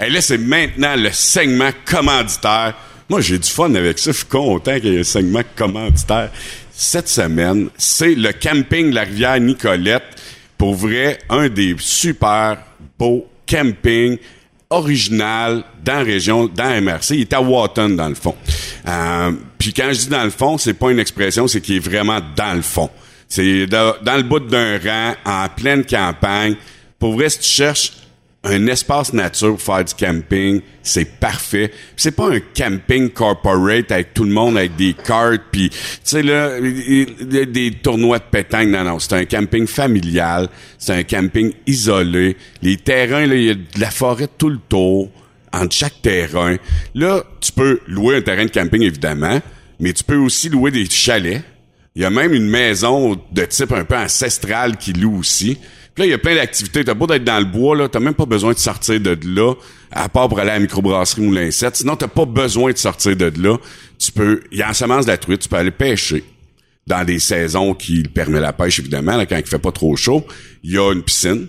Et là, c'est maintenant le segment commanditaire. Moi, j'ai du fun avec ça. Je suis content qu'il y ait un segment commanditaire. Cette semaine, c'est le camping La Rivière Nicolette. Pour vrai, un des super beaux campings original dans la région, dans MRC. Il est à Wotton, dans le fond. Euh, puis quand je dis dans le fond, c'est pas une expression, c'est qu'il est vraiment dans le fond. C'est dans le bout d'un rang, en pleine campagne. Pour vrai, si tu cherches un espace nature pour faire du camping, c'est parfait. C'est pas un camping corporate avec tout le monde avec des cartes puis tu sais là des tournois de pétanque non non, c'est un camping familial, c'est un camping isolé. Les terrains là, il y a de la forêt tout le tour entre chaque terrain. Là, tu peux louer un terrain de camping évidemment, mais tu peux aussi louer des chalets. Il y a même une maison de type un peu ancestral qui loue aussi. Là, il y a plein d'activités. T'as beau d'être dans le bois, là, t'as même pas besoin de sortir de là, à part pour aller à la microbrasserie Moulin 7. Sinon, t'as pas besoin de sortir de là. Tu peux, il y a en semence de la truite, tu peux aller pêcher dans des saisons qui permettent la pêche, évidemment, là, quand il fait pas trop chaud. Il y a une piscine.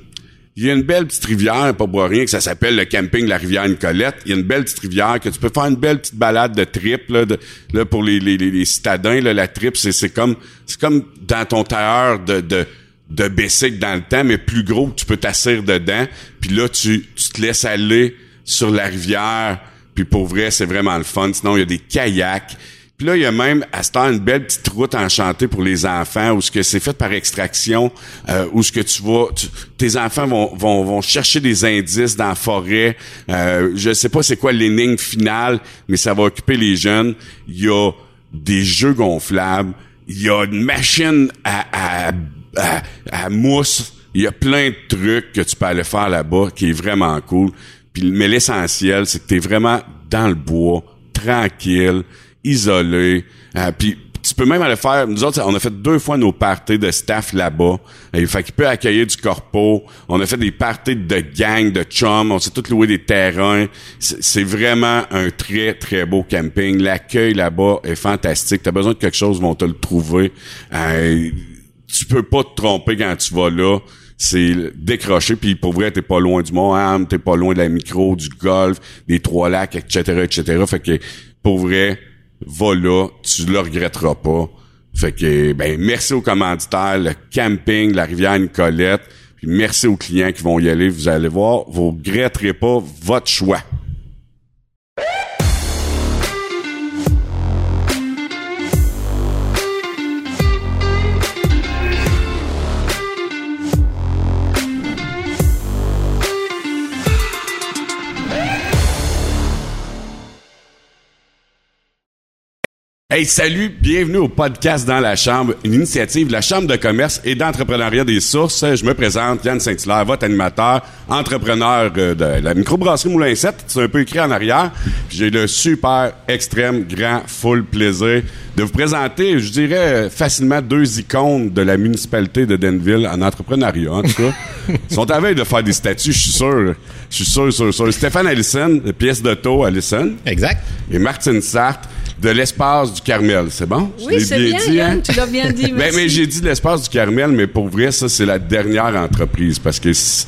Il y a une belle petite rivière, pas boire rien, que ça s'appelle le camping La Rivière Nicolette. Il y a une belle petite rivière que tu peux faire une belle petite balade de trip là, pour les, citadins. Là, la trip, c'est, c'est comme c'est comme dans ton tailleur de, de de bicycle dans le temps, mais plus gros, tu peux t'asseoir dedans. Puis là, tu, tu te laisses aller sur la rivière. Puis pour vrai, c'est vraiment le fun. Sinon, il y a des kayaks. Puis là, il y a même à ce temps une belle petite route enchantée pour les enfants, où ce que c'est fait par extraction, euh, où ce que tu vas, tes enfants vont, vont, vont chercher des indices dans la forêt. Euh, je sais pas c'est quoi l'énigme finale, mais ça va occuper les jeunes. Il y a des jeux gonflables. Il y a une machine à, à à, mousse. Il y a plein de trucs que tu peux aller faire là-bas qui est vraiment cool. Puis, mais l'essentiel, c'est que tu es vraiment dans le bois, tranquille, isolé. Euh, puis tu peux même aller faire. Nous autres, on a fait deux fois nos parties de staff là-bas. Fait qu'il peut accueillir du corpo. On a fait des parties de gang, de chum. On s'est tous loué des terrains. C'est vraiment un très, très beau camping. L'accueil là-bas est fantastique. T'as besoin de quelque chose, ils vont te le trouver. Euh, tu peux pas te tromper quand tu vas là. C'est décroché, puis pour vrai, t'es pas loin du Mont-Ham, t'es pas loin de la micro, du golf, des trois lacs, etc., etc. Fait que, pour vrai, va là, tu le regretteras pas. Fait que, ben, merci aux commanditaires, le camping, la rivière Nicolette, puis merci aux clients qui vont y aller. Vous allez voir, vous regretterez pas votre choix. Hey, salut, bienvenue au podcast Dans la Chambre, une initiative de la Chambre de commerce et d'entrepreneuriat des sources. Je me présente, Yann Saint-Hilaire, votre animateur, entrepreneur euh, de la microbrasserie Moulin 7. C'est un peu écrit en arrière. J'ai le super, extrême, grand, full plaisir de vous présenter, je dirais, facilement deux icônes de la municipalité de Denville en entrepreneuriat, en tout cas. Ils sont à veille de faire des statuts, je suis sûr. Je suis sûr, sûr, sûr. Stéphane Allison, pièce d'auto Allison. Exact. Et Martine Sartre de l'espace du Carmel, c'est bon? Oui, c'est bien, dit, hein? tu l'as bien dit. ben, mais j'ai dit l'espace du Carmel, mais pour vrai, ça, c'est la dernière entreprise, parce que si,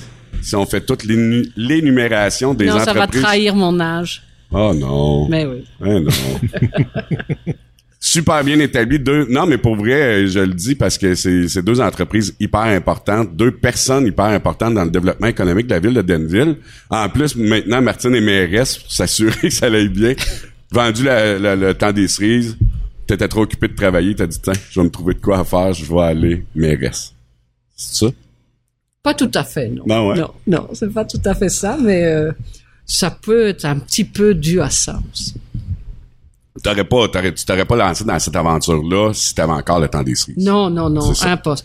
on fait toute l'énumération des entreprises... Non, ça va trahir mon âge. Oh non. Mais oui. Eh non. Super bien établi. Deux, non, mais pour vrai, je le dis parce que c'est deux entreprises hyper importantes, deux personnes hyper importantes dans le développement économique de la ville de Denville. En plus, maintenant, Martine est mairesse pour s'assurer que ça aille bien vendu le temps des cerises, t'étais trop occupé de travailler, t'as dit, tiens, je vais me trouver de quoi faire, je vais aller mairesse. C'est ça? Pas tout à fait, non. Non, ouais. non, non, c'est pas tout à fait ça, mais euh, ça peut être un petit peu dû à ça aussi. T'aurais pas, tu t'aurais pas lancé dans cette aventure-là si t'avais encore le temps des cerises. Non, non, non,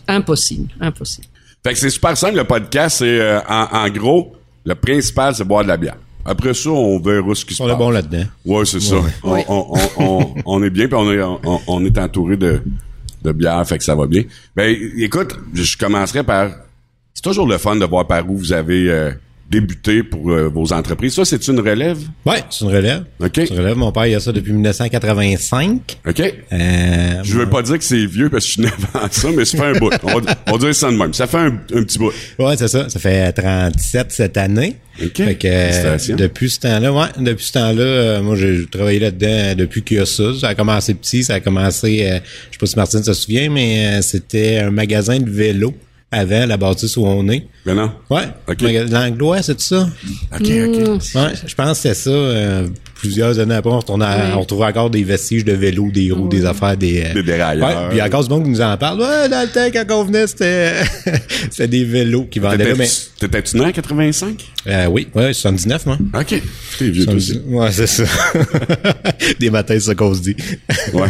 impossible, impossible. Fait que c'est super simple, le podcast, c'est, euh, en, en gros, le principal, c'est boire de la bière. Après ça, on verra ce qui se passe. On est bon là-dedans. Ouais, c'est ça. On, est bien, puis on est, on, est entouré de, de bière, fait que ça va bien. Ben, écoute, je commencerai par... C'est toujours le fun de voir par où vous avez euh, débuter pour euh, vos entreprises. Ça, c'est une relève? Ouais, c'est une relève. OK. C'est une relève. Mon père, il a ça depuis 1985. OK. Euh, Je veux pas dire que c'est vieux parce que je suis né avant ça, mais ça fait un bout. On, va- on dire ça de même. Ça fait un, un petit bout. Ouais, c'est ça. Ça fait 37 cette année. OK. Fait que, euh, depuis ce temps-là, ouais, depuis ce temps-là, euh, moi j'ai travaillé là-dedans depuis qu'il y a ça. Ça a commencé petit, ça a commencé, euh, je sais pas si Martine se souvient, mais euh, c'était un magasin de vélo avant la bâtisse où on est. Ben non? Ouais. OK. Maga- Langlois, c'est ça? OK, OK. Ouais, je pense que c'était ça. euh, plusieurs années après, on, retournait à- Oui. on trouvait encore des vestiges de vélo, des roues, des affaires, des... euh, Des dérailleurs. Ouais, puis il y a encore du monde qui nous en parle. Ouais, dans le temps, quand on venait, c'était c'était des vélos qui vendaient là. Mais, T'étais- T'étais-tu né en 85? euh, oui, ouais, 79, moi. OK. T'es vieux, toi aussi. Ouais, c'est ça. des matins, c'est ça qu'on se dit. Ouais.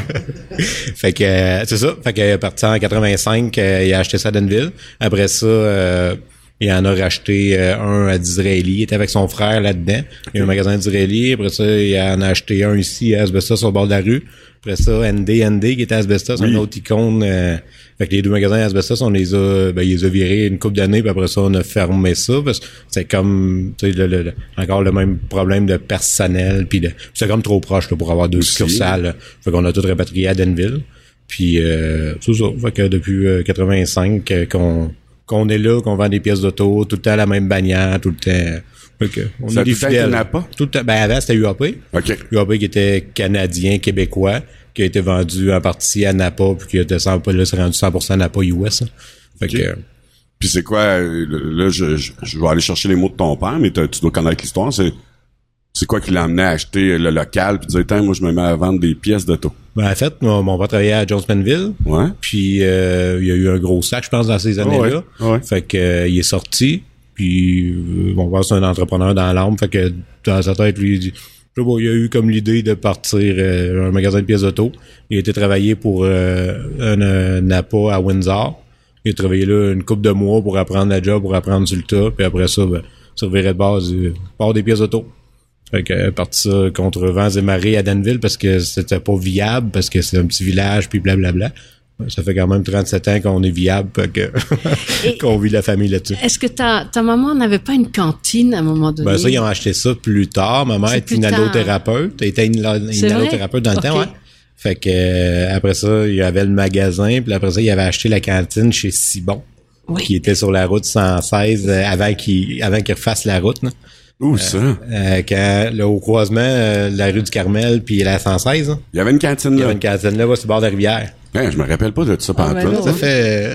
fait que euh, c'est ça. Fait que parti en 85, euh, il a acheté ça à Denville. Après ça, euh, il en a racheté euh, un à Disraeli. Il était avec son frère là-dedans. Il y a un magasin à Disraeli. Après ça, il en a acheté un ici à Asbestos sur le bord de la rue. Après ça, ND, ND qui était à Asbestos, Oui. un autre icône. euh, fait que les deux magasins à Asbestos, on les a, ben, ils les a virés une couple d'années, puis après ça, on a fermé ça, parce que c'est comme, tu sais, le, le- le- encore le même problème de personnel, puis de, c'est comme trop proche, là, pour avoir deux succursales. Fait qu'on a tout répatrié à Denville. Puis, euh, c'est ça. Fait que depuis euh, 85, euh, qu'on, qu'on est là, qu'on vend des pièces d'auto, tout le temps la même bannière, tout le temps. Que, on Ça a des fidèles. Napa? Tout le temps, ben avant, c'était UAP. OK. UAP qui était canadien, québécois, qui a été vendu en partie à Napa, puis qui a été 100, là, c'est rendu 100% Napa US. hein. Fait que, euh, Puis c'est quoi, euh, là, je, je, je vais aller chercher les mots de ton père, mais tu dois connaître l'histoire. C'est, c'est quoi qui l'a amené à acheter le local puis dire, Tiens, moi, je me mets à vendre des pièces d'auto? Ben, en fait, mon, mon père travaillait à Jonesmanville. Ouais. Puis euh, il y a eu un gros sac, je pense, dans ces années-là. ouais, ouais. Fait que euh, il est sorti. Puis euh, mon père, c'est un entrepreneur dans l'âme. Fait que dans sa tête, lui, il dit, je sais pas, il a eu comme l'idée de partir euh, un magasin de pièces auto. Il a été travailler pour euh, un, un Napa à Windsor. Il a travaillé là une couple de mois pour apprendre la job, pour apprendre sur le tas. Puis après ça, ben, revirait de base, euh, part des pièces auto. Fait que euh, parti ça contre vents et marées à Danville parce que c'était pas viable, parce que c'est un petit village, puis blablabla. Ça fait quand même 37 ans qu'on est viable, qu'on vit la famille là-dessus. Est-ce que ta, ta maman n'avait pas une cantine à un moment donné? Ben ça, ils ont acheté ça plus tard. Ma mère C'est est plus inhalothérapeute. Elle était C'est vrai? inhalothérapeute dans le temps, ouais. Fait que euh, après ça, il y avait le magasin, puis après ça, il avait acheté la cantine chez Sibon, Oui. qui était sur la route 116 euh, avant qu'il avant qu'il refasse la route. là. Où ça? Euh, quand là, au croisement, euh, la rue du Carmel puis la 116, hein, Il y avait une cantine il y là. avait une cantine là, sur le bord de la rivière. Hein, je me rappelle pas de ça pendant ben tout. non. Ça fait...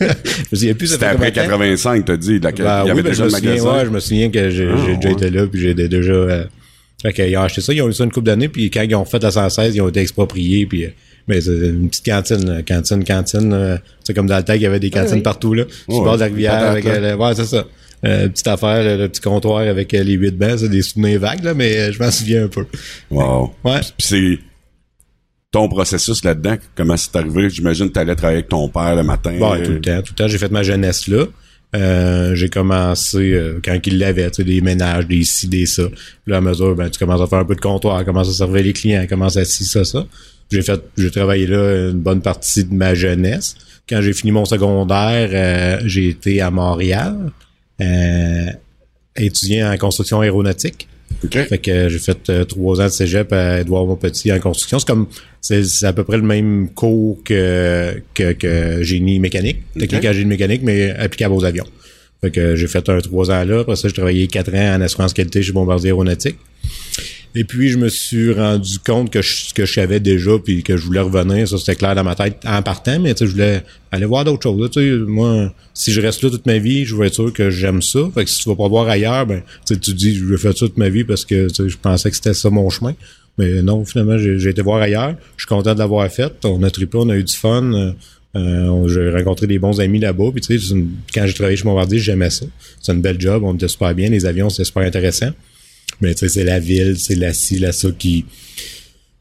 je me plus, ça C'était fait après combien de temps? 85, t'as dit. la- Ben il y avait oui, ben, déjà je le me souviens, magasin. ouais, je me souviens que j'ai Ah, j'ai déjà ouais. été là, puis j'ai déjà... Euh, fait qu'ils ont acheté ça, ils ont eu ça une couple d'années, puis quand ils ont fait la 116, ils ont été expropriés, puis... euh, mais c'est une petite cantine, là, cantine, cantine. euh, c'est comme dans le temps qu'il y avait des cantines oui. partout, là. Sur le bord de la rivière, avec... là. euh, ouais, c'est ça. Euh, petite affaire, le, le petit comptoir avec euh, les huit bancs, c'est des souvenirs vagues, là, mais euh, je m'en souviens un peu. Wow. Ouais. Puis c'est ton processus là-dedans, comment c'est arrivé? J'imagine que t'allais travailler avec ton père le matin. Euh, tout le temps, tout le temps. J'ai fait ma jeunesse là. Euh, j'ai commencé euh, quand il l'avait, tu sais, des ménages, des ci, des ça. Puis là, à mesure, ben, tu commences à faire un peu de comptoir, commences à servir les clients, commences à ci, ça, ça. J'ai fait, j'ai travaillé là une bonne partie de ma jeunesse. Quand j'ai fini mon secondaire, euh, j'ai été à Montréal, euh, étudiant en construction aéronautique. OK. Fait que euh, j'ai fait euh, trois ans de cégep à Édouard Montpetit en construction. C'est comme c'est à peu près le même cours que que, que génie mécanique, technique Ok. en génie mécanique, mais applicable aux avions. Fait que euh, j'ai fait un trois ans là. Après ça, j'ai travaillé quatre ans en assurance qualité chez Bombardier Aéronautique. Et puis je me suis rendu compte que je, que je savais déjà puis que je voulais revenir, ça c'était clair dans ma tête en partant, mais je voulais aller voir d'autres choses. là. Moi, si je reste là toute ma vie, je veux être sûr que j'aime ça. Fait que si tu vas pas voir ailleurs, ben tu dis je vais faire ça toute ma vie parce que je pensais que c'était ça mon chemin. Mais non, finalement, j'ai été voir ailleurs. Je suis content de l'avoir fait. On a trippé, on a eu du fun. Euh, j'ai rencontré des bons amis là-bas. Puis tu sais, quand j'ai travaillé chez Bombardier, j'aimais ça. C'est une belle job. On était super bien. Les avions, c'était super intéressant. Mais tu sais, c'est la ville, c'est la ci, la ça qui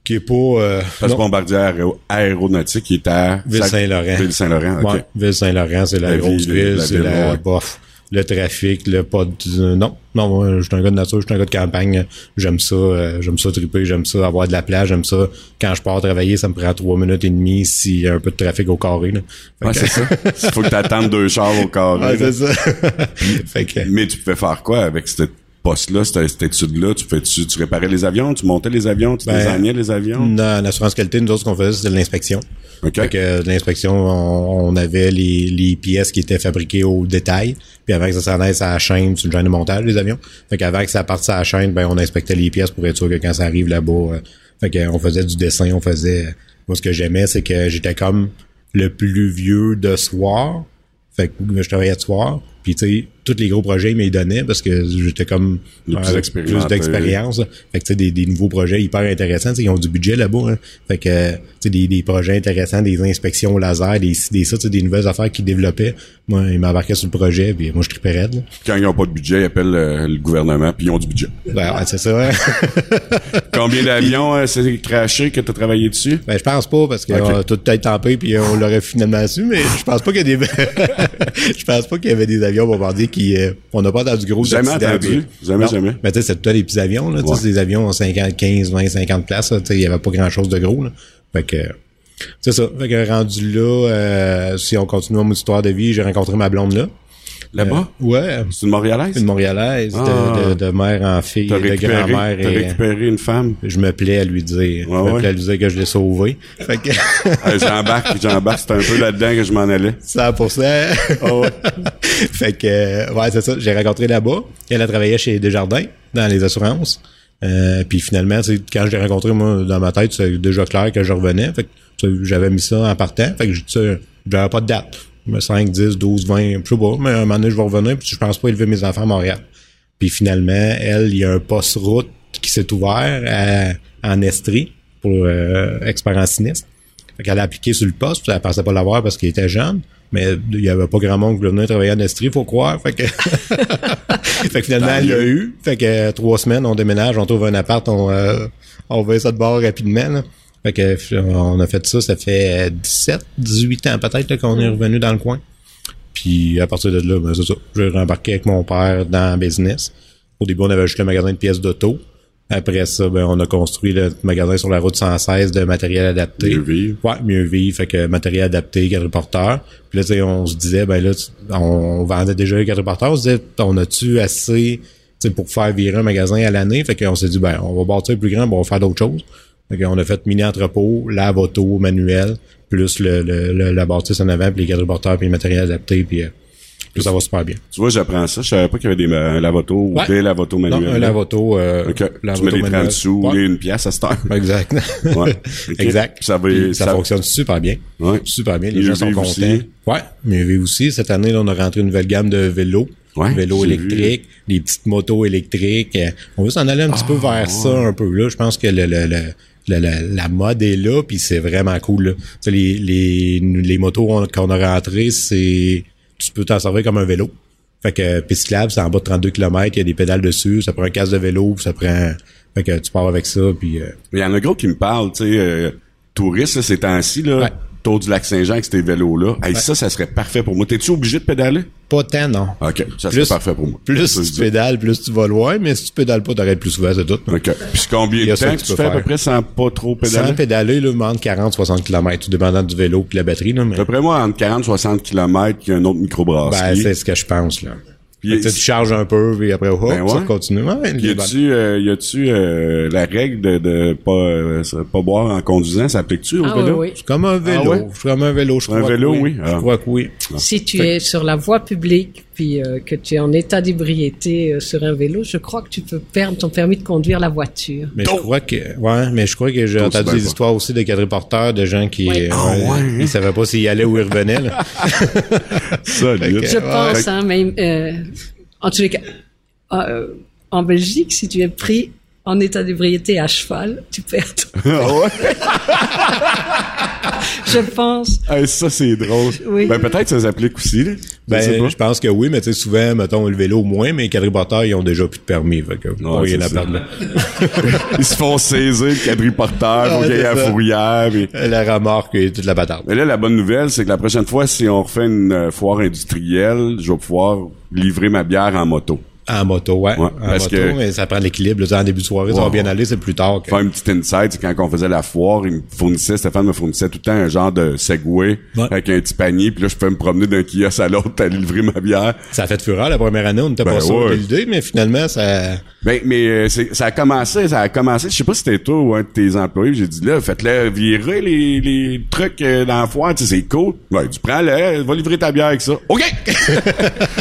qui est pas euh, Parce que Bombardier aéro- aéronautique, qui est à... Ville Saint-Laurent. Ville Saint-Laurent, OK. Ouais, Ville Saint-Laurent, c'est la, La grosse ville, la c'est la bof. le trafic, le pas de... Non, non, moi, je suis un gars de nature, je suis un gars de campagne. J'aime ça, euh, j'aime ça triper, j'aime ça avoir de la plage, j'aime ça. Quand je pars travailler, ça me prend trois minutes et demie s'il y a un peu de trafic au carré. Là. Ouais, que- c'est ça. Il faut que t'attendes deux chars au carré. Ouais, c'est ça. fait que... Mais tu pouvais faire quoi avec cette poste-là, cette, cette étude-là? Tu, fais, tu, tu réparais les avions, tu montais les avions, tu Ben, désignais les avions? Dans l'assurance qualité, nous autres, ce qu'on faisait, c'était de l'inspection. OK. Fait que euh, de l'inspection, on, on avait les, les pièces qui étaient fabriquées au détail. Puis avant que ça s'en aille à la chaîne, c'est une chaîne de montage, les avions. Fait qu'avant que ça parte à la chaîne, ben on inspectait les pièces pour être sûr que quand ça arrive là-bas, euh, fait que on faisait du dessin, on faisait. Moi, ce que j'aimais, c'est que j'étais comme le plus vieux de soir. Fait que je travaillais de soir. Puis tu sais, tous les gros projets, ils me les donnaient parce que j'étais comme plus avec expérimenté. plus d'expérience. Fait que tu sais, des, des nouveaux projets hyper intéressants. Ils ont du budget là-bas. hein. Fait que tu sais, des, des projets intéressants, des inspections au laser, des des ça, tu sais, des nouvelles affaires qu'ils développaient. Moi, ils m'embarquaient sur le projet, puis moi je tripais raide. Quand ils n'ont pas de budget, ils appellent euh, le gouvernement, puis ils ont du budget. Ben ouais, c'est ça. hein. Combien d'avions euh, c'est craché que tu as travaillé dessus? Ben, je pense pas parce qu'on a tout peut-être tempé puis on l'aurait finalement su, mais je pense pas qu'il y a des, je pense pas qu'il y avait des avions bombardiers qui, euh, on n'a pas entendu gros Jamais entendu. puis- Jamais, Non. jamais. Mais tu sais, c'est tout des petits avions, là. Tu sais, Ouais. c'est des avions en 50, 15, 20, 50 places. Tu sais, il y avait pas grand chose de gros, là. Fait que, c'est ça. Fait que rendu là, euh, si on continue mon histoire de vie, j'ai rencontré ma blonde là. Là-bas? Euh, ouais. C'est une Montréalaise? Une Montréalaise, de- Ah. de, de, mère en fille, de grand-mère. t'as récupéré une femme? je me plais à lui dire. Ouais, je me ouais. plais à lui dire que je l'ai sauvé. Fait que, Euh, j'embarque, j'embarque. C'est un peu là-dedans que je m'en allais. 100%. fait que, euh, ouais, c'est ça. J'ai rencontré là-bas. Elle a travaillé chez Desjardins, dans les assurances. Euh, puis finalement, quand je l'ai rencontré, moi, dans ma tête, c'est déjà clair que je revenais. Fait que j'avais mis ça en partant. Fait que j'avais pas de date. 5, 10, 12, 20, je sais pas. Mais à un moment donné, je vais revenir. Puis je pense pas élever mes enfants à Montréal. Puis finalement, elle, il y a un poste-route qui s'est ouvert à- en Estrie pour euh, expérience sinistre. Fait qu'elle a appliqué sur le poste, puis elle pensait pas l'avoir parce qu'il était jeune. Mais il y avait pas grand monde qui voulait venir travailler en Estrie, faut croire. Fait que, fait que finalement, elle l'a eu. Fait que euh, trois semaines, on déménage, on trouve un appart, on, euh, on va ça de bord rapidement. là. Fait que euh, on a fait ça, ça fait 17, 18 ans peut-être qu'on est revenu dans le coin. Puis à partir de là, ben, c'est ça. J'ai rembarqué avec mon père dans le business. Au début, on avait juste le magasin de pièces d'auto. Après ça, ben, on a construit le magasin sur la route 116 de matériel adapté. Mieux vivre. Ouais, mieux vivre. Fait que matériel adapté, quadriporteur. Puis là, on se disait, ben là, on vendait déjà les quadriporteurs. On se disait, on a-tu assez, pour faire virer un magasin à l'année? Fait qu'on s'est dit, ben, on va bâtir plus grand, ben, on va faire d'autres choses. Qu'on a fait mini-entrepôt, lave auto, manuel, plus le, le, le- la bâtisse en avant, puis les quadriporteurs, puis le matériel adapté, puis euh, puis ça va super bien. Tu vois, j'apprends ça. Je savais pas qu'il y avait des euh, lavotos ou Ouais. des lavotos Non, manuels. un lave-auto, euh. Tu mets les 30 manuel. sous, Ouais. une pièce à cette heure. Exact. Ouais. Exact. Ça va- ça, ça- fonctionne super bien. Ouais. Super bien. Les Mieux gens sont contents. aussi. Ouais, mieux aussi. Cette année, là, on a rentré une nouvelle gamme de vélos. Ouais, vélos j'ai électriques, des petites motos électriques. Euh, On veut s'en aller un petit peu Ah, vers ça un peu. Là, je pense que le, le, le- le- la, la mode est là, puis c'est vraiment cool. Là. Les, les, les motos on- qu'on a rentrées, c'est tu peux t'en servir comme un vélo. Fait que piste cyclable, c'est en bas de 32 km, il y a des pédales dessus, ça prend un casque de vélo, ça prend. Fait que tu pars avec ça, puis euh, Il y en a gros qui me parlent, tu sais, euh, touristes, là, ces temps-ci, là, Ouais. Du lac Saint-Jean avec ces vélos-là. Hey, ça, ça serait parfait pour moi. T'es-tu obligé de pédaler? pas tant, non. OK, ça Plus- serait parfait pour moi. Plus tu pédales, plus tu vas loin, mais si tu pédales pas, t'arrêtes plus souvent, c'est tout. OK. Puis combien de temps que tu fais à peu près sans pas trop pédaler? Sans pédaler, là, entre 40-60 km, tout dépendant du vélo et la batterie, là, mais D'après moi, entre 40 60 km, il y a un autre ben, microbrasserie. c'est ce que je pense, là. Puis, Fait tu charges un peu, puis après, hop, Ben ça ouais. continue. Ouais, y a-tu, euh, y a-tu euh, la règle de, de pas, euh, pas boire en conduisant? Ça applique-tu au Ah oui, vélo? oui. C'est comme un vélo. Ah ouais? C'est comme un vélo, je Un crois. vélo, que oui. Je Ah. crois que oui. Si tu es sur la voie publique puis euh, que tu es en état d'ébriété euh, sur un vélo, je crois que tu peux perdre ton permis de conduire la voiture. Mais je crois que, ouais, mais je crois que j'ai entendu des bien histoires aussi de quadriporteurs, de gens qui, Oui. euh, Ah ouais, hein? ils savaient pas s'ils allaient ou ils revenaient, là. Fait Je Ouais. pense, hein, mais euh, en tous les cas, euh, en Belgique, si tu es pris en état d'ébriété à cheval, tu perds. ton- Ah ouais? Je pense. Hey, ça, c'est drôle. Oui. Ben, peut-être ça s'applique aussi, là. Ben, je pense que oui, mais tu sais, souvent, mettons, le vélo moins, mais les quadriporteurs, ils ont déjà plus de permis. Fait que, rien à perdre. Ils se font saisir le quadriporteur, faut Ouais, qu'il la fourrière, puis- La remorque et toute la bâtarde. Mais là, la bonne nouvelle, c'est que la prochaine fois, si on refait une euh, foire industrielle, je vais pouvoir livrer ma bière en moto. En moto, ouais. Ouais, en parce moto, que- mais ça prend l'équilibre. là. En début de soirée, ça va bien aller, c'est plus tard. que- Faire une petite insight, c'est quand on faisait la foire, il me fournissait, Stéphane me fournissait tout le temps un genre de Segway Ouais. avec un petit panier, puis là, je pouvais me promener d'un kiosque à l'autre, aller livrer ma bière. Ça a fait fureur la première année, on n'était Ben pas sûr de l'idée, mais finalement, ça... Ben, mais euh, c'est- ça a commencé, ça a commencé, je sais pas si c'était toi ou un de tes employés, j'ai dit là, faites-le virer les, les trucs euh, dans la foire, tu sais, c'est cool. Ouais, tu prends-le, va livrer ta bière avec ça. OK!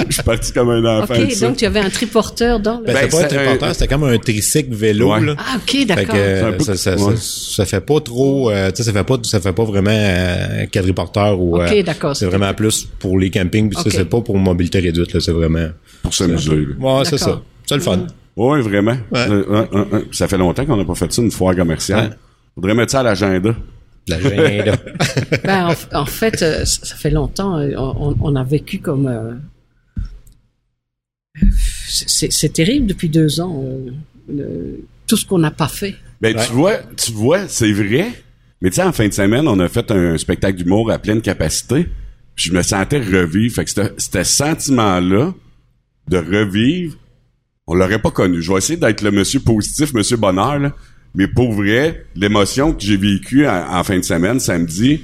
Je suis parti comme un enfant de Ok, ça. donc tu avais un triporteur dans le... Ben, Ben, c'est pas un c'est triporteur, c'était comme un tricycle vélo, Ouais. là. Ah, ok, d'accord. euh, ça, ça, ouais. ça, ça fait pas trop, euh, tu sais, ça fait pas, ça fait pas vraiment euh, quadriporteur ou. Ok, euh, d'accord, C'est vraiment plus pour les campings, puis ça, Ok. c'est pas pour mobilité réduite, là, c'est vraiment. Pour s'amuser. Ouais, c'est ça. C'est le fun. Ouais, vraiment. Ouais. Euh, euh, euh, euh, ça fait longtemps qu'on n'a pas fait ça, une foire commerciale. Ouais. Faudrait mettre ça à l'agenda. La gêne, là. Ben, en, en fait, euh, ça fait longtemps. On, on a vécu comme. C'est terrible depuis deux ans. euh, le- tout ce qu'on n'a pas fait. Ben, Ouais. tu vois, tu vois, c'est vrai. Mais tu sais, en fin de semaine, on a fait un spectacle d'humour à pleine capacité. Puis je me sentais revivre. Fait que ce ce sentiment-là de revivre, on l'aurait pas connu. Je vais essayer d'être le monsieur positif, monsieur bonheur, là. Mais pour vrai, l'émotion que j'ai vécue en, en fin de semaine, samedi,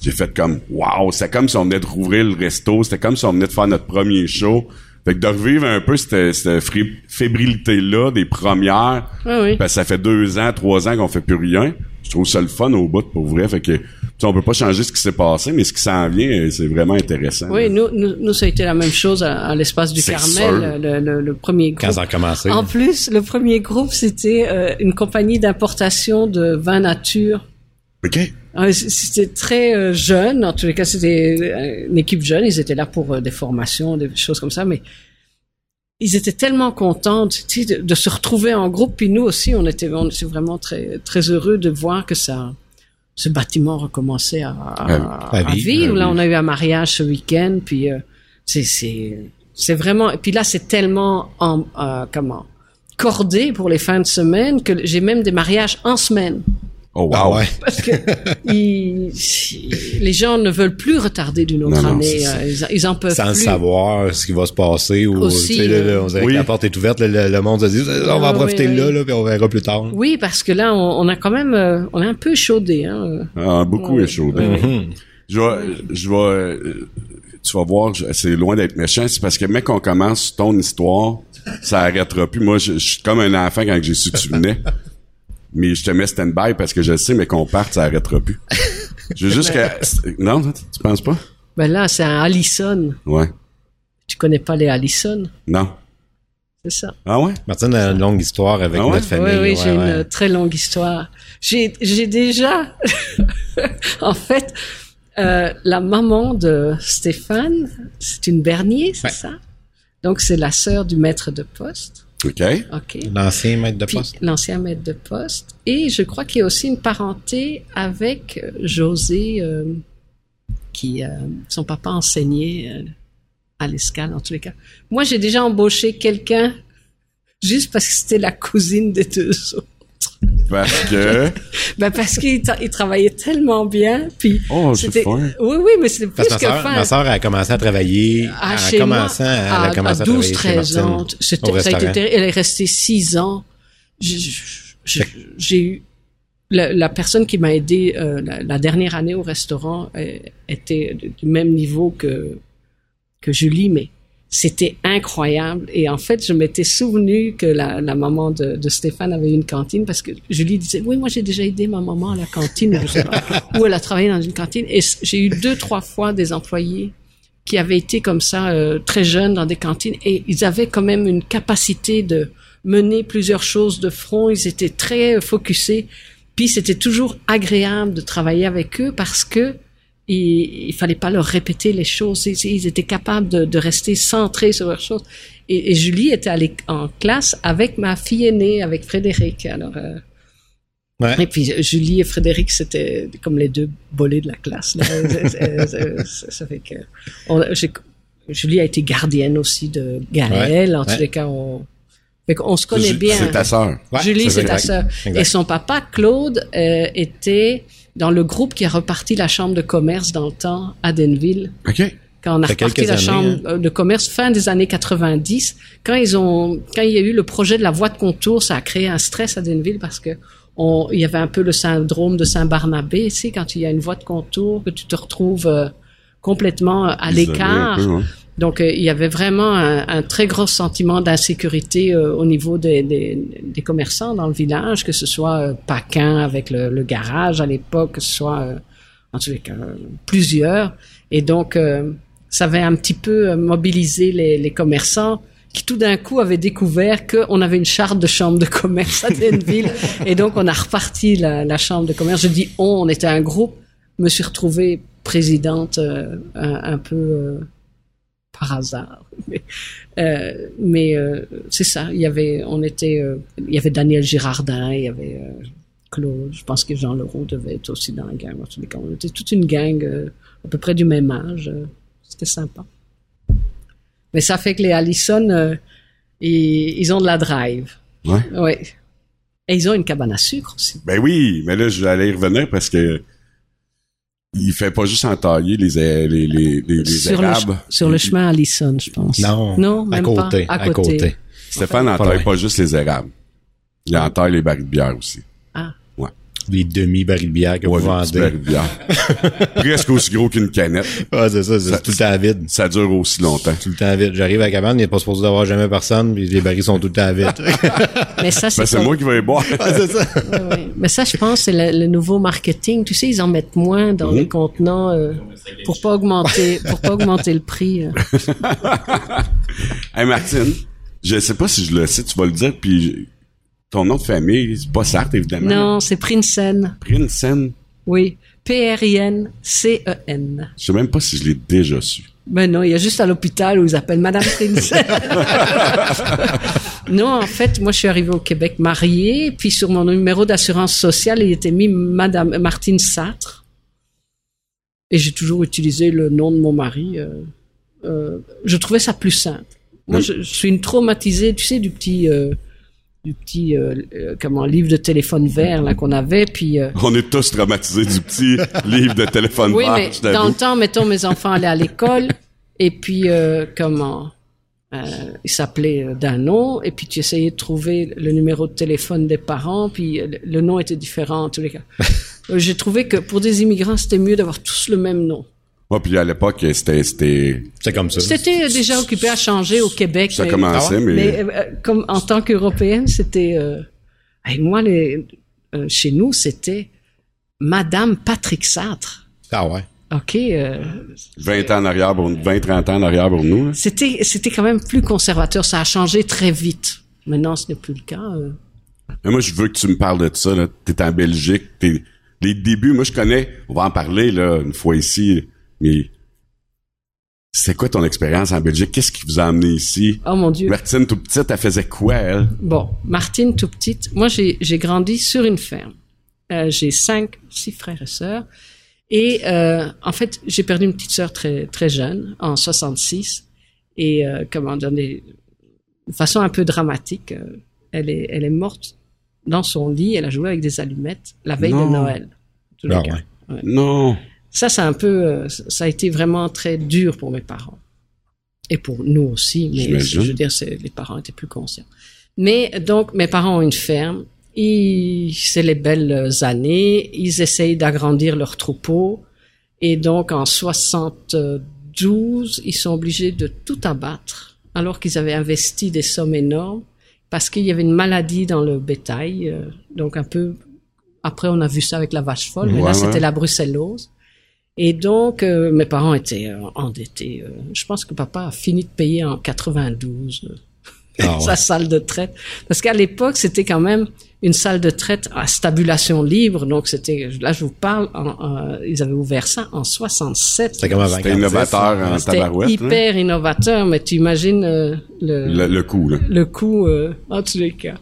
j'ai fait comme wow, c'est comme si on venait de rouvrir le resto, c'était comme si on venait de faire notre premier show. Fait que de revivre un peu cette, fébrilité-là des premières, Oui, oui. parce que ça fait deux ans, trois ans qu'on fait plus rien. Je trouve ça le fun au bout, pour vrai. Fait que, tu sais, on peut pas changer ce qui s'est passé, mais ce qui s'en vient, euh, c'est vraiment intéressant. Oui, nous, nous, nous, ça a été la même chose à, à l'espace du Carmel, le, le, le premier groupe. Quand ça a commencé. En plus, le premier groupe, c'était euh, une compagnie d'importation de vin nature. OK. Ah, c- C'était très euh, jeune, en tous les cas, c'était euh, une équipe jeune. Ils étaient là pour euh, des formations, des choses comme ça, mais ils étaient tellement contents tu sais, de, de se retrouver en groupe. Puis nous aussi, on était, on était vraiment très, très heureux de voir que ça, ce bâtiment recommençait à, à, À à vivre, vivre. à Là, on a eu un mariage ce week-end, puis euh, c'est, c'est, c'est vraiment. Et puis là, c'est tellement en, euh, comment cordé pour les fins de semaine que j'ai même des mariages en semaine Oh, wow. Ah ouais. parce que ils- les gens ne veulent plus retarder d'une autre Non, non, année. euh, Ils, ils en peuvent Sans plus. savoir ce qui va se passer ou Aussi, tu sais, là, là, on oui. que la porte est ouverte, le, le- le monde se dit on va en Ah, profiter oui, là, oui. là, puis on verra plus tard. Oui, parce que là, on, on a quand même, euh, on est un peu chaudé. Hein. Ah, beaucoup Ouais. échaudé. Mhm. Je vais, je vais, euh, tu vas voir, c'est loin d'être méchant, c'est parce que mec, on commence ton histoire, ça arrêtera plus. Moi, je, je suis comme un enfant quand j'ai su que tu venais. Mais je te mets stand-by parce que je sais, mais qu'on parte, ça arrêtera plus. Je veux juste que... Non, tu penses pas? Ben là, c'est un Allison. Ouais. Tu connais pas les Allison, Non. c'est ça. Ah ouais? Martine a une longue histoire avec Ah ouais? notre famille. oui, oui, ouais, j'ai ouais. une très longue histoire. J'ai, j'ai déjà, en fait, euh, la maman de Stéphane, c'est une Bernier, c'est Ouais. ça? Donc c'est la sœur du maître de poste. OK. Ok. L'ancien maître de Puis poste. l'ancien maître de poste. Et je crois qu'il y a aussi une parenté avec euh, José, euh, qui euh, son papa enseignait euh, à l'escale en tous les cas. Moi, j'ai déjà embauché quelqu'un juste parce que c'était la cousine des deux autres. Parce que... Ben parce qu'il tra- il travaillait tellement bien, puis Oh, c'est c'était. fin. Oui, oui, mais c'est plus Parce que ma soeur, ma sœur a commencé à travailler Ah, en chez moi, commençant, elle à, a commencé à, à travailler 12, chez 13 ans. C'était- au ça a été. Elle est restée 6 ans. J'ai- j'ai- J'ai eu la, la personne qui m'a aidé euh, la, la dernière année au restaurant euh, était du même niveau que que Julie, mais c'était incroyable. Et en fait, je m'étais souvenu que la, la maman de, de Stéphane avait une cantine parce que Julie disait, oui, moi j'ai déjà aidé ma maman à la cantine, je sais pas, où elle a travaillé dans une cantine. Et j'ai eu deux, trois fois des employés qui avaient été comme ça euh, très jeunes dans des cantines et ils avaient quand même une capacité de mener plusieurs choses de front. Ils étaient très euh, focusés. Puis c'était toujours agréable de travailler avec eux parce que il, il fallait pas leur répéter les choses. Ils, ils étaient capables de, de rester centrés sur leurs choses. Et, et Julie était allée en classe avec ma fille aînée, avec Frédéric. Alors, euh, Ouais. et puis Julie et Frédéric, c'était comme les deux bolés de la classe. ça fait que on- Julie a été gardienne aussi de Gaël. en tous les cas, on, fait qu'on se connaît bien. C'est ta sœur. Ouais, Julie, c'est ta sœur. Et son papa, Claude, euh, était dans le groupe qui a reparti la chambre de commerce dans le temps à Denville. OK. quand on a reparti la années, chambre de commerce fin des années 90, quand ils ont, quand il y a eu le projet de la voie de contour, ça a créé un stress à Denville parce que on, il y avait un peu le syndrome de Saint-Barnabé, tu sais, quand il y a une voie de contour, que tu te retrouves euh, complètement à Isolé l'écart. Donc, euh, il y avait vraiment un, un très gros sentiment d'insécurité euh, au niveau des, des, des commerçants dans le village, que ce soit euh, Paquin avec le, le garage à l'époque, que ce soit, euh, en tous les cas, plusieurs. Et donc, ça avait un petit peu mobilisé les, les commerçants qui tout d'un coup avaient découvert qu'on avait une charte de chambre de commerce à Denville. et donc, on a reparti la, la chambre de commerce. Je dis on, on était un groupe. Je me suis retrouvée présidente un, un peu... par hasard. Mais, euh, mais euh, c'est ça. Il y avait, on était, euh, il y avait Daniel Girardin, il y avait Claude. Je pense que Jean Leroux devait être aussi dans la gang. En tous les cas, on était toute une gang à peu près du même âge. C'était sympa. Mais ça fait que les Allison, ils, ils ont de la drive. Ouais. Ouais. Et ils ont une cabane à sucre aussi. Ben oui, mais là, je vais aller y revenir parce que il fait pas juste entailler les, les, les, les, les sur, le, érables. ch- sur le chemin Allison, je pense. Non, non, à même côté, pas. à côté. Stéphane Pas n'entaille loin. pas juste les érables. Il entaille les barils de bière aussi. Ah. Les demi-barils de bière que Ouais, vous vendez. barils de bière. Presque aussi gros qu'une canette. Ah, c'est ça, c'est tout le temps vide. Ça dure aussi longtemps. Tout le temps vide. J'arrive à la cabane, il n'y a pas supposé d'avoir jamais personne, puis les barils sont tout le temps vides. Mais ça, Ben, c'est moi qui vais les boire. ah, c'est ça. Ouais, ouais. Mais ça, je pense, c'est le, le nouveau marketing. Tu sais, ils en mettent moins dans les contenants euh, pour pas augmenter, pour pas augmenter le prix. euh. hey, Martine, je sais pas si je le sais, tu vas le dire, puis ton nom de famille, c'est pas Sartre, évidemment. Non, c'est Prinsen. Prinsen? Oui, P-R-I-N-C-E-N. Je sais même pas si je l'ai déjà su. Ben non, il y a juste à l'hôpital où ils appellent Madame Prinsen. non, en fait, moi, je suis arrivée au Québec mariée, puis sur mon numéro d'assurance sociale, il était mis Madame Martine Satre. Et j'ai toujours utilisé le nom de mon mari. euh, euh, je trouvais ça plus simple. Moi, je, je suis une traumatisée, tu sais, du petit, euh, du petit, euh, euh, comment, livre de téléphone vert là qu'on avait, puis. euh, On est tous traumatisés du petit livre de téléphone oui, vert, mais je dans le temps, mettons, mes enfants allaient à l'école, et puis, euh, comment, euh, ils s'appelaient euh, d'un nom, et puis tu essayais de trouver le numéro de téléphone des parents, puis le, nom était différent en tous les cas. J'ai trouvé que pour des immigrants, c'était mieux d'avoir tous le même nom. Ouais, puis à l'époque, c'était, c'était, C'est comme ça. C'était déjà occupé à changer au Québec. ça mais- commençait, mais, mais euh, comme en tant qu'Européenne, c'était... Euh, hey, moi, les, euh, chez nous, c'était Madame Patrick Satre. Ah ouais. OK, euh, 20 ans en arrière pour, 20, 30 ans en arrière pour nous, là. C'était, c'était quand même plus conservateur. Ça a changé très vite. Maintenant, ce n'est plus le cas. euh. Mais moi, je veux que tu me parles de ça, là. T'es en Belgique, t'es, les débuts, moi, je connais, on va en parler, là, une fois ici, mais c'est quoi ton expérience en Belgique? Qu'est-ce qui vous a amené ici? Oh mon Dieu. Martine, tout petite, elle faisait quoi, elle? Bon, Martine, tout petite. Moi, j'ai, grandi sur une ferme. Euh, j'ai cinq, six frères et sœurs. Et euh, en fait, j'ai perdu une petite sœur très très jeune, en 66. Et euh, comment dire, de façon un peu dramatique, euh, elle est elle est morte dans son lit. Elle a joué avec des allumettes la veille Non. de Noël. Ah ouais. Non. Ça, c'est un peu, euh, ça a été vraiment très dur pour mes parents. Et pour nous aussi, mais je veux dire, les parents étaient plus conscients. Mais donc, mes parents ont une ferme. C'est les belles années. Ils essayent d'agrandir leur troupeau. Et donc, en 72, ils sont obligés de tout abattre, alors qu'ils avaient investi des sommes énormes, parce qu'il y avait une maladie dans le bétail. euh, donc, un peu, après, on a vu ça avec la vache folle, mais Ouais, là, c'était la brucellose. Et donc, euh, mes parents étaient euh, endettés. euh. je pense que papa a fini de payer en 92 euh, Ah ouais. sa salle de traite. Parce qu'à l'époque, c'était quand même une salle de traite à stabulation libre. Donc, c'était, là, je vous parle, en- ils avaient ouvert ça en 67. C'était comme C'était innovateur en tabarouette, hein? hyper innovateur, mais tu imagines euh, le, Le, le coup, là. le coût euh, en tous les cas.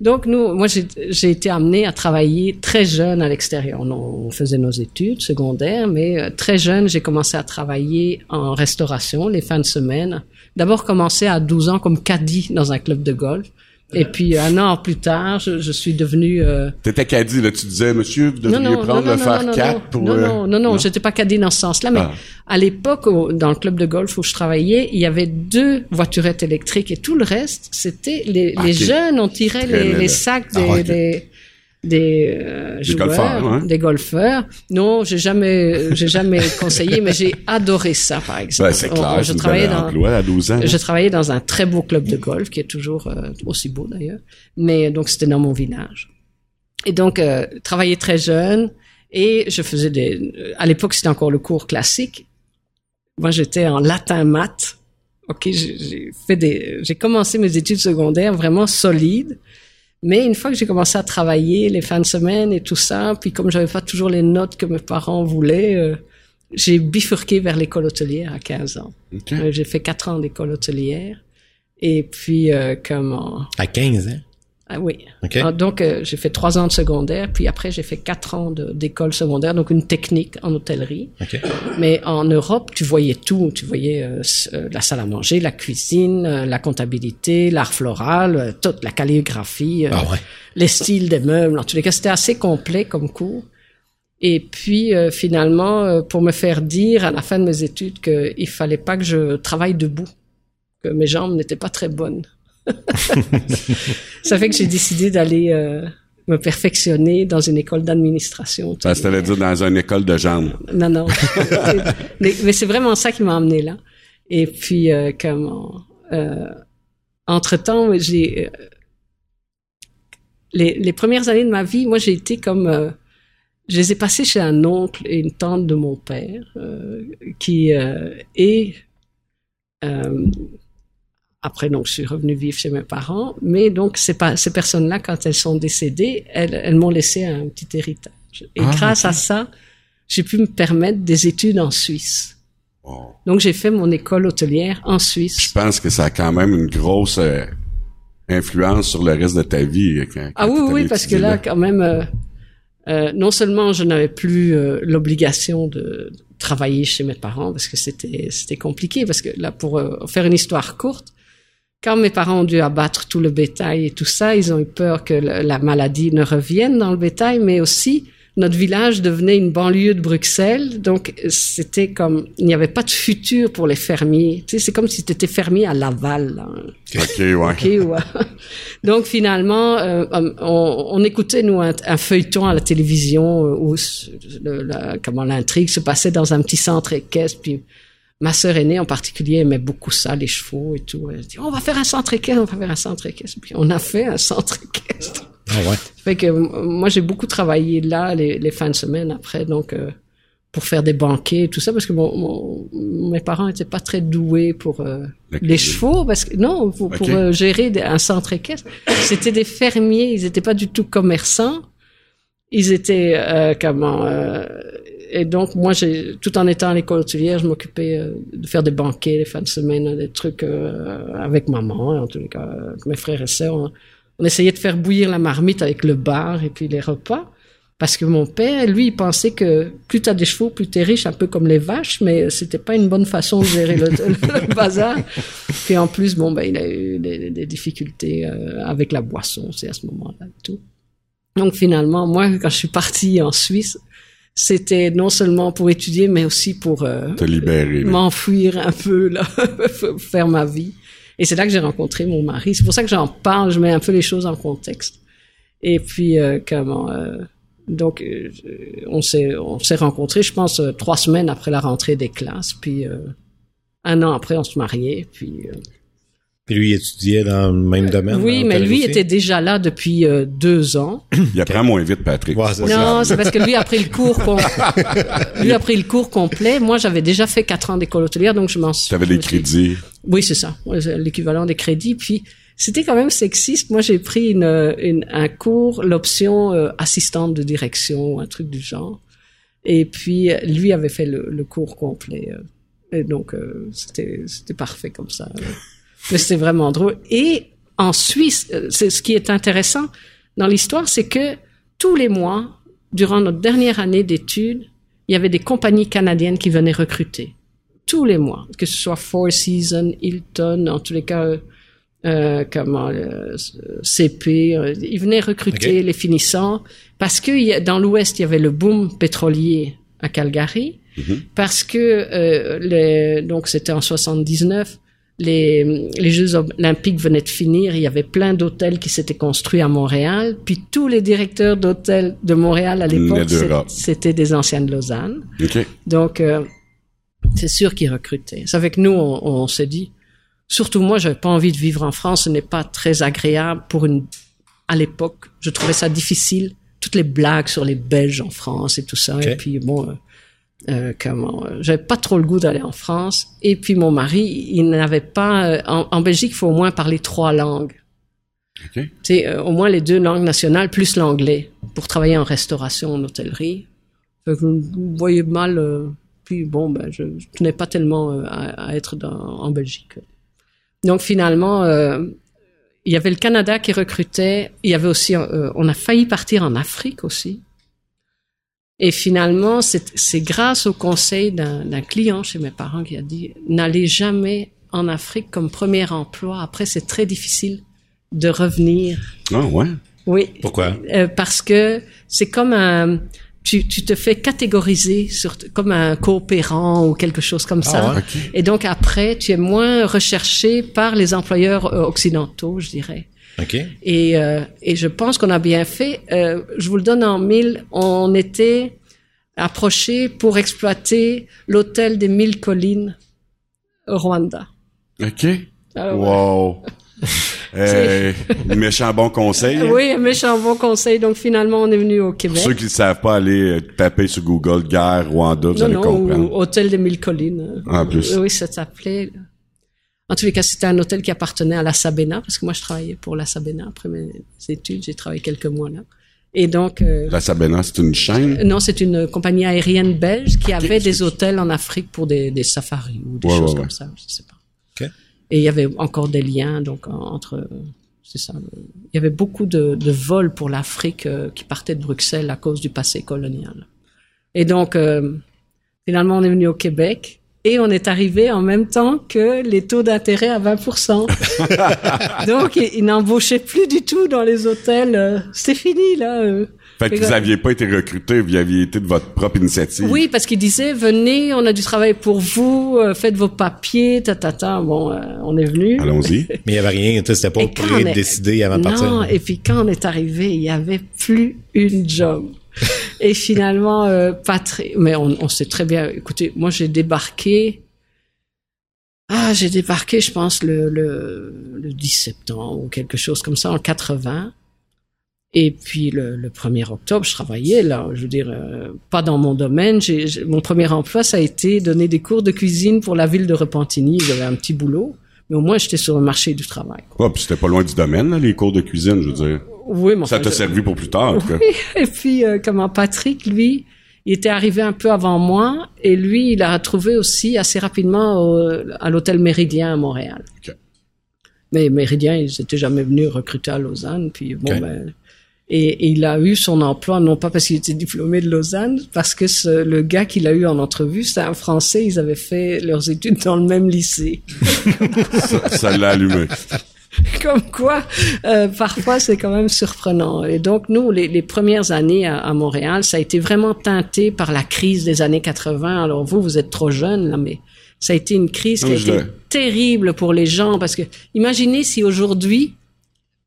Donc nous, moi j'ai été amenée à travailler très jeune à l'extérieur. On, on faisait nos études secondaires, mais euh, très jeune, j'ai commencé à travailler en restauration les fins de semaine. D'abord commencé à 12 ans comme caddie dans un club de golf. Et puis un an plus tard, je, je suis devenu. Euh... T'étais caddie là, tu disais, monsieur, vous devriez non, prendre non, le non, faire non, 4 non, pour. non, euh, non, non, non, j'étais pas caddie dans ce sens-là, mais Ah. à l'époque, dans le club de golf où je travaillais, il y avait deux voiturettes électriques et tout le reste, c'était les, Ah, les jeunes, on tirait les, les sacs des, Ah, ok. des, des, euh, joueurs, golfeurs, hein? des golfeurs. Non, j'ai jamais, j'ai jamais conseillé, mais j'ai adoré ça, par exemple. C'est On- clair, je travaillais dans, emploi à 12 ans. je travaillais dans un très beau club de golf qui est toujours euh, aussi beau d'ailleurs. Mais donc c'était dans mon village. Et donc euh, travaillais très jeune et je faisais des. euh, À l'époque c'était encore le cours classique. Moi j'étais en latin maths. Ok, j'ai fait des. J'ai commencé mes études secondaires vraiment solides. Mais une fois que j'ai commencé à travailler les fins de semaine et tout ça, puis comme j'avais pas toujours les notes que mes parents voulaient, euh, j'ai bifurqué vers l'école hôtelière à 15 ans. Euh, J'ai fait quatre ans d'école hôtelière. Et puis, euh, comment... À 15 ans? Ah oui. OK. Ah, donc, euh, j'ai fait trois ans de secondaire, puis après, j'ai fait quatre ans d'école secondaire, donc une technique en hôtellerie. OK. Mais en Europe, tu voyais tout. Tu voyais euh, euh, la salle à manger, la cuisine, euh, la comptabilité, l'art floral, euh, toute la calligraphie, euh, Ah ouais. les styles des meubles. En tous les cas, c'était assez complet comme cours. Et puis, euh, finalement, euh, pour me faire dire à la fin de mes études qu'il fallait pas que je travaille debout, que mes jambes n'étaient pas très bonnes. Ça fait que j'ai décidé d'aller euh, me perfectionner dans une école d'administration. Ça, c'était dire dans une école de jambes. Non, non. mais mais c'est vraiment ça qui m'a amené là. Et puis, euh, comment... Euh, entre-temps, j'ai... euh, les, les premières années de ma vie, moi, j'ai été comme... je les ai passées chez un oncle et une tante de mon père, qui est... euh, après, donc, je suis revenu vivre chez mes parents. Mais donc, ces, personnes-là, quand elles sont décédées, elles, elles m'ont laissé un petit héritage. Et Ah, grâce à ça, j'ai pu me permettre des études en Suisse. Wow. Donc, j'ai fait mon école hôtelière en Je Suisse. pense que ça a quand même une grosse euh, influence sur le reste de ta vie. euh, Quand, Ah oui, oui, parce que là, quand même, euh, euh, non seulement je n'avais plus l'obligation de travailler chez mes parents parce que c'était c'était compliqué parce que là pour euh, faire une histoire courte, quand mes parents ont dû abattre tout le bétail et tout ça, ils ont eu peur que le- la maladie ne revienne dans le bétail, mais aussi notre village devenait une banlieue de Bruxelles, donc c'était comme il n'y avait pas de futur pour les fermiers. Tu sais, c'est comme si tu étais fermier à Laval. OK, ouais. Ok, ouais. Donc finalement, euh, on, on écoutait nous un, un feuilleton à la télévision euh, où le- la- comment l'intrigue se passait dans un petit centre équestre. Puis ma sœur aînée en particulier aimait beaucoup ça, les chevaux et tout. Elle dit on va faire un centre équestre, on va faire un centre équestre. Puis on a fait un centre équestre. Ah ouais. Fait que moi j'ai beaucoup travaillé là les, les fins de semaine après, donc euh, pour faire des banquets et tout ça parce que mon, mon- mes parents étaient pas très doués pour euh, les chevaux parce que non pour, pour, euh, gérer des- un centre équestre c'était des fermiers ils étaient pas du tout commerçants ils étaient euh, comment euh, et donc moi j'ai tout en étant à l'école hôtelière je m'occupais euh, de faire des banquets les fins de semaine des trucs euh, avec maman en tous les cas avec mes frères et sœurs on, essayait de faire bouillir la marmite avec le bar et puis les repas parce que mon père, lui, il pensait que plus t'as des chevaux, plus t'es riche, un peu comme les vaches, mais c'était pas une bonne façon de gérer le, le bazar. Puis en plus, bon, ben, il a eu des, difficultés euh, avec la boisson, c'est à ce moment-là tout. Donc finalement, moi, quand je suis partie en Suisse, c'était non seulement pour étudier, mais aussi pour euh, Te libérer. là. m'enfuir un peu, là, faire ma vie. Et c'est là que j'ai rencontré mon mari. C'est pour ça que j'en parle, je mets un peu les choses en contexte. Et puis, euh, comment... euh, donc, euh, on s'est on s'est rencontrés, je pense, euh, trois semaines après la rentrée des classes. Puis, euh, un an après, on se mariait. Puis, euh, Puis lui, il étudiait dans le même domaine. oui, dans mais lui était déjà là depuis euh, deux ans. Il apprend moins vite, Patrick. Ouais. Non, c'est parce que lui a pris le cours com- lui a pris le cours complet. Moi, j'avais déjà fait quatre ans d'école hôtelière, donc je m'en suis. T'avais des suis- crédits. Oui, c'est ça, l'équivalent des crédits. Puis c'était quand même sexiste. Moi, j'ai pris une, une- un cours, l'option euh, assistante de direction, un truc du genre. Et puis euh, lui avait fait le, le cours complet. euh. et donc euh, c'était c'était parfait comme ça. Mais c'était vraiment drôle. Et en Suisse, euh, c'est ce qui est intéressant dans l'histoire, c'est que tous les mois, durant notre dernière année d'études, il y avait des compagnies canadiennes qui venaient recruter tous les mois, que ce soit Four Seasons, Hilton, en tous les cas, euh, euh, comment CP, ils venaient recruter les finissants parce que dans l'Ouest il y avait le boom pétrolier à Calgary, parce que les, donc c'était en 79. Les, les Jeux olympiques venaient de finir, il y avait plein d'hôtels qui s'étaient construits à Montréal, puis tous les directeurs d'hôtels de Montréal à l'époque, c'était des anciens de Lausanne. Donc, euh, c'est sûr qu'ils recrutaient. C'est avec nous, on, on s'est dit, surtout moi, j'avais pas envie de vivre en France. Ce n'est pas très agréable pour une. À l'époque, je trouvais ça difficile. Toutes les blagues sur les Belges en France et tout ça. Et puis bon, euh, comment euh, J'avais pas trop le goût d'aller en France. Et puis mon mari, il n'avait pas. euh, en, en Belgique, il faut au moins parler trois langues. OK. Tu sais, euh, au moins les deux langues nationales plus l'anglais pour travailler en restauration, en hôtellerie. Fait que vous voyez mal. euh, puis bon, ben, je, je tenais pas tellement euh, à, à être dans, en Belgique. Donc finalement, euh, il y avait le Canada qui recrutait. Il y avait aussi, euh, on a failli partir en Afrique aussi. Et finalement, c'est c'est grâce au conseil d'un d'un client chez mes parents qui a dit n'allez jamais en Afrique comme premier emploi. Après, c'est très difficile de revenir. Ah, ouais? Oui. Pourquoi? Euh, parce que c'est comme un, tu, tu te fais catégoriser sur, comme un coopérant ou quelque chose comme ça. ouais? OK. Et donc après, tu es moins recherché par les employeurs euh, occidentaux, je dirais. OK. Et, euh, et je pense qu'on a bien fait. Euh, je vous le donne en mille. On était approché pour exploiter l'hôtel des mille collines au Rwanda. OK. Alors, ouais. Wow. Euh, méchant bon conseil. hein? Oui, un méchant bon conseil. Donc finalement, on est venu au Québec. Pour ceux qui ne savent pas aller euh, taper sur Google guerre Rwanda, vous non, allez non, comprendre. ou Hôtel des Mille Collines. En plus. Oui, ça s'appelait. En tous les cas, c'était un hôtel qui appartenait à la Sabena, parce que moi, je travaillais pour la Sabena après mes études. J'ai travaillé quelques mois là. Et donc, euh, La Sabena, c'est une chaîne? non, c'est une compagnie aérienne belge qui avait des hôtels en Afrique pour des, des safaris ou des Ouais, choses ouais, comme ouais. ça, je sais pas. OK. Et il y avait encore des liens donc en- entre, c'est ça. Il y avait beaucoup de, de vols pour l'Afrique euh, qui partaient de Bruxelles à cause du passé colonial. Et donc, euh, finalement, on est venu au Québec et on est arrivé en même temps que les taux d'intérêt à 20%. donc, ils, ils n'embauchaient plus du tout dans les hôtels. euh, C'était fini là. euh. Fait que vous aviez pas été recruté, vous aviez été de votre propre initiative. Oui, parce qu'il disait venez, on a du travail pour vous, euh, faites vos papiers, ta ta ta. Bon, euh, on est venu. Allons-y. Mais il y avait rien, tu sais, c'était pas prêt de décider avant de partir. Non, et puis quand on est arrivé, il y avait plus une job. et finalement, euh, pas très. Mais on, on sait très bien. Écoutez, moi j'ai débarqué. Ah, j'ai débarqué, je pense le, le le 10 septembre ou quelque chose comme ça en 80. Et puis le, le 1er octobre, je travaillais là. Je veux dire, euh, pas dans mon domaine. J'ai- mon premier emploi, ça a été donner des cours de cuisine pour la ville de Repentigny. J'avais un petit boulot, mais au moins j'étais sur le marché du travail. Ouais, puis c'était pas loin du domaine, là, les cours de cuisine, je veux dire. Oui, mais Ça t'a servi pour plus tard, en tout cas. oui, et puis euh, comment Patrick, lui, il était arrivé un peu avant moi, et lui, il a retrouvé aussi assez rapidement au- à l'hôtel Méridien à Montréal. Mais Méridien, ils n'étaient jamais venus recruter à Lausanne, puis bon, ben, et, et il a eu son emploi non pas parce qu'il était diplômé de Lausanne, parce que ce- le gars qu'il a eu en entrevue, c'était un Français. Ils avaient fait leurs études dans le même lycée. ça l'a allumé. Comme quoi, euh, parfois c'est quand même surprenant. Et donc nous, les, les premières années à, à Montréal, ça a été vraiment teinté par la crise des années 80. Alors vous, vous êtes trop jeune là, mais ça a été une crise qui a été terrible pour les gens parce que imaginez si aujourd'hui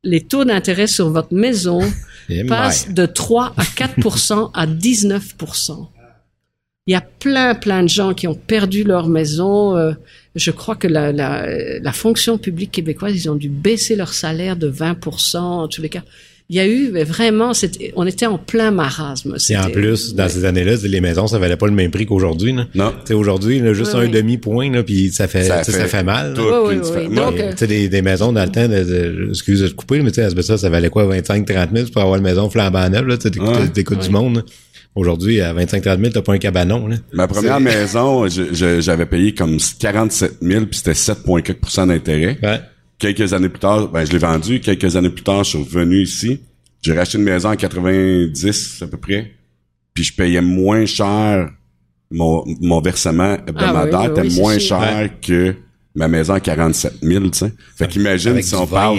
les taux d'intérêt sur votre maison Eh, passent de 3 à 4% à 19% Il y a plein, plein de gens qui ont perdu leur maison. Euh, je crois que la, la, la fonction publique québécoise, ils ont dû baisser leur salaire de 20% en tous les cas. Il y a eu, mais vraiment, c'était, on était en plein marasme. Et en plus, dans ces années-là, les maisons, ça valait pas le même prix qu'aujourd'hui. là. Non. Tu sais, aujourd'hui, juste Ouais, un demi-point, là, puis ça fait, Ça tu sais, fait ça fait mal. tout. Oui, oui, oui. Donc, Et, euh, tu sais, des, des maisons dans le temps, de, de- excuse de te couper, mais tu sais, ça, ça valait quoi, 25, 30 000 pour avoir une maison flambant neuve, t'écoutes Ouais. du monde. là. Aujourd'hui, à 25, 30 000, t'as pas un cabanon, là. Ma première C'est- maison, j'avais payé comme 47 000, puis c'était 7,4% d'intérêt. Ouais. Quelques années plus tard, ben, je l'ai vendu. Quelques années plus tard, je suis revenu ici. J'ai racheté une maison en 90, à peu près. Puis je payais moins cher. Mon, mon versement hebdomadaire Ah oui, oui, était oui, moins cher que ma maison à 47 000, tu sais. Fait qu'imagine Avec si on vin. parle,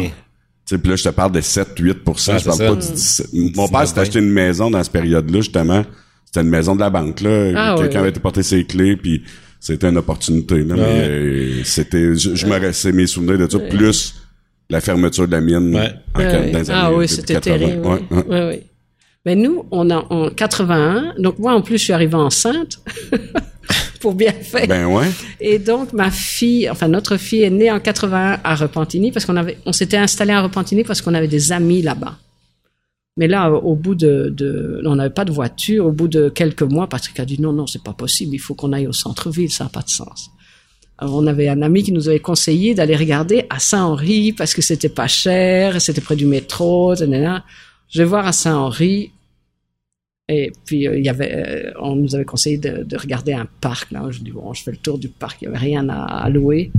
sais, puis là, je te parle de 7, 8 Ah, je c'est parle ça. pas du 17. Mon père s'est acheté une maison dans cette période-là, justement. C'était une maison de la banque, là. Ah, Quelqu'un ouais, avait été porter ses clés, puis c'était une opportunité, là. Mais euh, c'était, je, je me restais mes souvenirs de ça, plus la fermeture de la mine Ouais. en, Ouais, dans les ah années oui, c'était 80. terrible. Ouais, oui. ouais. Ouais, ouais. Mais nous, on a en 81. Donc moi, en plus, je suis arrivée enceinte pour bien faire. Ben ouais. Et donc ma fille, enfin notre fille est née en 81 à Repentigny parce qu'on avait, on s'était installé à Repentigny parce qu'on avait des amis là-bas. Mais là, au bout de, de on n'avait pas de voiture. Au bout de quelques mois, Patrick a dit non, non, c'est pas possible. Il faut qu'on aille au centre-ville. Ça n'a pas de sens. Alors, on avait un ami qui nous avait conseillé d'aller regarder à Saint-Henri parce que c'était pas cher, c'était près du métro. nanana. Je vais voir à Saint-Henri. Et puis euh, il y avait, euh, on nous avait conseillé de, de regarder un parc. Là, je dis bon, je fais le tour du parc. Il y avait rien à, à louer.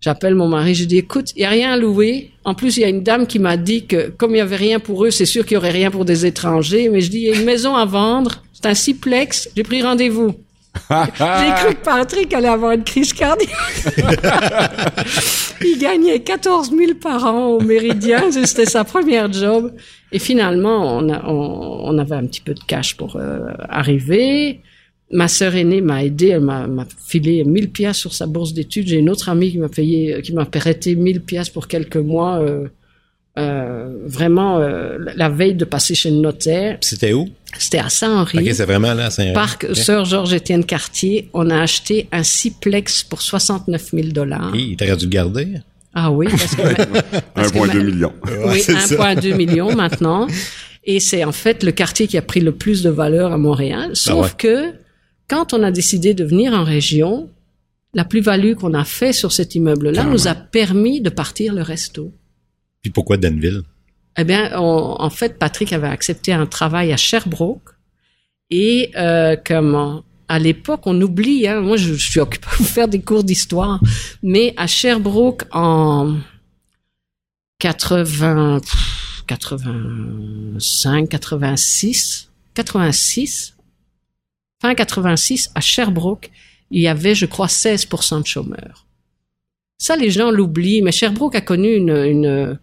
J'appelle mon mari, je dis écoute, il y a rien à louer. En plus, il y a une dame qui m'a dit que comme il y avait rien pour eux, c'est sûr qu'il y aurait rien pour des étrangers. Mais je dis il y a une maison à vendre. C'est un siplex. J'ai pris rendez-vous. J'ai cru que Patrick allait avoir une crise cardiaque. il gagnait 14 000 par an au Méridien. C'était sa première job. Et finalement, on, a- on, on avait un petit peu de cash pour euh, arriver. Ma sœur aînée m'a aidé. Elle m'a m'a filé 1000 pièces sur sa bourse d'études. J'ai une autre amie qui m'a payé, qui m'a prêté 1000 pièces pour quelques mois. euh, euh, vraiment, la veille de passer chez le notaire. C'était où? C'était à Saint-Henri. Ok, c'est vraiment là, Saint-Henri. Parc Ok. Sœur Georges-Étienne Cartier, on a acheté un siplex pour 69 000 dollars. Hi, t'aurais dû le garder. Ah oui, parce que, parce que 1,2 ma- million. oui, c'est ça. 1,2 million maintenant. Et c'est en fait le quartier qui a pris le plus de valeur à Montréal. Sauf ouais. que quand on a décidé de venir en région, la plus-value qu'on a fait sur cet immeuble-là nous a permis de partir le resto. Puis pourquoi Danville? Eh bien, on- en fait, Patrick avait accepté un travail à Sherbrooke et euh, comment? À l'époque, on oublie. Hein, moi, je, je suis occupé à vous faire des cours d'histoire, mais à Sherbrooke en 80, pff, 85, 86, 86, fin 86, à Sherbrooke, il y avait, je crois, 16% de chômeurs. Ça, les gens l'oublient, mais Sherbrooke a connu une, une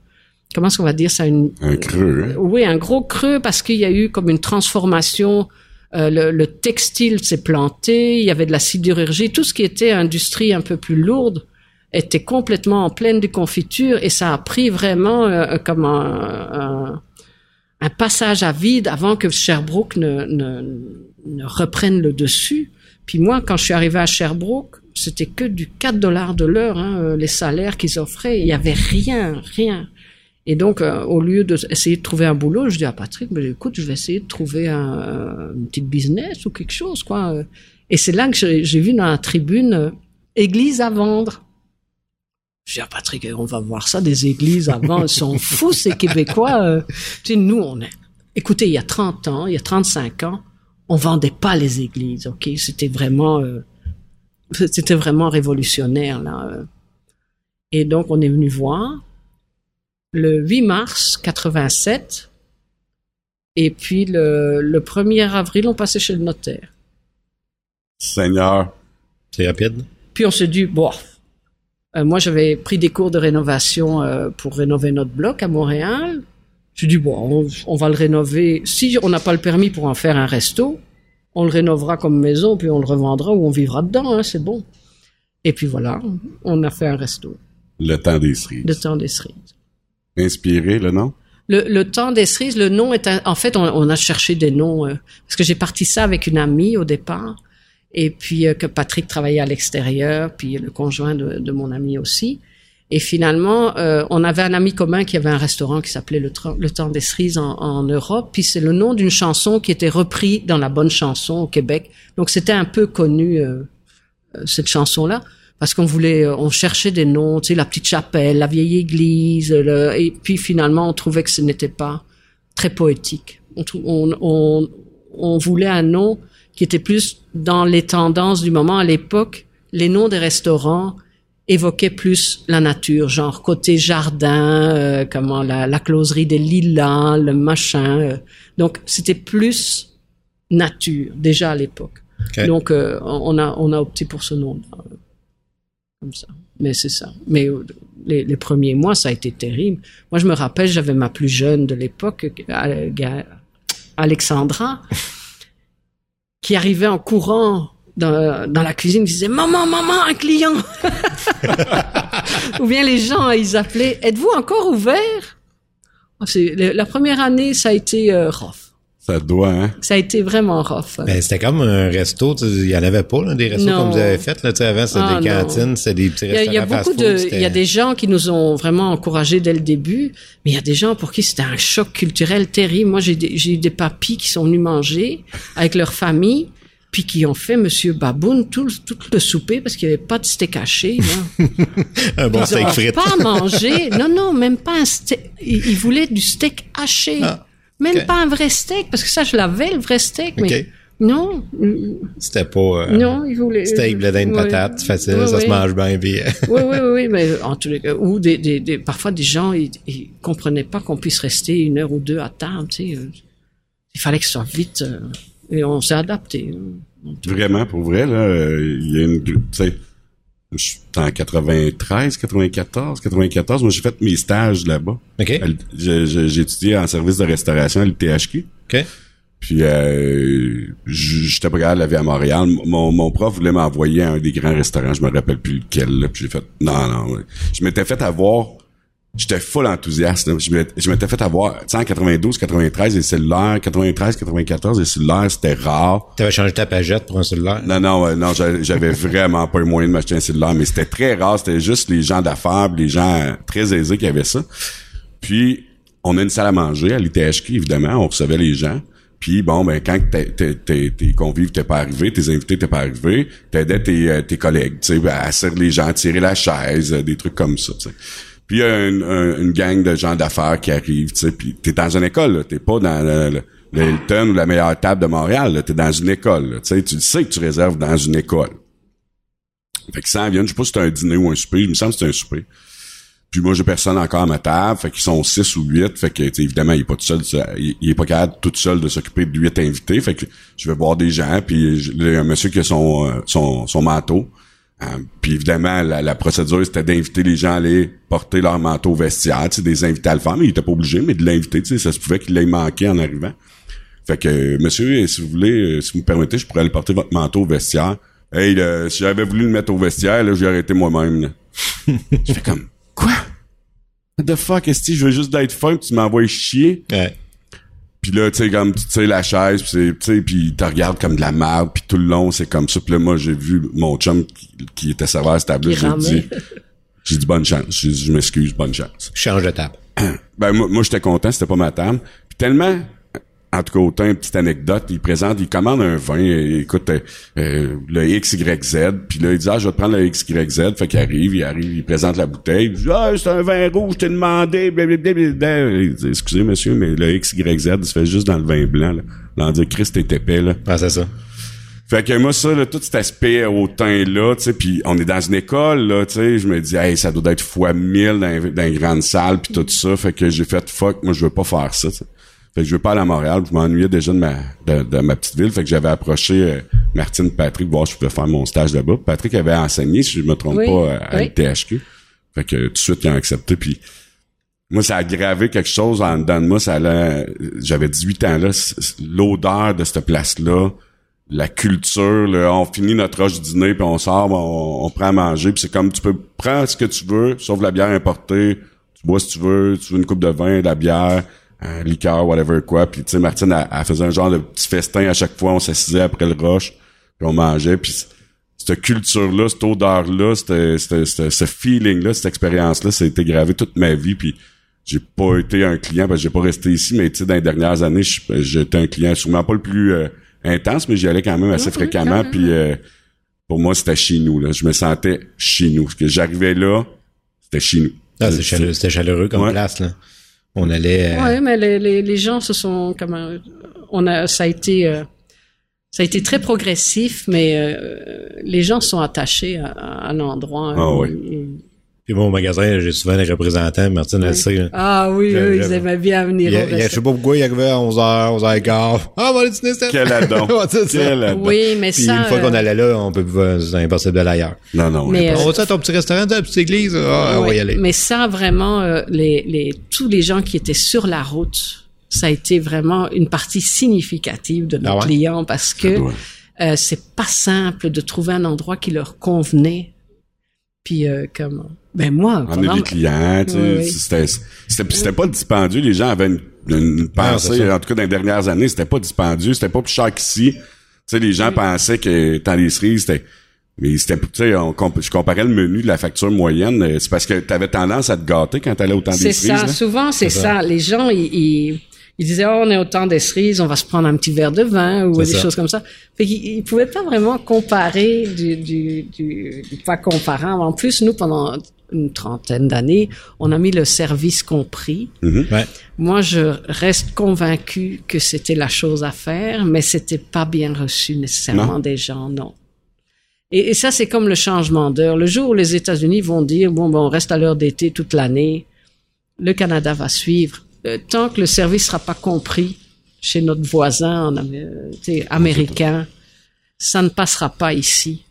comment est-ce qu'on va dire ça, une, Un creux, hein? oui, un gros creux parce qu'il y a eu comme une transformation. Euh, le, le textile s'est planté, il y avait de la sidérurgie, tout ce qui était industrie un peu plus lourde était complètement en pleine déconfiture et ça a pris vraiment euh, comme un, un, un passage à vide avant que Sherbrooke ne, ne, ne reprenne le dessus. Puis moi, quand je suis arrivé à Sherbrooke, c'était que du 4 dollars de l'heure, hein, euh, les salaires qu'ils offraient. Il y avait rien, rien. Et donc, euh, au lieu d'essayer de trouver un boulot, je dis à Patrick, mais écoute, je vais essayer de trouver un, un petit business ou quelque chose, quoi. euh. Et c'est là que j'ai vu dans la tribune euh, église à vendre. Je dis à Patrick, on va voir ça, des églises à vendre. Ils sont fous, ces Québécois. euh. Tu sais, nous, on est. Écoutez, il y a 30 ans, il y a 35 ans, on vendait pas les églises, ok? C'était vraiment, euh, c'était vraiment révolutionnaire, là. euh. Et donc, on est venu voir le 8 mars 87. Et puis, le, le 1er avril, on passait chez le notaire. Seigneur. C'est rapide. Puis, on s'est dit, bon, euh, moi, j'avais pris des cours de rénovation euh, pour rénover notre bloc à Montréal. J'ai dit, bon, on, on va le rénover. Si on n'a pas le permis pour en faire un resto, on le rénovera comme maison, puis on le revendra ou on vivra dedans, hein, c'est bon. Et puis voilà, on a fait un resto, Le temps des cerises. le temps des cerises. Inspiré, le nom? Le, le temps des cerises, le nom est un- en fait on, on a cherché des noms euh, parce que j'ai parti ça avec une amie au départ et puis euh, que Patrick travaillait à l'extérieur puis le conjoint de, de mon ami aussi. Et finalement euh, on avait un ami commun qui avait un restaurant qui s'appelait le, le temps des cerises en, en Europe puis c'est le nom d'une chanson qui était repris dans la bonne chanson au Québec. Donc c'était un peu connu euh, euh, cette chanson là parce qu'on voulait, euh, on cherchait des noms, tu sais, la petite chapelle, la vieille église, le- et puis finalement on trouvait que ce n'était pas très poétique. On, on, on, on voulait un nom qui était plus dans les tendances du moment. À l'époque, les noms des restaurants évoquaient plus la nature, genre côté jardin, euh, comment la, la closerie des lilas, le machin. euh. donc c'était plus nature déjà à l'époque. Donc euh, on a on a opté pour ce nom. Comme ça. mais c'est ça. Mais euh, les, premiers mois, ça a été terrible. Moi, je me rappelle, j'avais ma plus jeune de l'époque, euh, Ga- Alexandra, qui arrivait en courant dans, la cuisine, disait maman, maman, un client. Ou bien les gens, ils appelaient, êtes-vous encore ouvert? Le- La première année, ça a été euh, rough. Ça doit, hein? Ça a été vraiment rough. Ben, c'était comme un resto, il y en avait pas, là, des restos Non. comme vous avez fait, là, avant, c'était Ah, des cantines, c'était des petits Il y a, restaurants il y a beaucoup de, il y a des gens qui nous ont vraiment encouragés dès le début, mais il y a des gens pour qui c'était un choc culturel terrible. Moi, j'ai eu des papis qui sont venus manger avec leur famille, puis qui ont fait Monsieur Baboun tout, le- tout le souper parce qu'il n'y avait pas de steak haché. Là. un bon Ils steak frites. pas mangé. Non, non, même pas un steak. Ils, ils voulaient du steak haché. Ah, même pas un vrai steak, parce que ça, je l'avais, le vrai steak, mais Ok. non, C'était pas, euh, non, ils voulaient... steak, blé d'Inde, Ouais. patate, facile, Ouais, ça se mange bien, puis, euh, oui, oui, oui, oui, mais en tous les cas, ou des, des, des, parfois des gens, ils, ils comprenaient pas qu'on puisse rester une heure ou deux à table, tu sais. euh, Il fallait que ce soit vite, euh, et on s'est adapté. hein. Vraiment, pour vrai, là, euh, il y a une, tu sais, je suis en 93, 94, 94, moi j'ai fait mes stages là-bas. OK. À l- J'ai étudié en service de restauration à l'UTHQ. OK. Puis euh, j'étais pas capable d'aller à Montréal. Mon, mon prof voulait m'envoyer à un des grands restaurants, je me rappelle plus lequel. Là, puis j'ai fait non, non. Je m'étais fait avoir. J'étais full enthousiaste. là. Je m'étais- fait avoir. Tu sais, en 92, 93, les cellulaires, 93, 94, les cellulaires, c'était rare. T'avais changé ta pagette pour un cellulaire? Non, non, non, j'a- j'avais vraiment pas le moyen de m'acheter un cellulaire, mais c'était très rare. C'était juste les gens d'affaires, les gens très aisés qui avaient ça. Puis, on a une salle à manger à l'ITHQ, évidemment. On recevait les gens. Puis, bon, ben, quand t'es- t'es- t'es- tes convives n'étaient pas arrivés, tes invités n'étaient pas arrivés, t'aidais tes, euh, tes collègues, tu sais, à servir les gens, à tirer la chaise, euh, des trucs comme ça. Puis, il y a une, un- une gang de gens d'affaires qui arrivent, tu sais, puis t'es dans une école. T'es pas dans le, le- le ou la meilleure table de Montréal. T'es dans une école. Tu sais, tu sais que tu réserves dans une école. Fait que ça vient, je sais pas si c'est un dîner ou un souper, il me semble que c'est un souper. Puis moi, j'ai personne encore à ma table, fait qu'ils sont six ou huit, fait que, évidemment, il est pas tout seul, il, est pas capable tout seul de s'occuper de huit invités, fait que je vais voir des gens, puis il y a un monsieur qui a son, euh, son, son manteau, Euh, puis évidemment, la, la procédure, c'était d'inviter les gens à aller porter leur manteau au vestiaire, tu sais, des invités à le faire, mais il était pas obligé, mais de l'inviter, tu sais, ça se pouvait qu'il l'ait manqué en arrivant. Fait que, euh, monsieur, si vous voulez, euh, si vous me permettez, je pourrais aller porter votre manteau au vestiaire. Hey, là, si j'avais voulu le mettre au vestiaire, là, j'aurais été moi-même. je fais comme, quoi? What the fuck, est-ce que je veux juste d'être fun, tu m'envoies chier? Ouais. Puis là, tu sais, comme, tu sais, la chaise, puis c'est- tu sais, puis il te regarde comme de la merde, puis tout le long, c'est comme ça. Puis là, moi, j'ai vu mon chum qui, qui était serveur à cette table j'ai dit, j'ai dit bonne chance. J'ai dit, je m'excuse, bonne chance. Change de table. Ben, moi, moi j'étais content, c'était pas ma table. Puis tellement, en tout cas, autant une petite anecdote, il présente, il commande un vin, euh, écoute, euh, euh, le XYZ, puis là, il dit, ah, je vais te prendre le XYZ, fait qu'il arrive, il arrive, il présente la bouteille, il dit, ah, c'est un vin rouge, je t'ai demandé, blablabla. Il dit, excusez, monsieur, mais le XYZ, il se fait juste dans le vin blanc, là. On dit, Christ, t'es épais, là. Ah, c'est ça. Fait que moi, ça, là, tout cet aspect au teint-là, tu sais, puis on est dans une école, là, tu sais, je me dis, hey, ça doit être fois mille dans, dans une grande salle, puis tout ça. Fait que j'ai fait, fuck, moi, je veux pas faire ça. Fait que je veux pas aller à Montréal, je m'ennuyais déjà de ma, de, de ma petite ville. Fait que j'avais approché euh, Martine Patrick, voir si je pouvais faire mon stage là-bas. Patrick avait enseigné, si je me trompe Oui, pas, à, oui. l'ITHQ. Fait que tout de suite, ils ont accepté, puis moi, ça a gravé quelque chose en dedans de moi. Ça allait, j'avais 18 ans là. L'odeur de cette place-là, la culture, là, on finit notre roche dîner, puis on sort, on, on prend à manger, puis c'est comme tu peux prendre ce que tu veux, sauf la bière importée. Tu bois si tu veux, tu veux une coupe de vin, de la bière, un liqueur, whatever quoi. Puis tu sais, Martine, elle, elle faisait un genre de petit festin à chaque fois. On s'assisait après le roche, puis on mangeait, puis cette culture-là, cette odeur-là, ce feeling-là, cette expérience-là, ça a été gravé toute ma vie, puis j'ai pas été un client parce que j'ai pas resté ici, mais tu sais, dans les dernières années, je- j'étais un client sûrement pas le plus euh, intense, mais j'y allais quand même assez Oui, fréquemment. même. Puis euh, pour moi, c'était chez nous. Là. Je me sentais chez nous. Parce que j'arrivais là, c'était chez nous. Ah, c'est chaleureux, c'était chaleureux comme Ouais. place, là. On allait, euh, Ouais, mais les, les, les gens se sont comment on a ça a été euh, ça a été très progressif, mais euh, les gens sont attachés à, à un endroit. Ah euh, et- Puis moi, au magasin, j'ai souvent les représentants, Martine, elle sait. Ah oui, Je- eux, je- ils aimaient bien venir Il y a- au il y a- je sais pas pourquoi il arrivait à 11h, 11h15. Ah, on va aller dîner, c'est. Quel adon. Oui, mais Puis ça... une fois euh, qu'on allait là, on peut, c'est impossible d'aller ailleurs. Non, non. Mais, ouais, euh, On va-tu à ton petit restaurant, ta petite église? Ah, on va y aller. Mais ça, vraiment, euh, les, les, tous les gens qui étaient sur la route, ça a été vraiment une partie significative de nos Ah ouais? clients parce que doit. euh, c'est pas simple de trouver un endroit qui leur convenait. Puis euh, comme ben moi, On est des clients, tu sais, Oui, oui. c'était, c'était, pas dispendieux, les gens avaient une, une pensée, c'est ça. en tout cas dans les dernières années, c'était pas dispendieux, c'était pas plus cher qu'ici. Tu sais, les gens pensaient que dans les cerises, c'était, mais c'était, tu sais, on comp- je comparais le menu de la facture moyenne, euh, c'est parce que t'avais tendance à te gâter quand t'allais au temps c'est des cerises, ça. là. Souvent, c'est ça. Les gens, ils, ils, ils disaient, oh, on est au temps des cerises, on va se prendre un petit verre de vin ou C'est des ça. choses comme ça. Fait qu'ils ils pouvaient pas vraiment comparer du, du, du, du pas comparable. En plus, nous, pendant une trentaine d'années, on a mis le service compris. Ouais. Moi, je reste convaincu que c'était la chose à faire, mais c'était pas bien reçu nécessairement Non. des gens, non. Et, et ça, c'est comme le changement d'heure. Le jour où les États-Unis vont dire, bon, ben, on reste à l'heure d'été toute l'année, le Canada va suivre. Euh, tant que le service sera pas compris chez notre voisin en euh, américain, ça ne passera pas ici.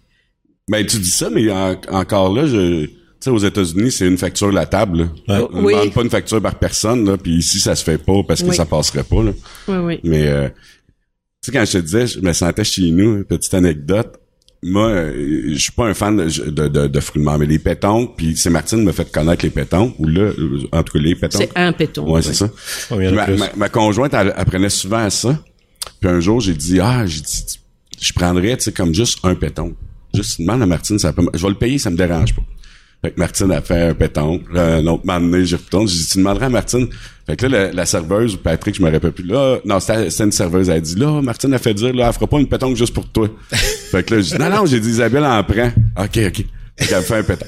Ben, tu dis ça, mais en- encore là, je, tu sais, aux États-Unis, c'est une facture à la table, là. Ouais. On ne Oui. demande pas une facture par personne, là, puis ici, ça se fait pas parce que Oui. ça passerait pas, là. Oui, oui. Mais euh, tu sais quand je te disais, je me sentais chez nous, petite anecdote. Moi, euh, je suis pas un fan de, de, de, de fruits de mer, mais les pétanques, puis c'est Martine qui m'a fait connaître les pétanques, ou là, euh, en tout cas les pétanques. C'est un péton. Ouais, oui. c'est ça. Oh, Ma, ma, ma conjointe, elle, elle prenait souvent à ça. Puis un jour, j'ai dit, ah, j'ai dit, je prendrais, tu sais, comme juste un péton. Juste demande à Martine, ça peut, je vais le payer, ça me dérange pas. Fait que Martine a fait un péton. Là, un autre moment donné, j'y retourne. J'ai dit, tu demanderas à Martine. Fait que là, la, la serveuse ou Patrick, je me rappelle plus. Là, non, c'était une serveuse. Elle a dit, là, Martine a fait dire, là, elle fera pas une pétonque juste pour toi. fait que là, j'ai dit, non, non, j'ai dit, Isabelle en prend. OK, OK. Fait qu'elle fait un péton.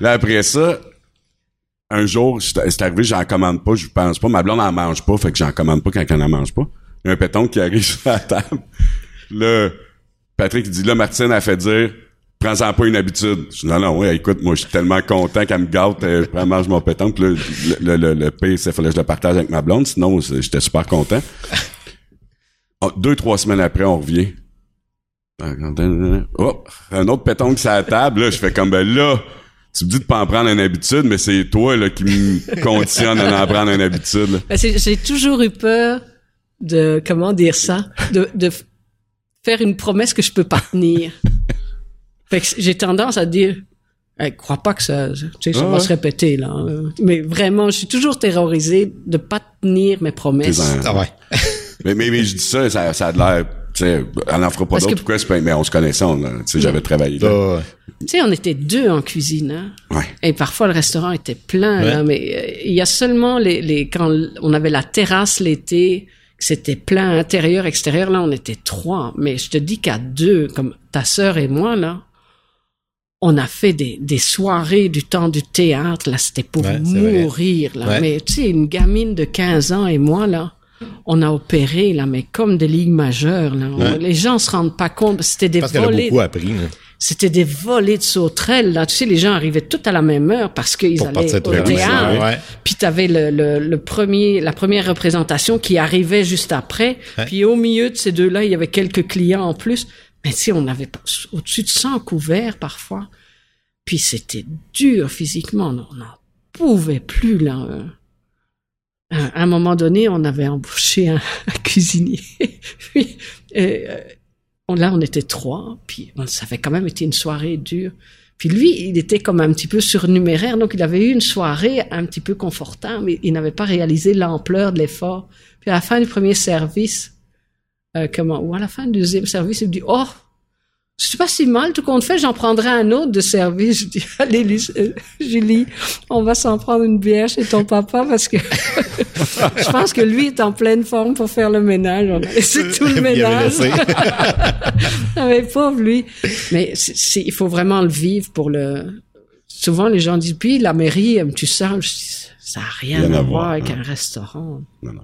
Là, après ça, un jour, c'est arrivé, j'en commande pas, je pense pas. Ma blonde en mange pas, fait que j'en commande pas quand elle en mange pas. Il y a un péton qui arrive sur la table. Là, Patrick il dit, là, Martine a fait dire, prends-en pas une habitude. Je dis, non, non, ouais, écoute, moi, je suis tellement content qu'elle me gâte, euh, je prends, mange mon péton. Puis là, le, le, le, le c'est fallait que je le partage avec ma blonde, sinon, j'étais super content. Oh, deux, trois semaines après, on revient. Oh, un autre péton qui à la table, là, je fais comme, ben là, tu me dis de pas en prendre une habitude, mais c'est toi, là, qui me conditionne à en prendre une habitude. Ben, J'ai toujours eu peur de, comment dire ça, de, de faire une promesse que je peux pas tenir. Fait que j'ai tendance à dire, hey, crois pas que ça, tu sais, ça Ah va ouais. se répéter, là. hein. Mais vraiment, je suis toujours terrorisé de pas tenir mes promesses. En- Ah ouais. Mais, mais, mais je dis ça, ça, ça a de l'air, tu sais, elle n'en fera pas Parce d'autres que- ou quoi, c'est pas- mais on se connaissait, on, a- tu sais, j'avais travaillé là. Là, Tu sais, on était deux en cuisine, hein. Ouais. Et parfois, le restaurant était plein, Ouais. là, mais euh, il y a seulement les, les, quand on avait la terrasse l'été, c'était plein intérieur, extérieur, là, on était trois. Mais je te dis qu'à deux, comme ta sœur et moi, là, on a fait des, des soirées du temps du théâtre, là, c'était pour Ouais, mourir, là. Ouais. Mais tu sais, une gamine de 15 ans et moi, là, on a opéré, là, mais comme des ligues majeures, là. On- les gens se rendent pas compte, c'était des parce a volées beaucoup appris. là. c'était des volées de sauterelles. Là, tu sais, les gens arrivaient tout à la même heure parce qu'ils Pour allaient au théâtre. Puis t'avais le, le, le premier, la première représentation qui arrivait juste après. Puis au milieu de ces deux-là, il y avait quelques clients en plus. Mais sais, on avait pas- au-dessus de 100 couverts parfois. Puis c'était dur physiquement. On n'en pouvait plus là. euh. À un moment donné, on avait embauché un, cuisinier. Puis, euh, on- là, on était trois, puis bon, ça avait quand même été une soirée dure. Puis lui, il était comme un petit peu surnuméraire, donc il avait eu une soirée un petit peu confortable, mais il n'avait pas réalisé l'ampleur de l'effort. Puis à la fin du premier service, euh, comment, ou à la fin du deuxième service, il me dit, oh, c'est pas si mal tout compte fait, j'en prendrai un autre de service. Je dis, allez, euh, Julie, on va s'en prendre une bière chez ton papa parce que je pense que lui est en pleine forme pour faire le ménage. On a laissé tout le ménage. Ah, mais pauvre lui. Mais c'est, c'est- il faut vraiment le vivre pour le. Souvent les gens disent puis la mairie Je dis, Ça n'a rien, Rien à, voir, avec hein. un restaurant. Non, non.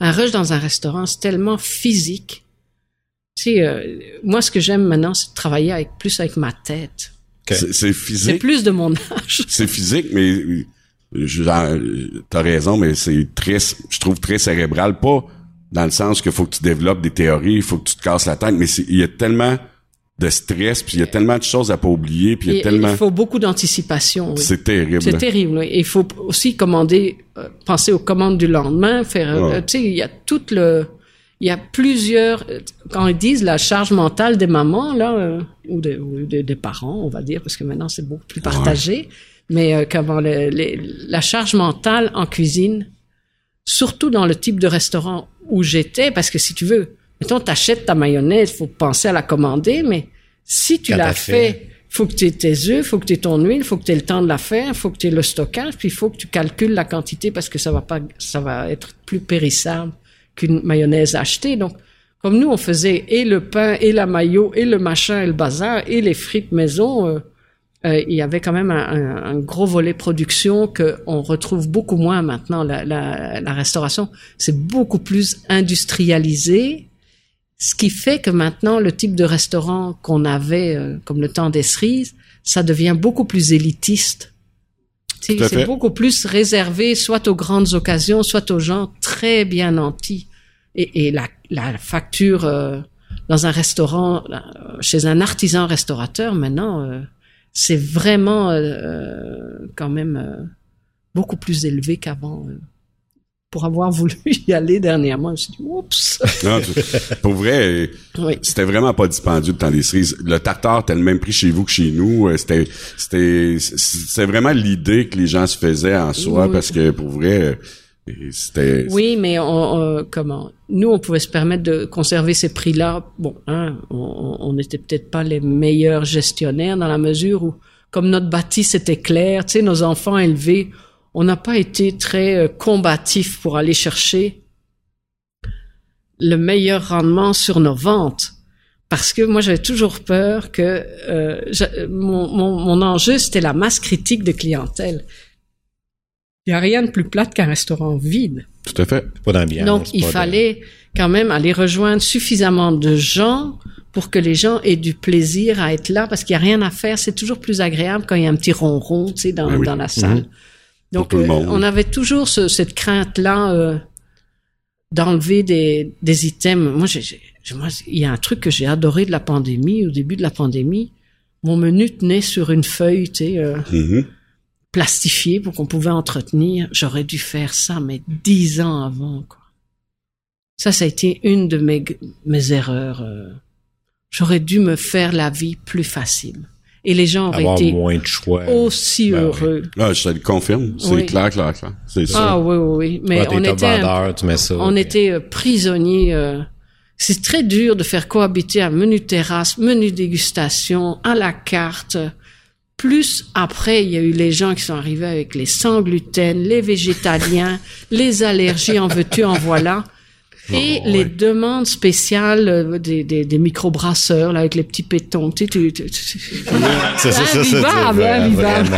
Un rush dans un restaurant, c'est tellement physique. Tu sais, euh, moi ce que j'aime maintenant, c'est de travailler avec plus avec ma tête. C'est c'est C'est physique. plus de mon âge. C'est physique, mais je- genre, t'as raison, mais c'est très, je trouve très cérébral, pas dans le sens qu'il faut que tu développes des théories, il faut que tu te casses la tête, mais c'est- il y a tellement de stress, puis il y a tellement de choses à pas oublier, puis il y a tellement, Il faut beaucoup d'anticipation. oui. c'est terrible. C'est terrible. oui. Et Il faut aussi commander, euh, penser aux commandes du lendemain, faire. euh, tu sais, il y a tout le, il y a plusieurs. euh, Quand ils disent la charge mentale des mamans là, euh, ou, des, ou des, des parents, on va dire, parce que maintenant c'est beaucoup plus partagé. Mais comment le- les- la charge mentale en cuisine, surtout dans le type de restaurant où j'étais, parce que si tu veux, mettons, t'achètes ta mayonnaise, faut penser à la commander, mais si tu l'as fait, faut que tu aies tes œufs, faut que tu aies ton huile, faut que tu aies le temps de la faire, faut que tu aies le stockage, puis il faut que tu calcules la quantité parce que ça va pas, ça va être plus périssable qu'une mayonnaise achetée. Donc, comme nous, on faisait et le pain, et la maillot, et le machin, et le bazar, et les frites maison, euh, euh, il y avait quand même un, un- un gros volet production que on retrouve beaucoup moins maintenant. La, la, la restauration, c'est beaucoup plus industrialisé, ce qui fait que maintenant le type de restaurant qu'on avait, euh, comme le temps des cerises, ça devient beaucoup plus élitiste. C'est beaucoup plus réservé soit aux grandes occasions, soit aux gens très bien nantis. Et, et la, la facture euh, dans un restaurant, euh, chez un artisan restaurateur, maintenant, euh, c'est vraiment euh, quand même euh, beaucoup plus élevé qu'avant. Pour avoir voulu y aller dernièrement, je me suis dit, oups. Non, pour vrai, oui. c'était vraiment pas dispendieux de temps des cerises. Le tartare était le même prix chez vous que chez nous. Euh, C'était, c'était, c'est vraiment l'idée que les gens se faisaient en soi Oui. parce que pour vrai, c'était. Oui, mais on, on- comment? Nous, on pouvait se permettre de conserver ces prix-là. Bon, hein, on on n'était peut-être pas les meilleurs gestionnaires dans la mesure où, comme notre bâtisse était claire, tu sais, nos enfants élevés, on n'a pas été très euh, combatifs pour aller chercher le meilleur rendement sur nos ventes. Parce que moi, j'avais toujours peur que euh, mon, mon, mon enjeu, c'était la masse critique de clientèle. Il n'y a rien de plus plate qu'un restaurant vide. Tout à fait. Pas d'ambiance. Donc, il de- fallait quand même aller rejoindre suffisamment de gens pour que les gens aient du plaisir à être là, parce qu'il n'y a rien à faire. C'est toujours plus agréable quand il y a un petit ronron, tu sais, dans, Ben oui. dans la salle. Tout le euh, on avait toujours ce- cette crainte-là euh, d'enlever des, des items. Moi, j'ai, j'ai- moi, il y a un truc que j'ai adoré de la pandémie, au début de la pandémie. Mon menu tenait sur une feuille, tu sais, euh, Mhm. plastifiée pour qu'on pouvait entretenir. J'aurais dû faire ça, mais dix ans avant, quoi. Ça, ça a été une de mes, mes erreurs. euh. J'aurais dû me faire la vie plus facile. Et les gens auraient Avoir été moins de choix. aussi Ben oui. heureux. Ah, je te le confirme. C'est Oui. clair, clair, clair. C'est ça. Ah oui, oui, oui. Mais Ouais, t'es on était, un- vendeur, tu mets ça. on était euh, prisonniers. euh. c'est très dur de faire cohabiter un menu terrasse, menu dégustation, à la carte. Plus après, il y a eu les gens qui sont arrivés avec les sans gluten, les végétaliens, les allergies, en veux-tu, en voilà. Et Oh, les demandes spéciales euh, des, des, des microbrasseurs, là, avec les petits pétons. Tu sais, tu- tu- tu- C'est ça, ça, ça, Invivable, hein, invivable.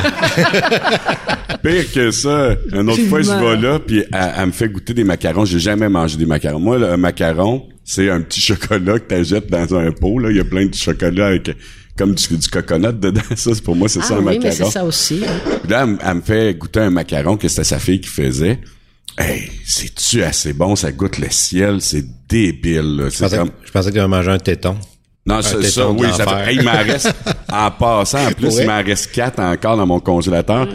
Pire que ça, une autre fois, je vais là, puis elle, me fait goûter des macarons. J'ai jamais mangé des macarons. Moi, là, un macaron, c'est un petit chocolat que t'achètes dans un pot. Là, il y a plein de chocolat avec comme du, du coconut dedans. Ça, pour moi, c'est Ah ça un oui, mais macaron. c'est ça aussi. hein. Là, elle, elle me fait goûter un macaron que c'était sa fille qui faisait. Hey, c'est-tu assez bon? Ça goûte le ciel. C'est débile, là. Je C'est pensais, comme... je pensais que tu avais mangé un téton. Non, c'est ça, téton oui, ça fait, hey, il m'en reste, en passant, en plus, Ouais. il m'en reste quatre encore dans mon congélateur.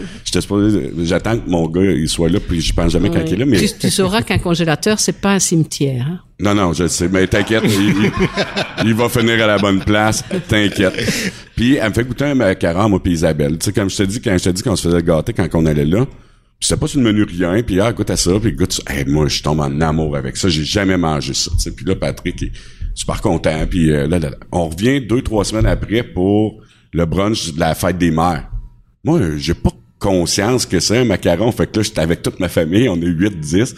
J'attends que mon gars, il soit là, puis je pense jamais quand il est là, mais, Tu, tu sauras qu'un congélateur, c'est pas un cimetière. Hein? non, non, je sais, mais t'inquiète, il, il- il va finir à la bonne place, t'inquiète. Puis, elle me fait goûter un macaron, moi, puis Isabelle. Tu sais, comme je te dis, quand je te dis qu'on se faisait gâter quand on allait là, c'était pas sur le menu rien, puis ah, goûte à ça, puis goûte ça. Hey, moi, je tombe en amour avec ça, j'ai jamais mangé ça, tu sais. Puis là, Patrick est super content, puis euh, là, là, là. on revient deux, trois semaines après pour le brunch de la fête des mères. Moi, j'ai pas conscience que c'est un macaron, fait que là, j'étais avec toute ma famille, on est 8, 10.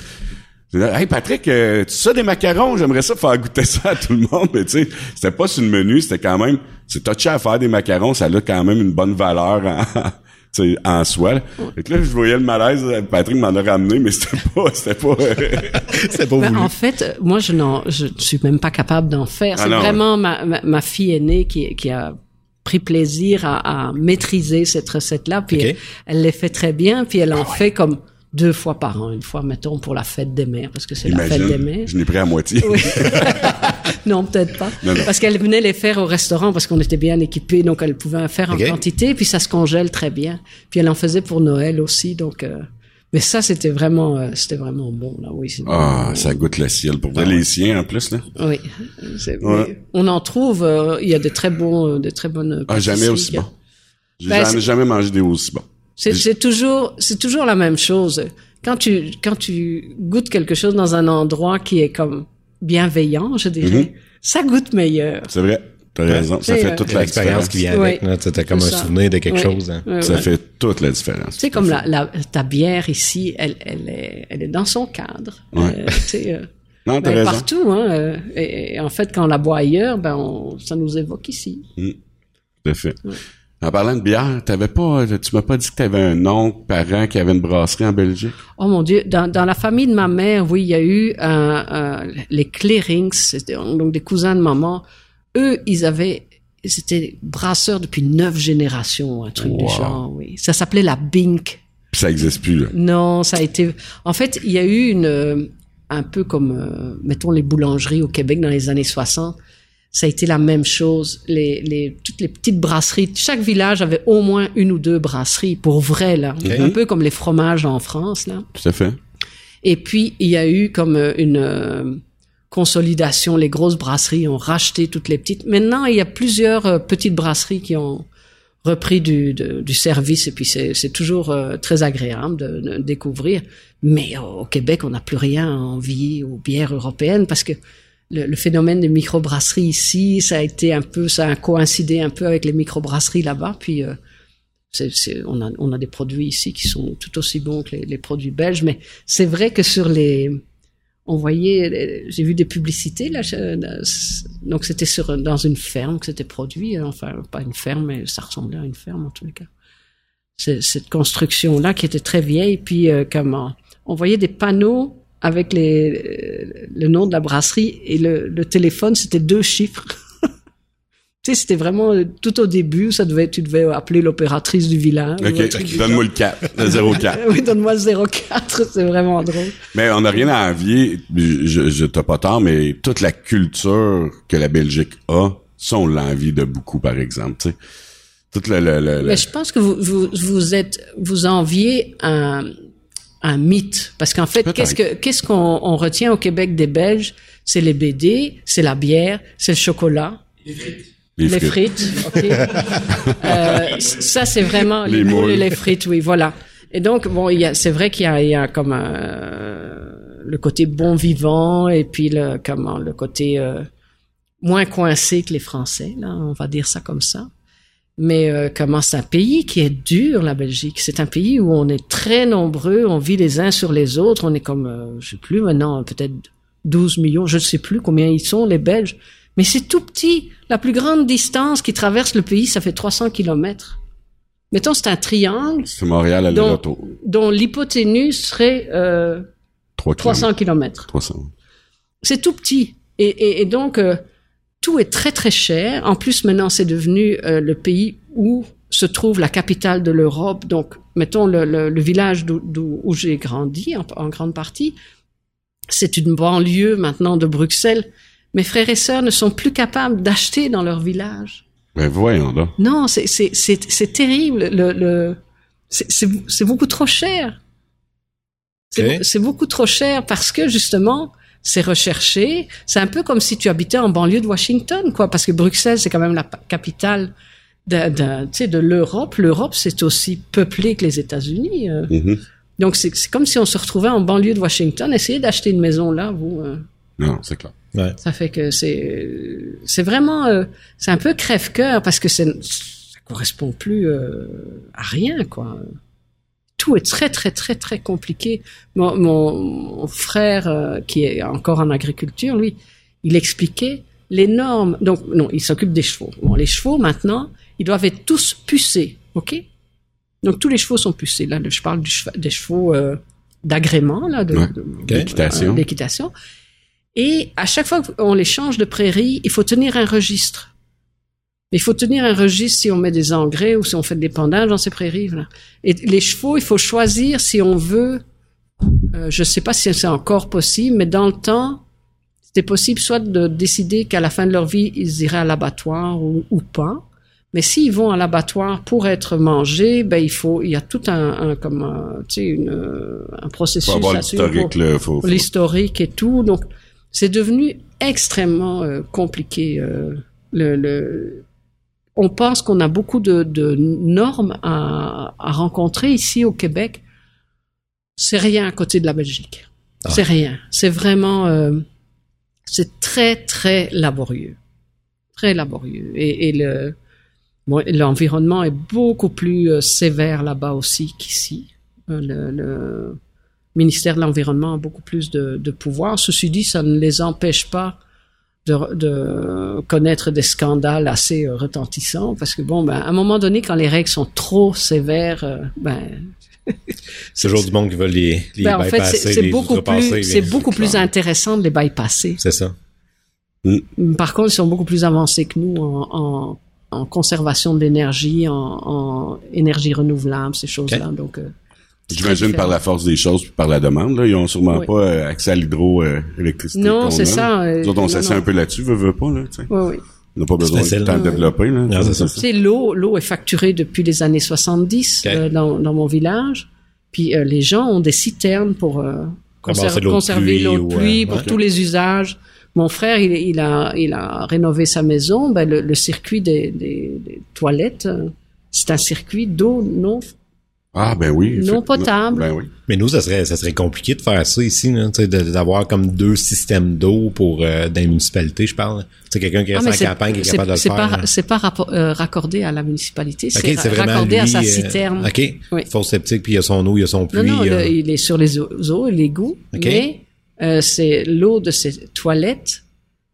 J'ai dit, Hey Patrick, euh, tu sais des macarons? J'aimerais ça faire goûter ça à tout le monde. Mais tu sais, c'était pas sur le menu, c'était quand même, c'est touché à faire des macarons, ça a quand même une bonne valeur en, sais, en soi. là. Fait que là, je voyais le malaise, euh, Patrick m'en a ramené, mais c'était pas, c'était pas, euh, C'est pas Ben, voulu. en fait, euh, moi, je n'en, je suis même pas capable d'en faire. Ah C'est vraiment ma, ma, ma fille aînée qui, qui a pris plaisir à, à maîtriser cette recette-là. Puis elle, elle les fait très bien. Puis elle en fait comme deux fois par an. Une fois, mettons, pour la fête des mères, parce que c'est la fête des mères. je n'ai pris à moitié. Oui. non, peut-être pas. Non, non. Parce qu'elle venait les faire au restaurant parce qu'on était bien équipés, donc elle pouvait en faire en quantité, puis ça se congèle très bien. Puis elle en faisait pour Noël aussi, donc. euh, mais ça, c'était vraiment, euh, c'était vraiment bon là. Oui. Ah, ça goûte le ciel. Pour vrai, les siens, en plus, là. Oui. Ouais. On en trouve. euh, Il y a des très bons, des très bonnes. Ah, jamais aussi bon. J'ai Ben, jamais, c'est- jamais mangé des aussi bons. C'est c'est toujours, c'est toujours la même chose. Quand tu, quand tu goûtes quelque chose dans un endroit qui est comme bienveillant, je dirais, Mhm. ça goûte meilleur. C'est vrai. T'as raison. Ça C'est, fait euh, toute la L'expérience différence. qui vient avec, Oui. là. Tu as comme un C'est ça. souvenir de quelque Oui. chose. hein. Ça fait toute la différence. Sais, comme la, la, ta bière ici, elle, elle, est, elle est dans son cadre. Ouais. Euh, euh, Non, t'as ben, raison. partout, hein. euh, Et, et en fait, quand on la boit ailleurs, ben, on, ça nous évoque ici. Tout à fait. En parlant de bière, t'avais pas, tu m'as pas dit que t'avais un oncle, parent qui avait une brasserie en Belgique? Oh mon Dieu, dans, dans la famille de ma mère, oui, il y a eu un- un- les Clearings, c'était donc des cousins de maman. Eux, ils avaient, ils étaient brasseurs depuis neuf générations, un truc du Wow. genre, oui. Ça s'appelait la Bink. Puis ça existe plus, là. Non, ça a été. En fait, il y a eu une euh, un peu comme euh, mettons les boulangeries au Québec dans les années 60. Ça a été la même chose. Les, les toutes les petites brasseries, chaque village avait au moins une ou deux brasseries pour vrai là, un peu comme les fromages en France là. Tout à fait. Et puis il y a eu comme euh, une euh, consolidation. Les grosses brasseries ont racheté toutes les petites. Maintenant, il y a plusieurs euh, petites brasseries qui ont repris du, de- du service et puis c'est c'est toujours euh, très agréable de, de découvrir. Mais au Québec, on n'a plus rien à envier aux bières européennes parce que le, le phénomène des microbrasseries ici, ça a été un peu, ça a coïncidé un peu avec les microbrasseries là-bas. Puis euh, c'est, c'est- on, a, on a des produits ici qui sont tout aussi bons que les, les produits belges, mais c'est vrai que sur les, on voyait, euh, j'ai vu des publicités là, je- donc c'était sur dans une ferme que c'était produit, hein, enfin pas une ferme, mais ça ressemblait à une ferme en tous les cas. Cette construction là qui était très vieille, puis euh, comment, on voyait des panneaux avec les, euh, le nom de la brasserie et le, le téléphone, c'était deux chiffres. tu sais, c'était vraiment tout au début, ça devait, tu devais appeler l'opératrice du village. OK. du Donne-moi le 4, le 04. oui, donne-moi le 04, c'est vraiment drôle. Mais on n'a rien à envier. Je, je t'as pas tort, mais toute la culture que la Belgique a, ça, on l'envie de beaucoup, par exemple, tu sais. Toute le, le- le- Mais je pense que vous, vous, vous êtes, vous enviez un, un mythe. Parce qu'en fait, qu'est-ce que, qu'est-ce qu'on on retient au Québec des Belges? C'est les BD, c'est la bière, c'est le chocolat. les Les frites. frites, ok. Euh, ça, c'est vraiment les, Les moules moules. et les frites, oui, voilà. Et donc, bon, il y a, c'est vrai qu'il y a, il y a comme euh, le côté bon vivant et puis le comment le côté euh, moins coincé que les Français, là, on va dire ça comme ça. Mais euh, comment c'est un pays qui est dur, la Belgique? C'est un pays où on est très nombreux, on vit les uns sur les autres. On est comme, euh, je sais plus maintenant, peut-être 12 millions, je ne sais plus combien ils sont, les Belges. Mais c'est tout petit. La plus grande distance qui traverse le pays, ça fait 300 kilomètres. Mettons, c'est un triangle C'est Montréal à dont, dont l'hypoténuse serait euh, 3 300 kilomètres. 300. C'est tout petit. Et, et, et donc, euh, tout est très, très cher. En plus, maintenant, c'est devenu euh, le pays où se trouve la capitale de l'Europe. Donc, mettons, le, le, le village d'où- d'où- où j'ai grandi, en, en grande partie, c'est une banlieue maintenant de Bruxelles. Mes frères et sœurs ne sont plus capables d'acheter dans leur village. Ben voyons là. Non, c'est c'est c'est c'est terrible. Le le c'est c'est c'est beaucoup trop cher. C'est beaucoup trop cher parce que justement c'est recherché. C'est un peu comme si tu habitais en banlieue de Washington, quoi, parce que Bruxelles c'est quand même la capitale de, de, tu sais, de l'Europe. L'Europe c'est aussi peuplé que les États-Unis. euh. Mhm. Donc c'est comme si on se retrouvait en banlieue de Washington. Essayez d'acheter une maison là, vous. euh. Non, c'est clair. Ouais. Ça fait que c'est c'est vraiment euh, c'est un peu crève-cœur parce que ça correspond plus euh, à rien quoi. Tout est très très très très compliqué. Mon, mon, mon frère euh, qui est encore en agriculture, lui, il expliquait les normes. Donc non, il s'occupe des chevaux. Bon, les chevaux maintenant, ils doivent être tous pucés, ok? Donc tous les chevaux sont pucés. Là, je parle du des chevaux euh, d'agrément là, de, Ouais. de- euh, d'équitation. Et à chaque fois qu'on les change de prairie, il faut tenir un registre. Il faut tenir un registre si on met des engrais ou si on fait de l'épandage dans ces prairies. Là. Et les chevaux, il faut choisir si on veut. Euh, je ne sais pas si c'est encore possible, mais dans le temps, c'était possible soit de décider qu'à la fin de leur vie, ils iraient à l'abattoir ou, ou pas. Mais s'ils vont à l'abattoir pour être mangés, ben il faut, il y a tout un, un comme un, tu sais, une, un processus l'historique et tout. Donc, c'est devenu extrêmement euh, compliqué. euh, le, le- on pense qu'on a beaucoup de, de normes à, à rencontrer ici au Québec. C'est rien à côté de la Belgique. Ah. C'est rien. C'est vraiment, euh, c'est très très laborieux, très laborieux. Et, et le bon, l'environnement est beaucoup plus euh, sévère là-bas aussi qu'ici. Euh, le, le ministère de l'environnement a beaucoup plus de, de pouvoir. Ceci dit, ça ne les empêche pas de, de connaître des scandales assez euh, retentissants parce que bon, ben, à un moment donné, quand les règles sont trop sévères, euh, ben, C'est toujours du monde qui veut les, les ben, en fait, bypasser, c'est beaucoup plus, c'est beaucoup plus intéressant de les bypasser. C'est ça. Par contre, ils sont beaucoup plus avancés que nous en, en, en conservation de l'énergie, en, en énergie renouvelable, ces choses-là. Donc, euh, J'imagine par la force des choses puis par la demande, là. Ils ont sûrement Oui. pas euh, accès à l'hydroélectricité. Non, c'est a, ça, euh, Nous autres, on non. un peu là-dessus, veut, veut pas, là, tu sais. Oui, oui. On n'a pas besoin de Ouais. développer, là. Non, c'est ça. Tu sais, l'eau, l'eau est facturée depuis les années 70 Ok. euh, dans, dans mon village. Puis euh, les gens ont des citernes pour euh, conserver l'eau de pluie pour tous les usages. Mon frère, il, il a, il a rénové sa maison. Ben, le, le circuit des, des, des toilettes, c'est un circuit d'eau non. Ah, ben oui. Non Fait- potable. Ben oui. Mais nous, ça serait, ça serait compliqué de faire ça ici, d'avoir comme deux systèmes d'eau pour euh, dans les municipalités, je parle. C'est quelqu'un qui Ah, reste mais en campagne qui est capable de le faire. pas, là. c'est pas rapport- euh, raccordé à la municipalité, c'est ra- vraiment raccordé à sa euh, citerne. OK. Oui. Faux septique, puis il y a son eau, il y a son Non, puits. non, euh, le- il est sur les eaux, eaux et l'égout, Ok. mais euh, c'est l'eau de ses toilettes,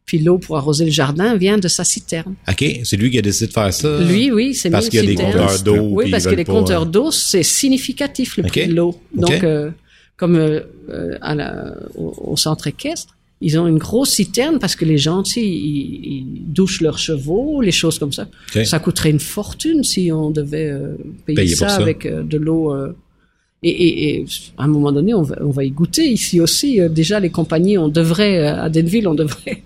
puis l'eau pour arroser le jardin vient de sa citerne. OK, c'est lui qui a décidé de faire ça. Lui, oui, c'est Parce qu'il y a des compteurs d'eau. Oui, parce que les pas, compteurs euh, d'eau, c'est significatif le prix de l'eau. Donc, euh, comme euh, à la, au, au centre équestre, ils ont une grosse citerne parce que les gens, tu sais, ils, ils douchent leurs chevaux, les choses comme ça. Ça coûterait une fortune si on devait euh, payer, Payer ça, avec de l'eau. et, et, et à un moment donné, on va, on va y goûter ici aussi. Déjà, les compagnies, on devrait, à Denville, on devrait...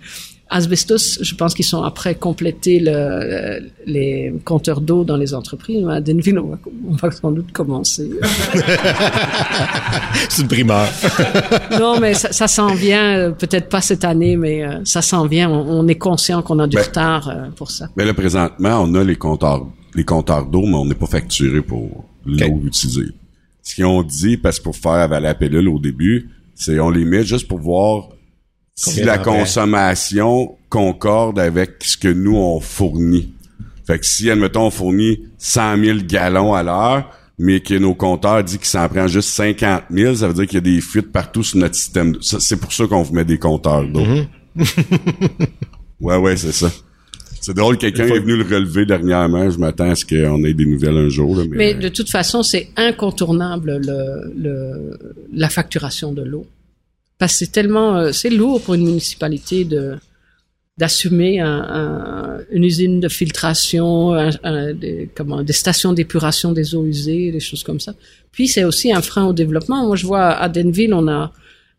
Asbestos, je pense qu'ils sont après compléter le, euh, les compteurs d'eau dans les entreprises. À Denville, on va, on va sans doute commencer. C'est une primeur. non, mais ça, ça s'en vient, euh, peut-être pas cette année, mais euh, ça s'en vient. On, on est conscient qu'on a du Ben, retard euh, pour ça. Mais là, présentement, on a les compteurs, les compteurs d'eau, mais on n'est pas facturé pour l'eau utilisée. Ce qu'ils ont dit, parce que pour faire avaler la pilule au début, c'est on les met juste pour voir si la consommation concorde avec ce que nous, on fournit. Fait que si, admettons, on fournit 100 000 gallons à l'heure, mais que nos compteurs disent qu'il s'en prend juste 50 000, ça veut dire qu'il y a des fuites partout sur notre système. C'est pour ça qu'on vous met des compteurs d'eau. Mm-hmm. ouais, ouais, c'est ça. C'est drôle, quelqu'un est venu le relever dernièrement. Je m'attends à ce qu'on ait des nouvelles un jour. Là, mais, Mais de toute façon, c'est incontournable le, le, la facturation de l'eau. Parce que c'est tellement, euh, c'est lourd pour une municipalité de d'assumer un, un- une usine de filtration, un- des, comment, des stations d'épuration des eaux usées, des choses comme ça. Puis c'est aussi un frein au développement. Moi, je vois à Denville, on a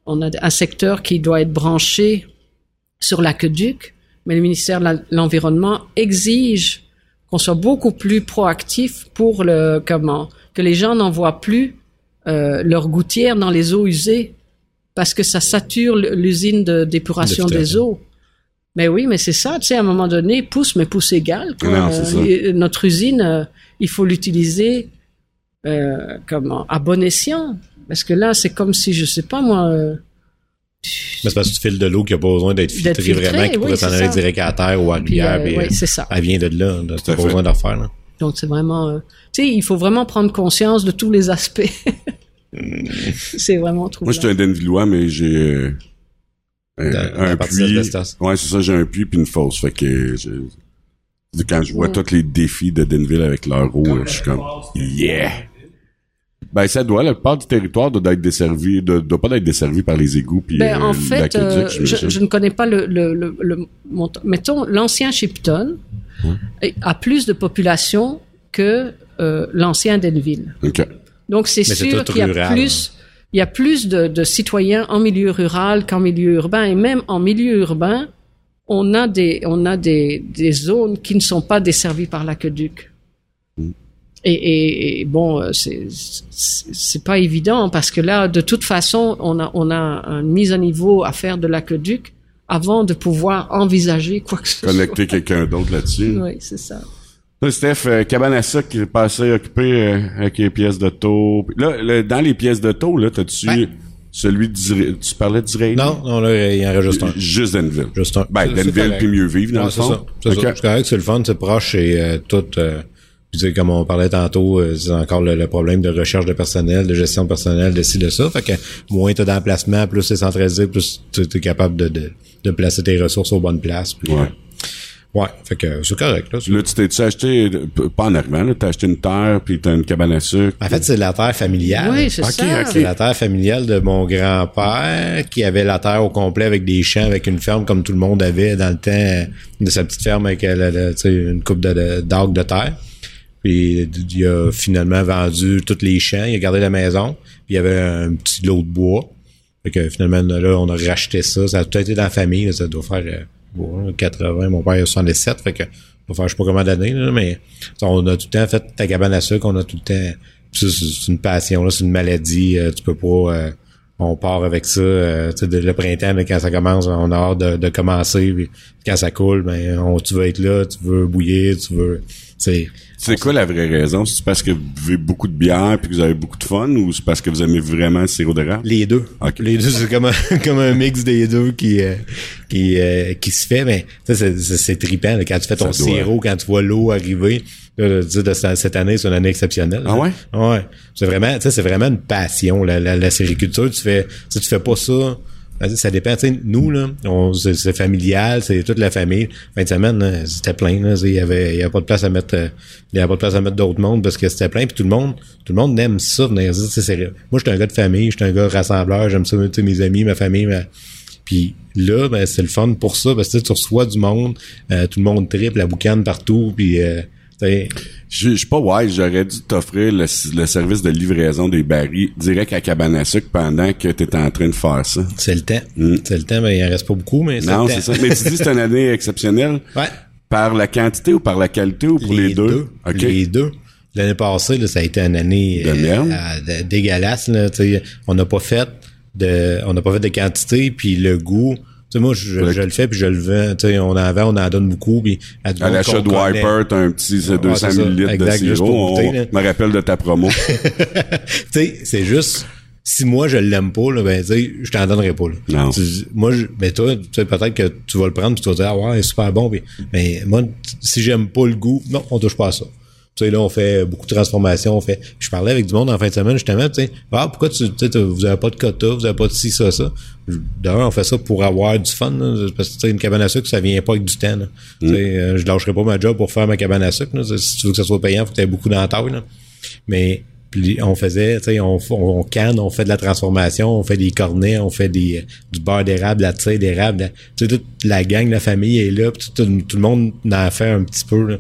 on a un secteur qui doit être branché sur l'aqueduc, mais le ministère de l'environnement exige qu'on soit beaucoup plus proactif pour le comment que les gens n'envoient plus euh, leur gouttière dans les eaux usées parce que ça sature l'usine de- d'épuration De des eaux. Mais oui, mais c'est ça, tu sais, à un moment donné, pousse, mais pousse égal. quoi. Non, c'est ça. Euh, notre usine, euh, il faut l'utiliser euh, comment à bon escient, parce que là, c'est comme si, je sais pas moi, euh, Mais c'est parce que tu files de l'eau qui a pas besoin d'être filtrée vraiment, qui oui, pourrait s'en aller direct à la terre ou à la rivière. euh, oui, c'est ça. elle vient de là. à T'as pas besoin d'en faire. Là. Donc c'est vraiment, euh, tu sais, il faut vraiment prendre conscience de tous les aspects. c'est vraiment trop. Moi, je suis un Denvillois, mais j'ai euh, un, un puits. Ouais, c'est ça, j'ai un puits puis une fosse. Fait que je- quand je vois Mm. tous les défis de Denville avec leur eau, euh, je suis comme Yeah! Ben ça doit, la plupart du territoire doit être desservi, doit, doit pas être desservi par les égouts puis Ben, euh, en fait, l'aqueduc, euh, je, ne connais pas le, le, le, le montant. Mettons, l'ancien Shipton, a plus de population que euh, l'ancien Denville. OK. Donc c'est sûr qu'il y a rural, plus, il y a plus de, de citoyens en milieu rural qu'en milieu urbain, et même en milieu urbain, on a des, on a des, des zones qui ne sont pas desservies par l'aqueduc. Et, et, et bon, c'est pas évident parce que là, de toute façon, on a on a une mise à niveau à faire de l'aqueduc avant de pouvoir envisager quoi que ce Connecter quelqu'un d'autre là-dessus. soit. Oui, c'est ça. Là, Steph, euh, cabane à sucre qui est passé occupé euh, avec les pièces d'auto. Là, le- dans les pièces d'auto, là, t'as-tu Ouais. celui d'Israël? Tu parlais d'Israël? Non, non, là, il y en reste juste un. Juste Denville. Juste un. Ben, Denville puis mieux vivre, dans Ouais, le c'est fond. ça. C'est ça. C'est correct, c'est le fun, c'est proche et euh, tout. Euh, puis, tu sais, comme on parlait tantôt, euh, c'est encore le, le problème de recherche de personnel, de gestion de personnel, de ci, de ça. Fait que moins t'as d'emplacement, plus c'est centralisé, plus tu es capable de, de, de placer tes ressources aux bonnes places. Puis, Ouais. Ouais, fait que c'est correct. Là, Là, tu t'es-tu acheté, pas en arrivant, là, t'as acheté une terre puis t'as une cabane à sucre. En fait, c'est la terre familiale. Oui, c'est ça. ok. C'est la terre familiale de mon grand-père qui avait la terre au complet avec des champs, avec une ferme comme tout le monde avait dans le temps de sa petite ferme avec euh, une coupe de, de, d'arcs de terre. Puis il a finalement vendu tous les champs, il a gardé la maison, puis il y avait un petit lot de bois. Fait que finalement, là, on a racheté ça. Ça a tout été dans la famille. là. ça doit faire euh, bon, 80. Mon père a 77. Fait que doit faire je sais pas combien d'années, mais on a tout le temps fait ta cabane à sucre. On a tout le temps... C'est une passion, là, c'est une maladie. euh, tu peux pas... euh, on part avec ça. euh, le printemps, là, quand ça commence, on a hâte de, de commencer. Quand ça coule, ben, on, tu veux être là, tu veux bouillir, tu veux... C'est quoi la vraie raison? C'est parce que vous buvez beaucoup de bière puis que vous avez beaucoup de fun ou c'est parce que vous aimez vraiment le sirop d'érable? Les deux. Ok. Les deux, c'est comme un, comme un mix des deux qui euh, qui euh, qui se fait, mais ça, c'est c'est- c'est trippant là, quand tu fais ton Ça doit. sirop, quand tu vois l'eau arriver. Là, de ce- cette année, c'est une année exceptionnelle. Ah ouais? Ouais. C'est vraiment, c'est vraiment une passion la, la, la sériculture. Tu fais, tu fais pas ça. Ça dépend, tu sais, nous, là, on, c'est, c'est familial, c'est toute la famille. Fin de semaine, c'était plein, là, il y avait, il y avait pas de place à mettre, euh, il y avait pas de place à mettre d'autres mondes parce que c'était plein, puis tout le monde, tout le monde aime ça, venir c'est- moi, j'étais un gars de famille, j'étais un gars rassembleur, j'aime ça, mes amis, ma famille, ma- puis là, ben, c'est le fun pour ça, parce que tu reçois du monde, euh, tout le monde triple, la boucane partout, puis euh, Je suis pas wise, j'aurais dû t'offrir le, le service de livraison des barils direct à cabane à sucre pendant que tu étais en train de faire ça. c'est le temps. Mm. C'est le temps, mais il en reste pas beaucoup, mais c'est Non, c'est ça. Mais tu dis que c'est une année exceptionnelle Ouais. par la quantité ou par la qualité ou pour les, deux? OK. Les deux. L'année passée, là, ça a été une année De merde. euh, dégueulasse. Là, on n'a pas fait de, on n'a pas fait de quantité, puis le goût. Tu sais, moi, je, je le fais puis je le vends. Tu sais, on en vend, on en donne beaucoup. Puis à, À l'achat de. Wiper, t'as un petit Ouais, 200 c'est ça. millilitres Exact, de sirop. là. me rappelle de ta promo. tu sais, c'est juste si moi je l'aime pas là, ben tu sais, je t'en donnerai pas là. Non. Tu- moi je, ben toi, tu sais peut-être que tu vas le prendre puis tu vas dire ah ouais, c'est super bon puis- mais moi si j'aime pas le goût, non, on touche pas à ça. Tu sais là on fait beaucoup de transformations, on fait je parlais avec du monde en fin de semaine justement, tu sais, ah pourquoi tu vous avez pas de quota, vous avez pas de ci ça ça. D'ailleurs, on fait ça pour avoir du fun là, parce que tu sais une cabane à sucre, ça vient pas avec du temps. là. Tu sais, euh, je lâcherai pas ma job pour faire ma cabane à sucre là. Si tu veux que ça soit payant, faut que tu aies beaucoup dans la taille là. Mais puis on faisait, tu sais, on, on, on canne, on fait de la transformation, on fait des cornets, on fait des du beurre d'érable, de la tire d'érable. Tu sais, toute la gang, la famille est là, tout, tout le monde en a fait un petit peu. Là.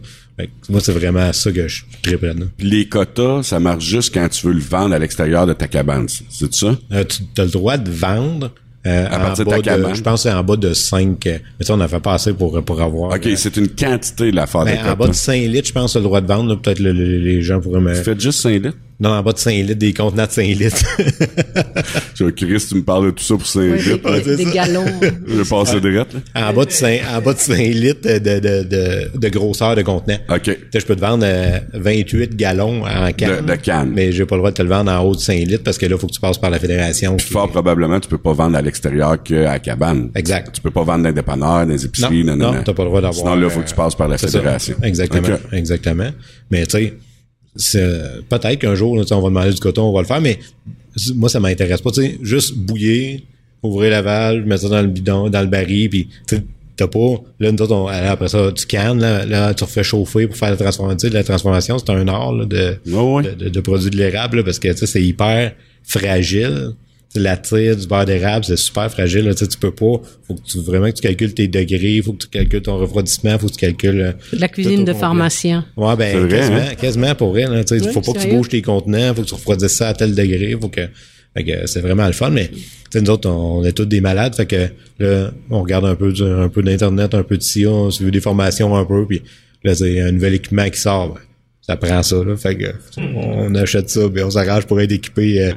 Que moi, c'est vraiment ça que je suis très les quotas, ça marche juste quand tu veux le vendre à l'extérieur de ta cabane. C'est ça? Euh, tu as le droit de vendre. euh, À en partir de ta cabane. Je pense que c'est en bas de 5. euh, Mais ça, on a fait passer pour, pour avoir. OK, euh, c'est une quantité l'affaire ben, de en bas de quotas. 5 litres, je pense, tu as le droit de vendre. Peut-être le- le- les gens pourraient me. Tu fais juste 5 litres? Non, en bas de 5 litres, des contenants de 5 litres. Tu vois, Chris, tu me parles de tout ça pour 5 Ouais, litres. des, des- des galons. Je vais passer de rette, là. en bas de 5, en bas de 5 litres de, de, de, de grosseur de contenant. OK. Tu sais, je peux te vendre euh, 28 gallons en canne. De- de canne. Mais j'ai pas le droit de te le vendre en haut de 5 litres parce que là, il faut que tu passes par la fédération. qui- Fort probablement, tu peux pas vendre à l'extérieur qu'à la cabane. Exact. Tu peux pas vendre dans les dépanneurs, dans les épiceries, non, non, non, t'as pas le droit d'avoir. Sinon, là, faut euh, que tu passes par la ça. fédération. Exactement. Exactement. Mais tu sais, peut-être qu'un jour, là, on va demander du coton, on va le faire, mais moi, ça m'intéresse pas. Tu sais, juste bouillir, ouvrir la valve, mettre ça dans le bidon, dans le baril, puis t'as pas, là, nous autres, on- après ça, tu cannes, là, là, tu refais chauffer pour faire la transformation. La transformation, c'est un art, là, de, de, de, de produits de l'érable, parce que, tu sais, c'est hyper fragile. La tire du beurre d'érable, c'est super fragile. Là, tu sais, tu peux pas. Faut que tu vraiment que tu calcules tes degrés, faut que tu calcules ton refroidissement, faut que tu calcules. euh, La cuisine de pharmacien. Ouais, ben vrai, quasiment, hein? quasiment pour vrai. Là, tu sais, Oui, faut pas que tu bouges tes contenants, faut que tu refroidisses ça à tel degré, faut que. Fait que c'est vraiment le fun, mais tu sais, nous autres, on, on est tous des malades, fait que là, on regarde un peu, du- un peu d'internet, un peu de ci, on suit des formations un peu, puis là, c'est un nouvel équipement qui sort, ben, ça prend ça, là, fait que on achète ça, puis on s'arrange pour être équipé, euh,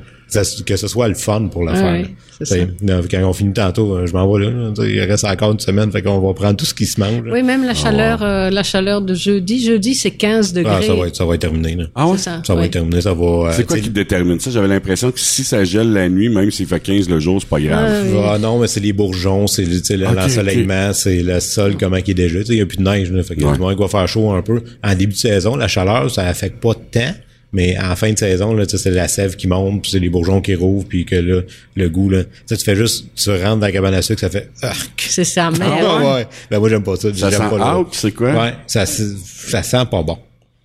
que ce soit le fun pour le Ah faire. oui, là. c'est T'sais, là, Quand on finit tantôt, euh, je m'en vais là, il reste encore une semaine, fait qu'on va prendre tout ce qui se mange. Oui, même la chaleur, euh, la chaleur de jeudi. Jeudi, c'est 15 degrés. Ah, ça va être, ça va être terminé, là. Ah ouais? Ça. Ça va oui. être terminé, ça va. euh, C'est quoi qui détermine ça? J'avais l'impression que si ça gèle la nuit, même s'il fait 15 le jour, c'est pas grave. Ah, oui. Ah non, mais c'est les bourgeons, c'est tu sais, Ok, l'ensoleillement, c'est le sol, comment il est déjà. Tu sais, Il n'y a plus de neige, là, fait que Ouais. qu'il va faire chaud un peu. En début de saison, la chaleur, ça affecte pas tant. Mais en fin de saison, là, tu sais, c'est la sève qui monte, puis c'est les bourgeons qui rouvrent, puis que là, le goût, là, tu sais, tu fais juste, tu rentres dans la cabane à sucre, ça fait, arc. C'est sa mère. Ah, ouais. Ben, moi, j'aime pas ça. Ça j'aime sent pas c'est quoi? Ouais, ça, ça sent pas bon.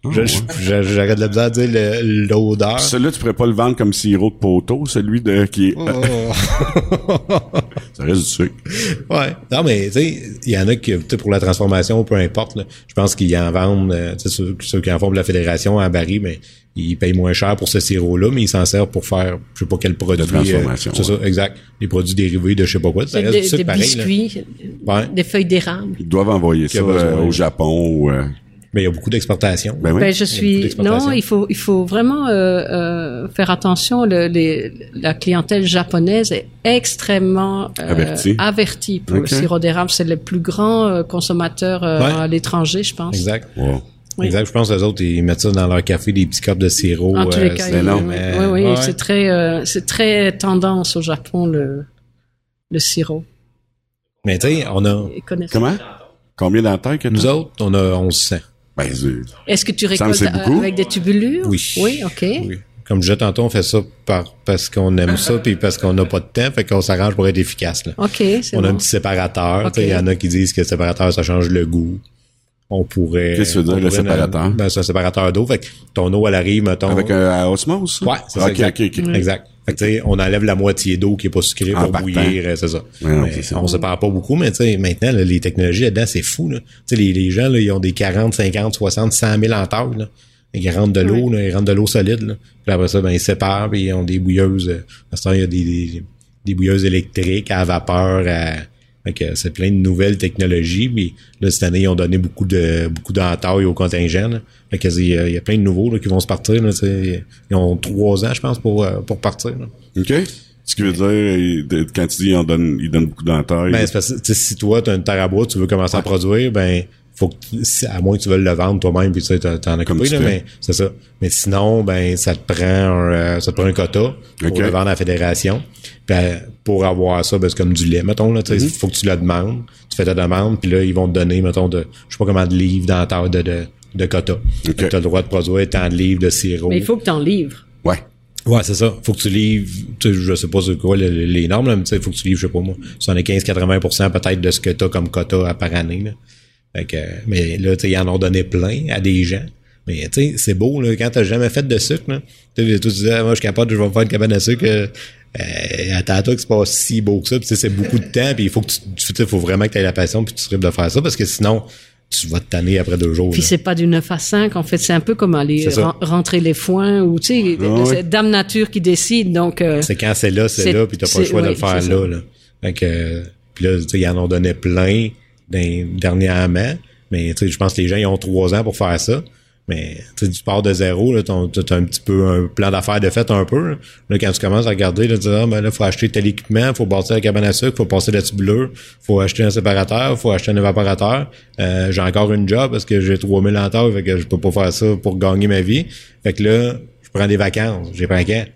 Ah, J'arrête de la misère à dire le- l'odeur. Celui-là, tu pourrais pas le vendre comme sirop de poteau, celui de qui est. Oh. ça reste du sucre. Ouais. Non, mais tu sais, il y en a qui, tu sais, pour la transformation, peu importe. là, je pense qu'ils en vendent, euh, tu sais, ceux, ceux qui en font pour la fédération en baril, mais ils payent moins cher pour ce sirop-là, mais ils s'en servent pour faire, je sais pas quel produit. De transformation, euh, c'est ça, exact. Des produits dérivés de je sais pas quoi. Ça reste pareil, là. biscuits, Ouais. des feuilles d'érable. Ils doivent envoyer ça euh, au. Japon ou. euh, Mais il y a beaucoup d'exportations. Ben oui. Ben, je beaucoup suis d'exportation. non, il faut il faut vraiment euh, euh, faire attention. Le, les, la clientèle japonaise est extrêmement euh, Avertie. avertie pour le sirop d'érable. C'est le plus grand euh, consommateur euh, Ouais. à l'étranger, je pense. Exact. wow. Oui. Exact. Je pense que les autres, ils mettent ça dans leur café, des petits cups de sirop. En tous euh, les cas, c'est oui, Euh, oui, oui, ouais. c'est très euh, c'est très tendance au Japon le le sirop. Mais tu sais, on a. Comment? Combien d'entailles que nous t'as? autres, on a 1100. Ben, zut. Est-ce que tu récoltes euh, avec des tubulures? Oui. Oui, ok. Oui. Comme je disais tantôt, on fait ça par, parce qu'on aime ça puis parce qu'on n'a pas de temps, fait qu'on s'arrange pour être efficace. Là. Ok, c'est On a un petit séparateur. Ok. tu sais, Il y en a qui disent que le séparateur, ça change le goût. On pourrait. Qu'est-ce que tu veux dire, le séparateur? Ben, c'est un séparateur d'eau. Fait que ton eau, elle arrive, mettons. Avec un à osmose? Ouais, c'est ça. Ok, exact. ok, ok. Exact. Fait que, tu sais, on enlève la moitié d'eau qui est pas sucrée En pour partant. bouillir, euh, c'est ça. Ouais, non, Mais c'est ça. on sépare pas beaucoup, mais tu sais, maintenant, là, les technologies là-dedans, c'est fou, là. Tu sais, les, les gens, là, ils ont des 40, 50, 60, 100 000 entailles, là. Ils rentrent de l'eau, là, ils rentrent de l'eau solide, là. Puis après ça, ben, ils séparent, puis ils ont des bouilleuses. euh, À ce temps, il y a des, des, des bouilleuses électriques à vapeur, à, c'est plein de nouvelles technologies. Puis là, cette année, ils ont donné beaucoup de beaucoup d'entailles au contingent. là. Fait que, il y, a, il y a plein de nouveaux là, qui vont se partir. Là, ils ont trois ans, je pense, pour, euh, pour partir. là. OK? Ce qui veut dire, de- quand tu dis, on donne, il donne beaucoup d'entailles. Ben, c'est parce que si toi, tu as une terre à bois, tu veux commencer à produire, ben faut que tu- si- à moins que tu veuilles le vendre toi-même puis tu sais, t'en as Comme coupé, tu là, mais c'est ça. Mais sinon, ben ça te prend un, euh, ça te prend un quota pour le vendre à la fédération. Puis euh, pour avoir ça, ben, c'est comme du lait, mettons là, tu Mhm. sais, faut que tu le demandes, tu fais ta demande, puis là ils vont te donner mettons de je sais pas comment de livres dans ta de de, de quota. Tu as le droit de produire tant de livres de sirop. Mais il faut que tu en livres. Ouais. Ouais, c'est ça. Faut que tu livres, tu sais, je sais pas c'est quoi le- le- les normes, là, mais tu sais, faut que tu livres, je sais pas moi, 75-80% peut-être de ce que t'as comme quota à par année, là. Fait que, mais là, tu sais, ils en ont donné plein à des gens. Mais tu sais, c'est beau, là, quand t'as jamais fait de sucre, là. Tu tu disais, Ah, moi, je suis capable, je vais me faire une cabane à sucre, euh, euh, attends-toi que c'est pas si beau que ça, puis tu sais, c'est beaucoup de temps, puis il faut que tu, tu sais, faut vraiment que t'aies la passion, puis tu tripes de faire ça, parce que sinon, tu vas te tanner après deux jours. Puis là. c'est pas du 9 à 5, en fait, c'est un peu comme aller rentrer les foins ou, tu sais, Ah ouais. c'est Dame Nature qui décide, donc... euh, C'est quand c'est là, c'est C'est- là, puis t'as pas le choix de le faire là, là. Fait que, euh, puis là, tu sais, ils en ont donné plein dernièrement, mais tu sais, je pense que les gens, ils ont trois ans pour faire ça. Mais tu pars de zéro, là, t'as un petit peu un plan d'affaires de fait un peu. Là, Là, quand tu commences à regarder, là, tu dis, ah, ben là, faut acheter tel équipement, faut bâtir la cabane à sucre, faut passer la tubuleur, faut acheter un séparateur, faut acheter un évaporateur. Euh, j'ai encore une job parce que j'ai 3000 en taille, fait que je peux pas faire ça pour gagner ma vie. Fait que là, je prends des vacances. J'ai pas quand?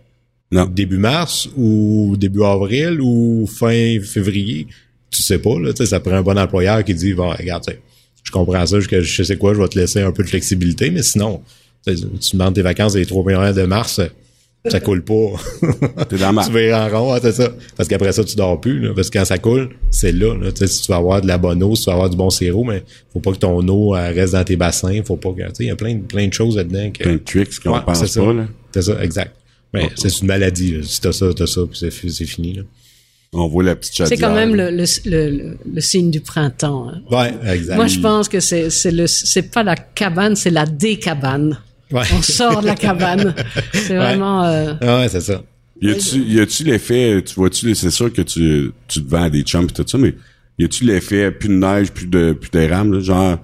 Non. début mars ou début avril ou fin février. Tu sais pas, là, ça prend un bon employeur qui dit, bon, regarde, tu sais, je comprends ça, je, je sais quoi, je vais te laisser un peu de flexibilité, mais sinon, tu demandes tes vacances les trois premières de mars, ça coule pas. T'es dans ma... tu vas en rond, c'est ça. Parce qu'après ça, tu dors plus, là, parce que quand ça coule, c'est là, là. Si tu vas avoir de la bonne eau, si tu vas avoir du bon sirop, mais faut pas que ton eau elle reste dans tes bassins, faut pas que, il y a plein, de- plein de choses là-dedans que, plein de tricks qu'on Ouais, pense c'est ça. pas, là. c'est ça, exact. Mais c'est une maladie. là. Si t'as ça, t'as ça, puis c'est, c'est fini. Là. On voit la petite chaudière. C'est quand même le, le, le, le- le signe du printemps. hein. Ouais, exact. Moi, je pense que c'est c'est le c'est pas la cabane, c'est la décabane. Ouais. On sort de la cabane. C'est vraiment. euh, Ah ouais, c'est ça. Y a-tu, y a-tu l'effet, tu vois-tu, c'est sûr que tu, tu te vends à des chums et tout ça, mais y a-tu l'effet plus de neige, plus de, plus de rames, là, genre,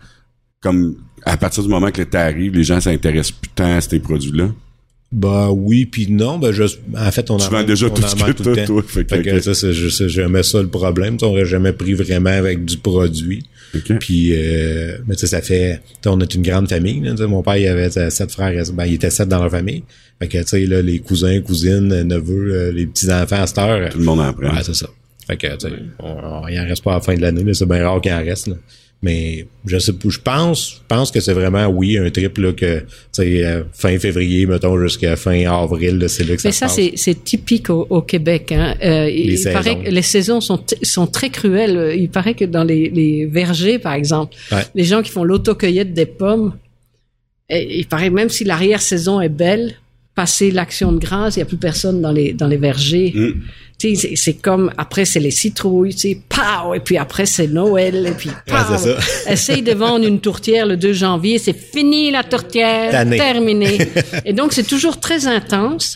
comme, à partir du moment que l'été arrive, les gens s'intéressent plus tant à ces produits-là? Bah oui, puis non, ben je, en fait, on Tu en vends déjà on tout en ce que tout le temps. toi. Fait que- Fait que ok. ça, c'est jamais ça le problème. On aurait jamais pris vraiment avec du produit. OK. Puis, euh, mais tu sais, ça fait, on est une grande famille. Là, mon père, il avait sept frères, ben, il était sept dans leur famille. Fait que, tu sais, là, les cousins, cousines, euh, neveux, euh, les petits-enfants à cette heure. Tout le monde en prend. Ouais, c'est ça. Fait que, tu sais, on, on- il en reste pas à la fin de l'année, c'est bien rare qu'il en reste, là. Mais, je sais je pense, je pense que c'est vraiment, oui, un trip, là, que, tu sais, euh, fin février, mettons, jusqu'à fin avril, c'est là que ça Mais ça, passe. c'est c'est typique au, au Québec. Hein. Euh, il Les paraît saisons. que les saisons sont sont très cruelles. Il paraît que dans les, les vergers, par exemple, Ouais. les gens qui font l'autocueillette des pommes, et, il paraît même si l'arrière saison est belle, passer l'action de grâce, il y a plus personne dans les dans les vergers. Mm. Tu sais, c'est- c'est comme après c'est les citrouilles, tu sais, pow, et puis après c'est Noël, et puis pow. C'est. Essaye de vendre une tourtière le 2 janvier, c'est fini la tourtière, terminé. et donc c'est toujours très intense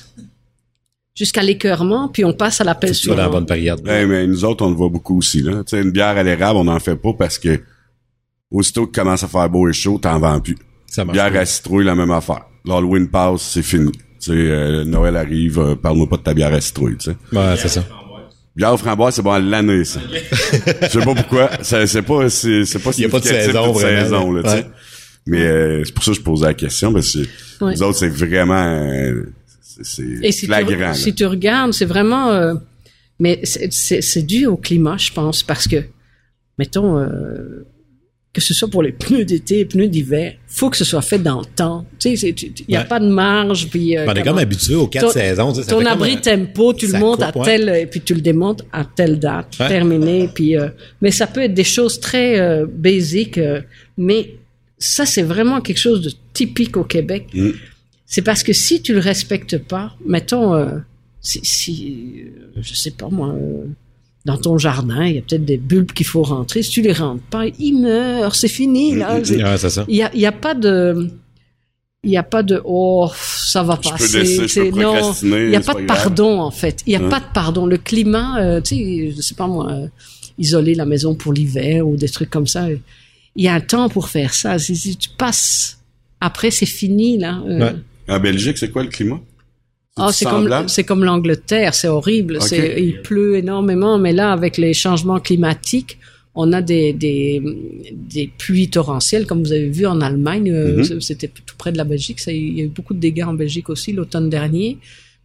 jusqu'à l'écœurement, puis on passe à l'appel C'est pas dans la suivant. bonne période. Ouais, mais nous autres, on le voit beaucoup aussi, là. Tu sais, une bière à l'érable, on n'en fait pas parce que, aussitôt que commence à faire beau et chaud, t'en vends plus. Ça marche. Bière pas. à citrouille, la même affaire. L'Halloween passe, c'est fini. Tu sais, euh, Noël arrive, euh, parle-moi pas de ta bière à citrouille, tu sais. Ouais, c'est ça. Bière aux framboises, c'est bon à l'année, ça. Je sais pas pourquoi. Ça- C'est pas, c'est, c'est pas Il y a pas de saison, vraiment, saison, là, tu sais. ouais. Mais euh, c'est pour ça que je posais la question, parce que Ouais. nous autres, c'est vraiment, euh, c'est, c'est Et si, flagrant. tu, si tu regardes, c'est vraiment... euh, mais c'est- c'est c'est dû au climat, je pense, parce que, mettons, euh, que ce soit pour les pneus d'été, les pneus d'hiver, faut que ce soit fait dans le temps. Tu sais, il n'y a Ouais. pas de marge, puis... euh, On est comme habitué aux quatre Ton- saisons. ça ton abri un- tempo, tu le montes à ouais. tel et puis tu le démontes à telle date, Ouais. terminé. Puis euh, mais ça peut être des choses très euh, basiques, euh, mais ça c'est vraiment quelque chose de typique au Québec. Mm. C'est parce que si tu le respectes pas, mettons, si, si je sais pas moi. Euh, dans ton jardin, il y a peut-être des bulbes qu'il faut rentrer. Si tu les rentres pas, ils meurent. C'est fini. Là. Mm, mm, Ouais, ça. il y a, y a pas de, il y a pas de, oh, ça va passer. C'est- non, il y a pas pas de pardon, en fait. Il y a Hein? pas de pardon. Le climat, euh, tu sais, je sais pas moi, euh, isoler la maison pour l'hiver ou des trucs comme ça. Il y a un temps pour faire ça. Si, si tu passes, après c'est fini, là. Euh, Ouais. En Belgique, c'est quoi le climat? Ah, c'est comme, c'est comme l'Angleterre, c'est horrible. C'est, il pleut énormément, mais là, avec les changements climatiques, on a des, des, des pluies torrentielles, comme vous avez vu en Allemagne. Mhm. C'était tout près de la Belgique. Ça, il y a eu beaucoup de dégâts en Belgique aussi l'automne dernier.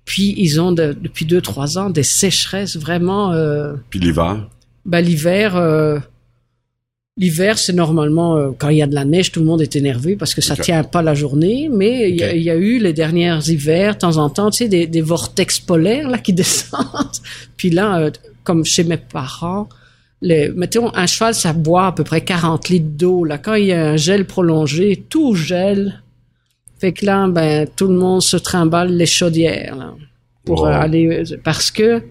Puis ils ont de- depuis deux trois ans des sécheresses vraiment. Euh, Puis l'hiver? ben, l'hiver, euh, l'hiver c'est normalement euh, quand il y a de la neige, tout le monde est énervé parce que ça Ok. tient pas la journée. Mais il y a- y, eu les dernières hivers, de temps en temps, tu sais, des, des vortex polaires là qui descendent. Puis là, euh, comme chez mes parents, les, mettons un cheval, ça boit à peu près 40 litres d'eau. Là, quand il y a un gel prolongé, tout gèle. Fait que là, ben tout le monde se trimballe les chaudières là, pour Wow. euh, aller parce que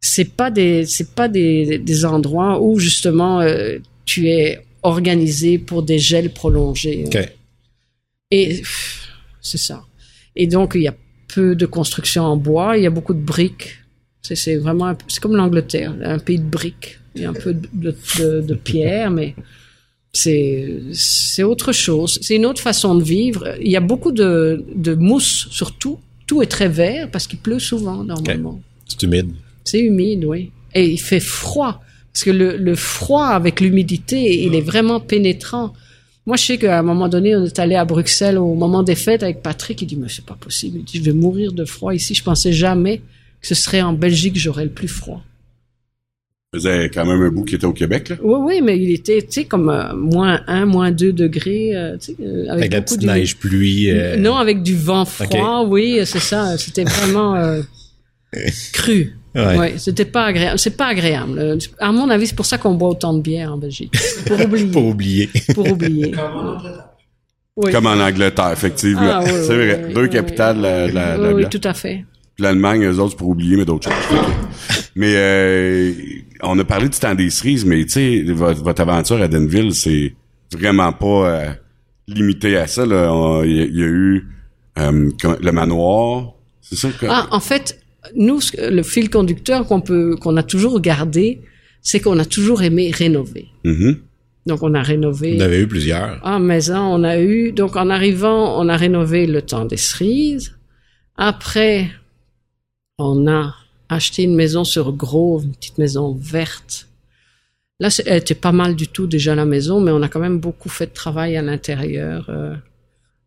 c'est pas des c'est pas des, des endroits où justement euh, tu es organisé pour des gels prolongés. Et c'est ça. Et donc il y a peu de construction en bois, il y a beaucoup de briques. C'est vraiment c'est comme l'Angleterre, un pays de briques. Il y a un peu de, de, pierre, mais c'est c'est autre chose. C'est une autre façon de vivre. Il y a beaucoup de, de mousse surtout. Tout est très vert parce qu'il pleut souvent normalement. C'est humide. C'est humide, oui. Et il fait froid. Parce que le, le froid avec l'humidité, il est vraiment pénétrant. Moi, je sais qu'à un moment donné, on est allé à Bruxelles au moment des fêtes avec Patrick. Il dit, mais c'est pas possible. Il dit, je vais mourir de froid ici. Je pensais jamais que ce serait en Belgique que j'aurais le plus froid. Ça faisait quand même un bout qui était au Québec, là. Oui, oui, mais il était, tu sais, comme euh, moins 1, moins 2 degrés. euh, tu sais, euh, avec, Avec la beaucoup petite d'humidité. neige pluie. euh, Non, avec du vent froid, oui, c'est ça. C'était vraiment euh, cru. Ouais. Ouais, c'était pas agréable. C'est pas agréable. Euh, À mon avis, c'est pour ça qu'on boit autant de bière en Belgique. Pour oublier. Pour oublier. pour oublier. Oui. Comme en Angleterre, effectivement. Ah, oui, c'est vrai. oui, Deux oui, capitales de la, la- la- Oui, tout à fait. Puis L'Allemagne, eux autres, c'est pour oublier, mais d'autres choses. Mais euh, on a parlé du temps des cerises, mais tu sais, votre, votre aventure à Denville, c'est vraiment pas euh, limité à ça. Il y, a- il y a eu euh, le manoir. C'est ça que... Ah, en fait, nous, le fil conducteur qu'on peut, qu'on a toujours gardé, c'est qu'on a toujours aimé rénover. Mhm. Donc, on a rénové. On avait eu plusieurs. Ah, maison, on a eu. Donc, en arrivant, on a rénové le temps des cerises. Après, on a acheté une maison sur Grove, une petite maison verte. Là, elle était pas mal du tout déjà la maison, mais on a quand même beaucoup fait de travail à l'intérieur. euh.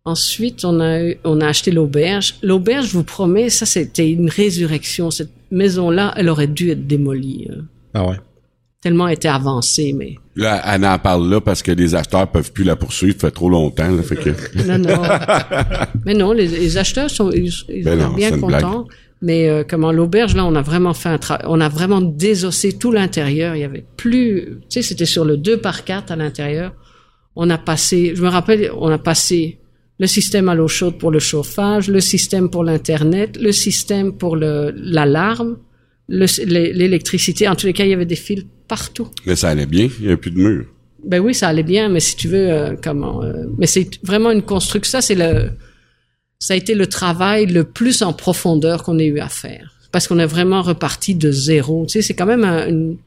Ensuite, on a eu, on a acheté l'auberge. L'auberge, je vous promets, ça c'était une résurrection. Cette maison-là, elle aurait dû être démolie. euh. Ah ouais. Tellement elle était avancée, mais Là, Anna en parle là parce que les acheteurs peuvent plus la poursuivre, ça fait trop longtemps. Là, fait que... Non, non. mais non, les, les acheteurs sont ils, ils Ben ont l'air non, bien contents. Mais euh, comment l'auberge là, on a vraiment fait un travail, on a vraiment désossé tout l'intérieur. Il y avait plus, tu sais, c'était sur le 2 par 4 à l'intérieur. On a passé, je me rappelle, on a passé le système à l'eau chaude pour le chauffage, le système pour l'internet, le système pour l'alarme, le- l'é- l'électricité. En tous les cas, il y avait des fils partout. Mais ça allait bien, il n'y a plus de mur. Ben oui, ça allait bien, mais si tu veux, euh, comment euh, Mais c'est vraiment une construction. Ça, c'est le. Ça a été le travail le plus en profondeur qu'on ait eu à faire, parce qu'on est vraiment reparti de zéro. Tu sais, c'est quand même un- une,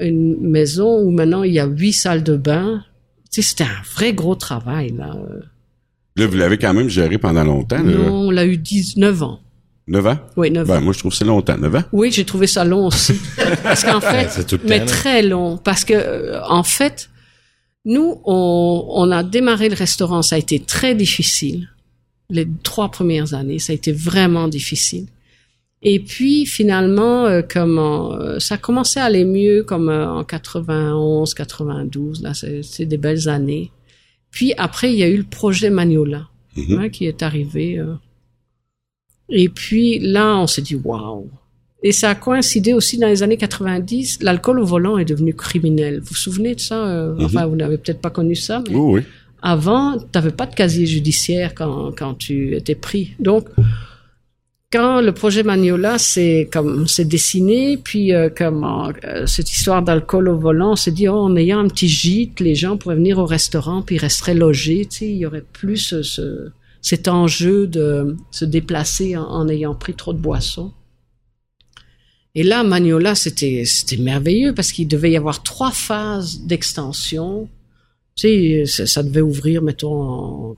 une maison où maintenant il y a huit salles de bain. Tu sais, c'était un vrai gros travail là. Là, vous l'avez quand même géré pendant longtemps. Là. Non, on l'a eu 19 ans. 9 ans? Oui, 9 Ben, ans. moi, je trouve que c'est longtemps. 9 ans? Oui, j'ai trouvé ça long aussi. Parce qu'en fait, c'est tout le mais temps, là. très long. Parce que, euh, en fait, nous, on, on a démarré le restaurant. Ça a été très difficile. Les trois premières années, ça a été vraiment difficile. Et puis, finalement, euh, comment, euh, ça commençait à aller mieux comme euh, en 91, 92. Là, c'est des belles années. Puis après, il y a eu le projet Magnola Mhm. hein, qui est arrivé. euh. Et puis là, on s'est dit waouh. Et ça a coïncidé aussi dans les années 90. L'alcool au volant est devenu criminel. Vous vous souvenez de ça euh, Enfin, vous n'avez peut-être pas connu ça, mais oui. avant, tu n'avais pas de casier judiciaire quand, quand tu étais pris. Donc, quand le projet Magnola s'est comme s'est dessiné, puis euh, comment euh, cette histoire d'alcool au volant, on s'est dit oh, en ayant un petit gîte, les gens pourraient venir au restaurant puis ils resteraient logés. Tu sais, il y aurait plus ce, ce- cet enjeu de se déplacer en, ayant pris trop de boissons. Et là, Magnola, c'était c'était merveilleux parce qu'il devait y avoir trois phases d'extension. Tu sais, ça, devait ouvrir, mettons,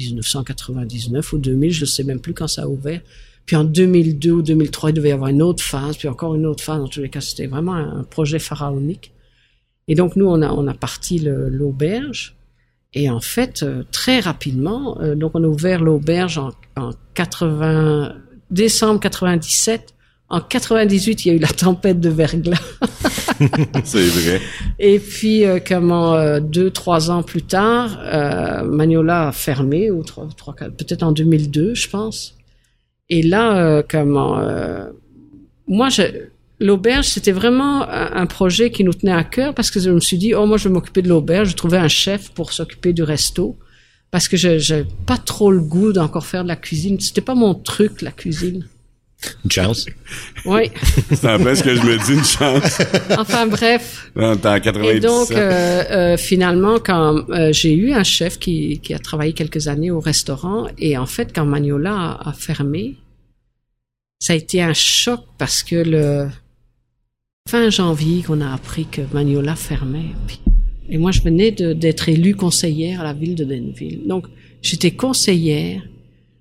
1999 ou 2000, je ne sais même plus quand ça a ouvert. Puis en 2002 ou 2003, il devait y avoir une autre phase, puis encore une autre phase. En tous les cas, c'était vraiment un projet pharaonique. Et donc, nous, on a, on a parti l'auberge. Et en fait, euh, très rapidement, euh, donc on a ouvert l'auberge en, en 80, décembre 97. En 98, il y a eu la tempête de verglas. C'est vrai. Et puis, euh, comment euh, deux, trois ans plus tard, euh, Magnola a fermé, ou trois, trois, quatre- peut-être en 2002, je pense. Et là, comment moi, l'auberge, c'était vraiment un, projet qui nous tenait à cœur parce que je me suis dit, oh, moi, je vais m'occuper de l'auberge. Je trouvais un chef pour s'occuper du resto parce que je j'ai pas trop le goût d'encore faire de la cuisine. C'était pas mon truc, la cuisine. Une chance. Oui. C'est un peu ce que je me dis, une chance. Enfin bref. En Et 97. donc, euh, euh, finalement, quand euh, j'ai eu un chef qui, qui a travaillé quelques années au restaurant, et en fait, quand Magnola a, a fermé, ça a été un choc parce que le fin janvier qu'on a appris que Magnola fermait. puis- et moi, je venais d'être élue conseillère à la ville de Denville. Donc, j'étais conseillère.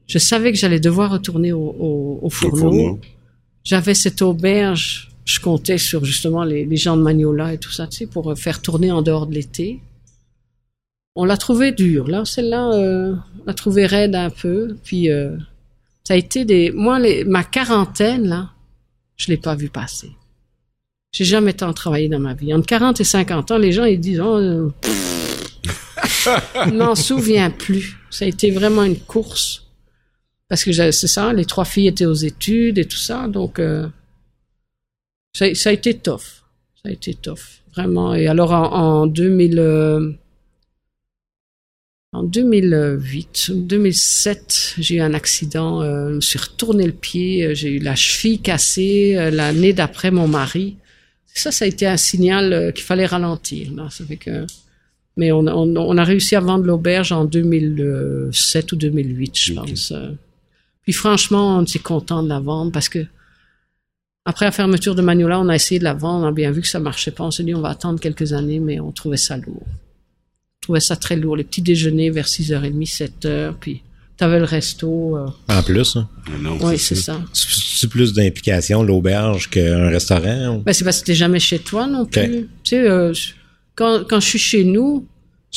Je savais que j'allais devoir retourner au, au, au Au fourneau. fourneau. J'avais cette auberge. Je comptais sur justement les, les gens de Magnola et tout ça, tu sais, pour euh, faire tourner en dehors de l'été. On l'a trouvé dur, là. Celle-là, euh, on l'a trouvé raide un peu. Puis, euh, ça a été des... Moi, les, ma quarantaine, là, je l'ai pas vu passer. J'ai jamais tant travaillé dans ma vie. Entre 40 et 50 ans, les gens, ils disent... Oh, euh, pff. Je m'en souviens plus. Ça a été vraiment une course. Parce que c'est ça, les trois filles étaient aux études et tout ça, donc euh, ça, ça a été tough. Ça a été tough, vraiment. Et alors en, en 2000, euh, En 2008, 2007, j'ai eu un accident. Euh, je me suis retourné le pied. euh, J'ai eu la cheville cassée. euh, L'année d'après, mon mari. Ça, ça a été un signal euh, qu'il fallait ralentir. Là. Ça fait que... Mais on, a- on, on a réussi à vendre l'auberge en 2007 ou 2008, je pense. Puis franchement, on était content de la vendre parce que après la fermeture de Magnola, on a essayé de la vendre. On a bien vu que ça marchait pas. On s'est dit, on va attendre quelques années, mais on trouvait ça lourd. On trouvait ça très lourd. Les petits déjeuners vers 6h30, 7h, puis t'avais le resto. euh, En plus, hein. Ah Non, oui, c'est ça. c'est plus d'implication l'auberge qu'un restaurant. ou- Ben, c'est parce que t'es jamais chez toi non plus. Tu sais, euh, quand, quand je suis chez nous,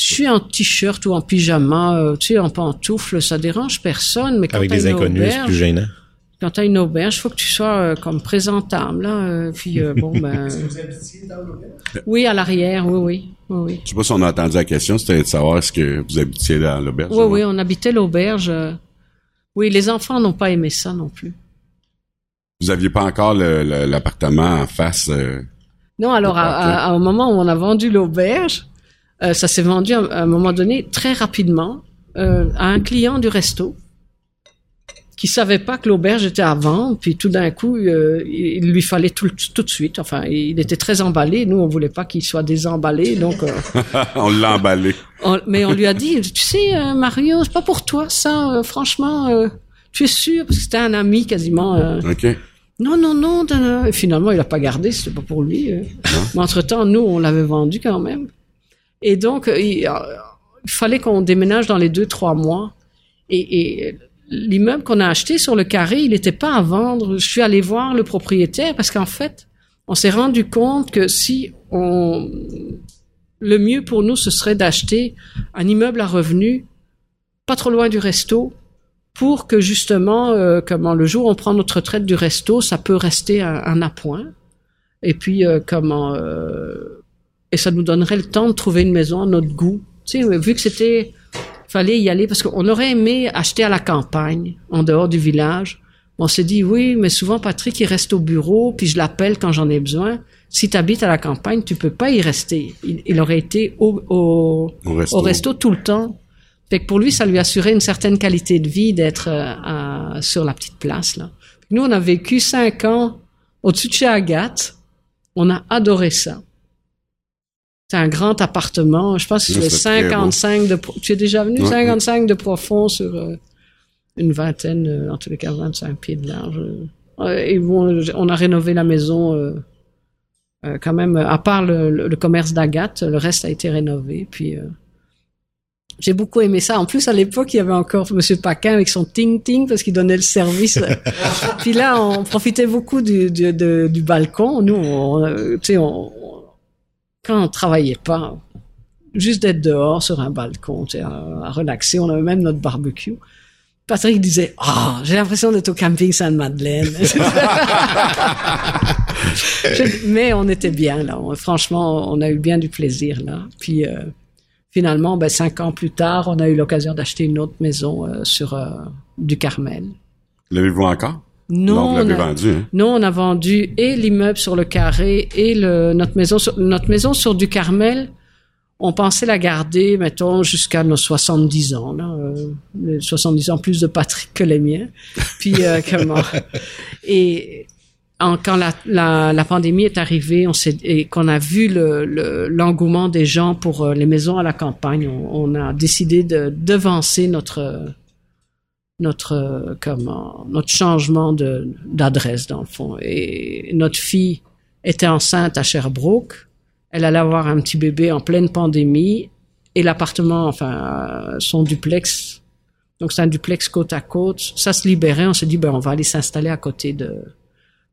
je suis en t-shirt ou en pyjama, euh, tu sais, en pantoufle, ça dérange personne. Mais quand Avec des une inconnus, c'est auberge, plus gênant. quand t'as une auberge, faut que tu sois euh, comme présentable, là. euh, puis euh, bon, ben. oui, à l'arrière, oui, oui, oui, oui. Je sais pas si on a entendu la question, c'était de savoir est-ce que vous habitiez dans l'auberge. Oui, oui, on habitait l'auberge. euh. Oui, les enfants n'ont pas aimé ça non plus. Vous aviez pas encore le- le- l'appartement en face. euh, Non, alors à, à- à- au moment où on a vendu l'auberge, euh, ça s'est vendu à, à un moment donné très rapidement euh, à un client du resto qui savait pas que l'auberge était à vendre, puis tout d'un coup, euh, il lui fallait tout, tout de suite. Enfin, il était très emballé. Nous, on voulait pas qu'il soit désemballé, donc. euh, on l'a emballé. on- mais on lui a dit, tu sais, euh, Mario, c'est pas pour toi ça. franchement, tu es sûr? Parce que c'était un ami quasiment. OK. non, non, non. Et finalement, il a pas gardé, c'était pas pour lui. Mais entre-temps, nous, on l'avait vendu quand même. Et donc, euh, il, euh, il fallait qu'on déménage dans les deux, trois mois. Et, l'immeuble qu'on a acheté sur le carré, il n'était pas à vendre. Je suis allé voir le propriétaire parce qu'en fait, on s'est rendu compte que si on... Le mieux pour nous, ce serait d'acheter un immeuble à revenus, pas trop loin du resto, pour que justement, euh, comment le jour où on prend notre retraite du resto, ça peut rester un, un appoint. Et puis comment euh, et ça nous donnerait le temps de trouver une maison à notre goût. Tu sais, vu que c'était fallait y aller parce qu'on aurait aimé acheter à la campagne, en dehors du village. On s'est dit oui, mais souvent Patrick il reste au bureau, puis je l'appelle quand j'en ai besoin. Si tu habites à la campagne, tu peux pas y rester. Il, il aurait été au, au, Au resto. au resto tout le temps. Fait que pour lui, ça lui assurait une certaine qualité de vie d'être euh, sur la petite place là. Nous, on a vécu cinq ans au-dessus de chez Agathe. On a adoré ça. C'est un grand appartement. Je pense que c'est c'est très 55 de. Tu es déjà venu Ouais, 55 de profond sur euh, une vingtaine, euh, en tous les cas 25 pieds de large. Euh, et bon, on a rénové la maison. euh, quand même, à part le, le- le commerce d'Agathe, le reste a été rénové. Puis j'ai beaucoup aimé ça. En plus, à l'époque, il y avait encore Monsieur Paquin avec son ting ting parce qu'il donnait le service. Puis là, on profitait beaucoup du, du, de- du balcon. Nous, on, tu sais, on, on- quand on travaillait pas, juste d'être dehors sur un balcon, sais, à, relaxer. On avait même notre barbecue. Patrick disait, ah, j'ai l'impression d'être au camping Sainte-Madeleine. Mais on était bien là. Franchement, on a eu bien du plaisir là. Puis euh, finalement, ben, cinq ans plus tard, on a eu l'occasion d'acheter une autre maison euh, sur euh, du Carmel. L'avez-vous encore? Non, vous l'avez on a- vendu, hein? non, on a vendu et l'immeuble sur le carré et le, notre maison sur, notre maison sur du Carmel. On pensait la garder, mettons, jusqu'à nos 70 ans, là, euh, les 70 ans plus de Patrick que les miens. Puis, euh, comment, et en- quand la, la, la pandémie est arrivée, on s'est, et qu'on a vu le, le- l'engouement des gens pour euh, les maisons à la campagne, on, on a décidé de devancer notre, notre euh, comment notre changement de d'adresse dans le fond. Et notre fille était enceinte à Sherbrooke. Elle allait avoir un petit bébé en pleine pandémie. Et l'appartement enfin euh, son duplex donc c'est un duplex côte à côte. Ça se libérait. On s'est dit ben on va aller s'installer à côté de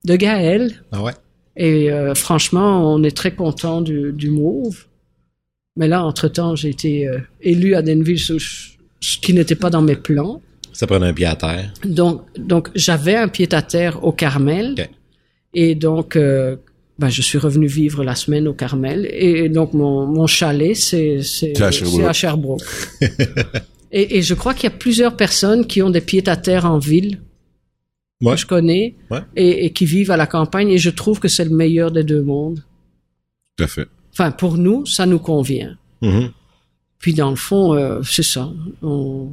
de Gaël. Ah ouais? et euh, franchement on est très content du, du move. Mais là entre temps j'ai été euh, élu à Denville ce, ce qui n'était pas dans mes plans Ça prenait un pied à terre. donc, donc j'avais un pied à terre au Carmel. Et donc, euh, ben, je suis revenu vivre la semaine au Carmel. Et donc, mon, mon chalet, c'est à Sherbrooke. à Sherbrooke. et, et je crois qu'il y a plusieurs personnes qui ont des pieds à terre en ville, Ouais. que je connais, Ouais. et, et qui vivent à la campagne. Et je trouve que c'est le meilleur des deux mondes. Tout à fait. Enfin, pour nous, ça nous convient. Mhm. puis dans le fond, euh, c'est ça. On-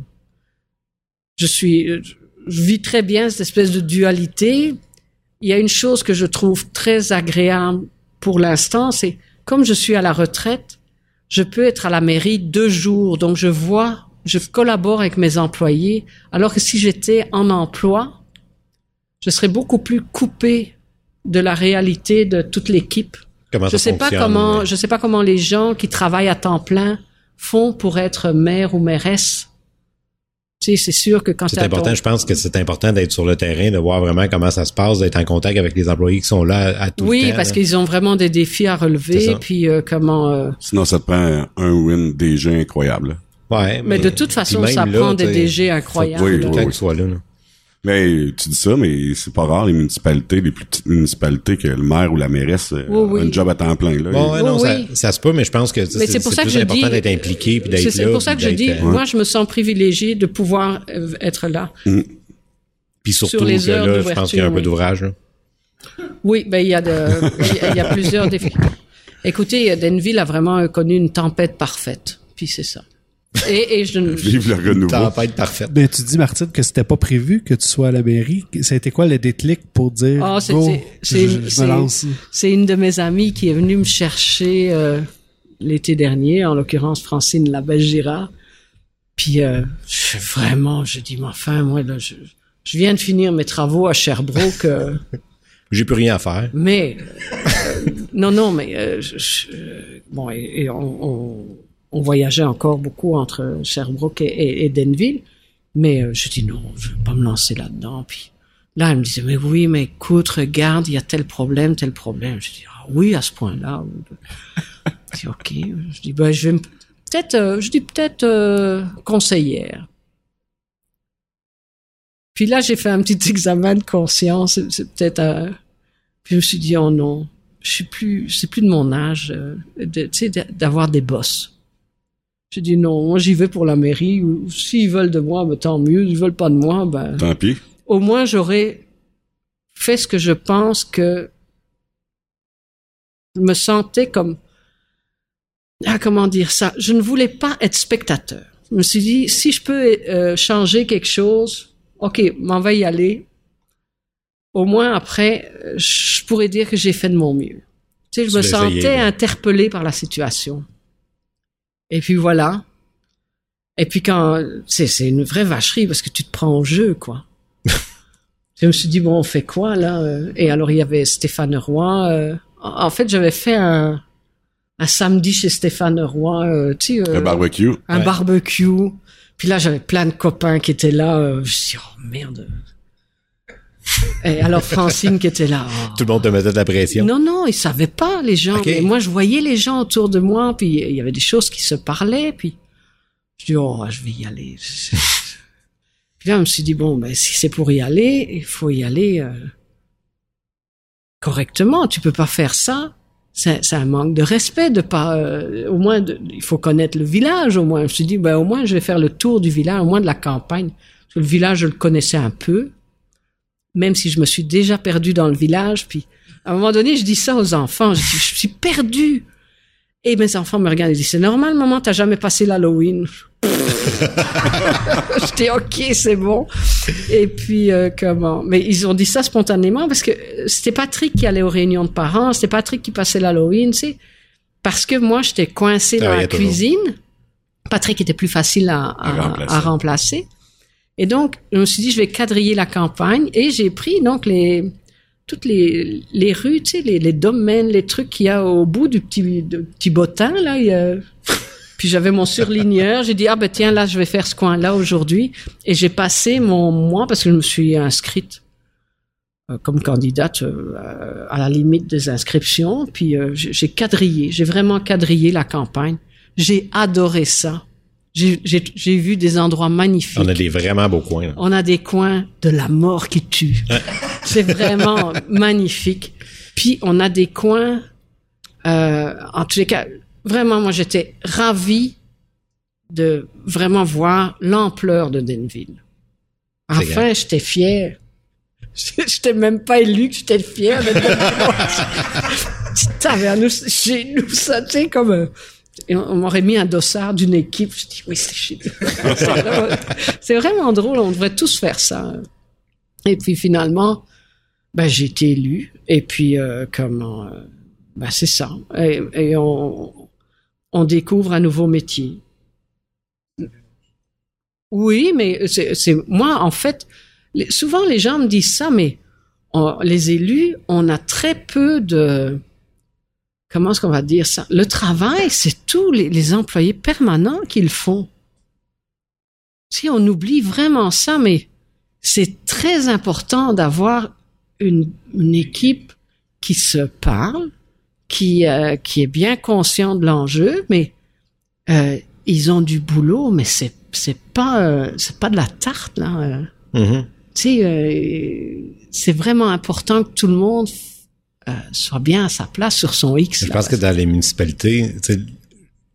je suis, je vis très bien cette espèce de dualité. Il y a une chose que je trouve très agréable pour l'instant, c'est comme je suis à la retraite, je peux être à la mairie deux jours, donc je vois, je collabore avec mes employés, alors que si j'étais en emploi, je serais beaucoup plus coupé de la réalité de toute l'équipe. Comment Je sais pas comment, je sais pas comment les gens qui travaillent à temps plein font pour être maire ou mairesse. Tu sais, c'est sûr que quand C'est important, ton- je pense que c'est important d'être sur le terrain, de voir vraiment comment ça se passe, d'être en contact avec les employés qui sont là à tout Oui, le temps. parce là. qu'ils ont vraiment des défis à relever, puis euh, comment. euh, Sinon, ça te prend un, win DG incroyable. Ouais, Mais de toute façon, ça là, prend des DG incroyables. Oui, Faut oui, que oui. tu sois là, là. Mais tu dis ça, mais c'est pas rare les municipalités, les plus petites municipalités que le maire ou la mairesse euh, Oui, oui. a un job à temps plein. Là. Bon, ouais, Oui, non. Ça, ça se peut, mais je pense que c'est c'est pour ça que plus je important dis- d'être impliqué puis d'être C'est là. c'est pour ça que je dis, euh, moi, je me sens privilégié de pouvoir euh, être là. Puis surtout sur les que heures là, je pense qu'il y a un peu d'ouverture, d'ouvrage. là. Oui, ben il y a de, il y y a plusieurs défis. Écoutez, Denville a vraiment connu une tempête parfaite, puis c'est ça. Et, et je ne, Vive le renouveau. Tempête parfaite. Ben, tu dis, Martine, que c'était pas prévu que tu sois à la mairie. Ça a été quoi le déclic pour dire, Ah, c'est- go, c'est- c'est- je, je c'est- me lance? c'est une de mes amies qui est venue me chercher euh, l'été dernier, en l'occurrence Francine Labelle-Girard. Puis euh, je- vraiment, je dis, mais enfin, moi, là, je, je viens de finir mes travaux à Sherbrooke. euh, J'ai plus rien à faire. Mais euh, non, non, mais euh, je- je- bon, et, et on, on, on voyageait encore beaucoup entre Sherbrooke et, et, Denville, mais euh, je dis non, je vais pas me lancer là-dedans. Puis là, elle me disait mais oui, mais écoute, regarde, il y a tel problème, tel problème. Je dis ah oui, à ce point-là. Je dis ok. Je dis ben je vais peut-être, euh, je dis peut-être euh, conseillère. Puis là, j'ai fait un petit examen de conscience. C'est- peut-être. puis je me suis dit, oh non, je suis plus, c'est plus de mon âge, d'avoir des bosses. J'ai dit non, moi j'y vais pour la mairie. ou S'ils veulent de moi, ben, tant mieux. S'ils veulent pas de moi, ben. Tant pis. au moins j'aurais fait ce que je pense que je me sentais comme ah comment dire ça? Je ne voulais pas être spectateur. Je me suis dit si je peux euh, changer quelque chose ok m'en va y aller. Au moins après euh, je pourrais dire que j'ai fait de mon mieux. Tu sais je Tu me sentais essayé, interpellé par la situation et puis voilà et puis quand c'est c'est une vraie vacherie parce que tu te prends au jeu quoi je me suis dit bon on fait quoi là euh? et alors il y avait Stéphane Roy euh, en en fait j'avais fait un un samedi chez Stéphane Roy euh, tu sais euh, Un barbecue. un Ouais. barbecue puis là j'avais plein de copains qui étaient là euh, je me suis dit oh merde et alors Francine qui était là oh. Tout le monde te mettait de la pression. Non, non, ils savaient pas, les gens. Mais moi, je voyais les gens autour de moi, puis il y avait des choses qui se parlaient, puis je dis, oh, je vais y aller. puis là, je me suis dit, bon, ben, si c'est pour y aller, il faut y aller euh, correctement. Tu peux pas faire ça. C'est c'est un manque de respect de pas, euh, au moins, de- il faut connaître le village, au moins. Je me suis dit, ben, au moins, je vais faire le tour du village, au moins de la campagne. Parce que le village, je le connaissais un peu même si je me suis déjà perdu dans le village. Puis à un moment donné, je dis ça aux enfants, je dis, je suis perdu. Et mes enfants me regardent et disent, c'est normal, maman, t'as jamais passé l'Halloween. je dis, ok, c'est bon. Et puis, euh, comment? Mais ils ont dit ça spontanément parce que c'était Patrick qui allait aux réunions de parents, c'était Patrick qui passait l'Halloween, tu sais. Parce que moi, j'étais coincé dans Ah, y la cuisine. Patrick était plus facile à, à- À remplacer. à remplacer. Et donc, je me suis dit, je vais quadriller la campagne. Et j'ai pris donc toutes les, les rues, les, domaines, les trucs qu'il y a au bout du petit, petit bottin, là. Puis j'avais mon surligneur. J'ai dit, ah ben tiens, là, je vais faire ce coin-là aujourd'hui. Et j'ai passé mon mois, parce que je me suis inscrite euh, comme candidate euh, à la limite des inscriptions. Puis euh, j'ai quadrillé, j'ai vraiment quadrillé la campagne. J'ai adoré ça. J'ai- vu des endroits magnifiques. On a des vraiment beaux coins. là. On a des coins de la mort qui tue. C'est vraiment magnifique. Puis on a des coins, euh, en tous les cas, vraiment, moi j'étais ravi de vraiment voir l'ampleur de Denville. Enfin, j'étais fier. J'étais même pas élu que j'étais fier de Denville. Taverne, chez nous, ça, comme, euh, Et on, on m'aurait mis un dossard d'une équipe. Je dis oui, c'est shit. c'est vraiment, drôle. On devrait tous faire ça. Et puis finalement, ben j'ai été élu. Et puis euh, comment, euh, ben c'est ça. Et, et on on découvre un nouveau métier. Oui, mais c'est moi en fait. souvent les gens me disent ça, mais on- les élus, on a très peu de comment est-ce qu'on va dire ça? Le travail, c'est tous les, les employés permanents qui le font. Si on oublie vraiment ça, mais c'est très important d'avoir une, une équipe qui se parle, qui euh, qui est bien conscient de l'enjeu, mais euh, ils ont du boulot, mais c'est c'est pas euh, c'est pas de la tarte là. Mhm. Tu sais, c'est vraiment important que tout le monde euh, soit bien à sa place sur son X. Je là, pense que dans les municipalités,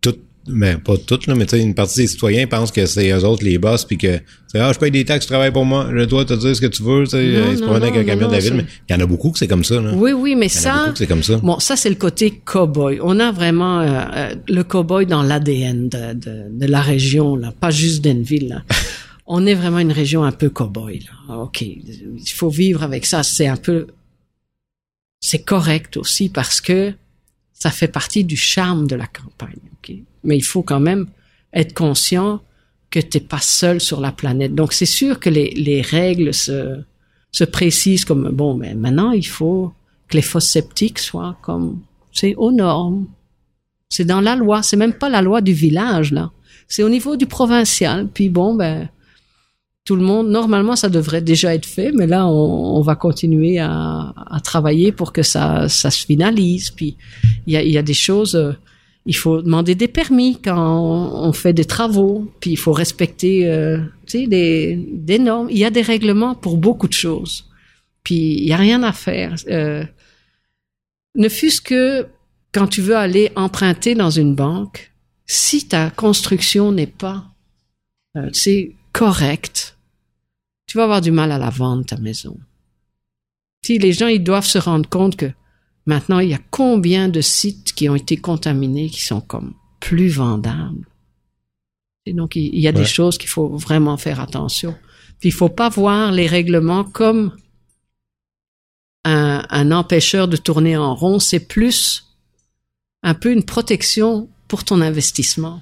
toutes, mais pas toutes, là, mais tu sais, une partie des citoyens pensent que c'est eux autres les boss, puis que, ah, je paye des taxes, tu travailles pour moi, je dois te dire ce que tu veux, tu sais, ils se promènent avec un camion de la ville, mais il y en a beaucoup que c'est comme ça, là. Oui, oui, mais ça, c'est comme ça. bon, ça c'est le côté cow-boy. On a vraiment euh, euh, le cow-boy dans l'ADN de, de, de la région, là, pas juste d'Enville. Là. On est vraiment une région un peu cow-boy. Là. Ok, il faut vivre avec ça. C'est un peu, c'est correct aussi parce que ça fait partie du charme de la campagne. ok? Mais il faut quand même être conscient que t'es pas seul sur la planète. Donc c'est sûr que les, les règles se, se précisent comme bon, mais maintenant il faut que les fosses sceptiques soient comme c'est aux normes. C'est dans la loi. C'est même pas la loi du village là. C'est au niveau du provincial. Puis bon ben tout le monde normalement ça devrait déjà être fait, mais là on, on va continuer à, à travailler pour que ça ça se finalise. Puis il y a, y a des choses. euh, il faut demander des permis quand on fait des travaux, puis il faut respecter euh, des, des normes. Il y a des règlements pour beaucoup de choses, puis il y a rien à faire. Euh, ne fût-ce que quand tu veux aller emprunter dans une banque, si ta construction n'est pas euh, tu correcte, tu vas avoir du mal à la vendre ta maison. Si les gens ils doivent se rendre compte que Maintenant, il y a combien de sites qui ont été contaminés qui sont comme plus vendables. Et donc, il y a des choses qu'il faut vraiment faire attention. Puis, il faut pas voir les règlements comme un, un empêcheur de tourner en rond. C'est plus un peu une protection pour ton investissement.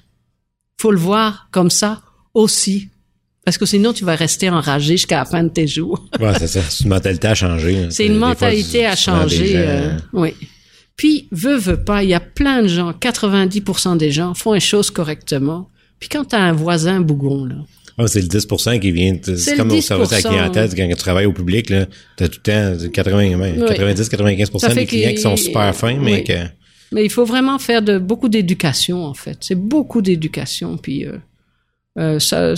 Faut le voir comme ça aussi. Parce que sinon, tu vas rester enragé jusqu'à la fin de tes jours. Ouais, c'est ça. C'est une mentalité à changer. là. C'est une Des fois, mentalité à changer. gens, euh, oui. Puis, veut, veut pas, il y a plein de gens, 90% des gens font les choses correctement. Puis quand t'as un voisin bougon, là, Ah, c'est le 10% qui vient. C'est comme au service à la 10%, clientèle, quand tu travailles au public, là, t'as tout le temps 80, ouais, Oui. 90-95 Ça fait des clients qui sont super fins, mais oui. que mais il faut vraiment faire de beaucoup d'éducation, en fait. C'est beaucoup d'éducation, puis euh, euh, ça,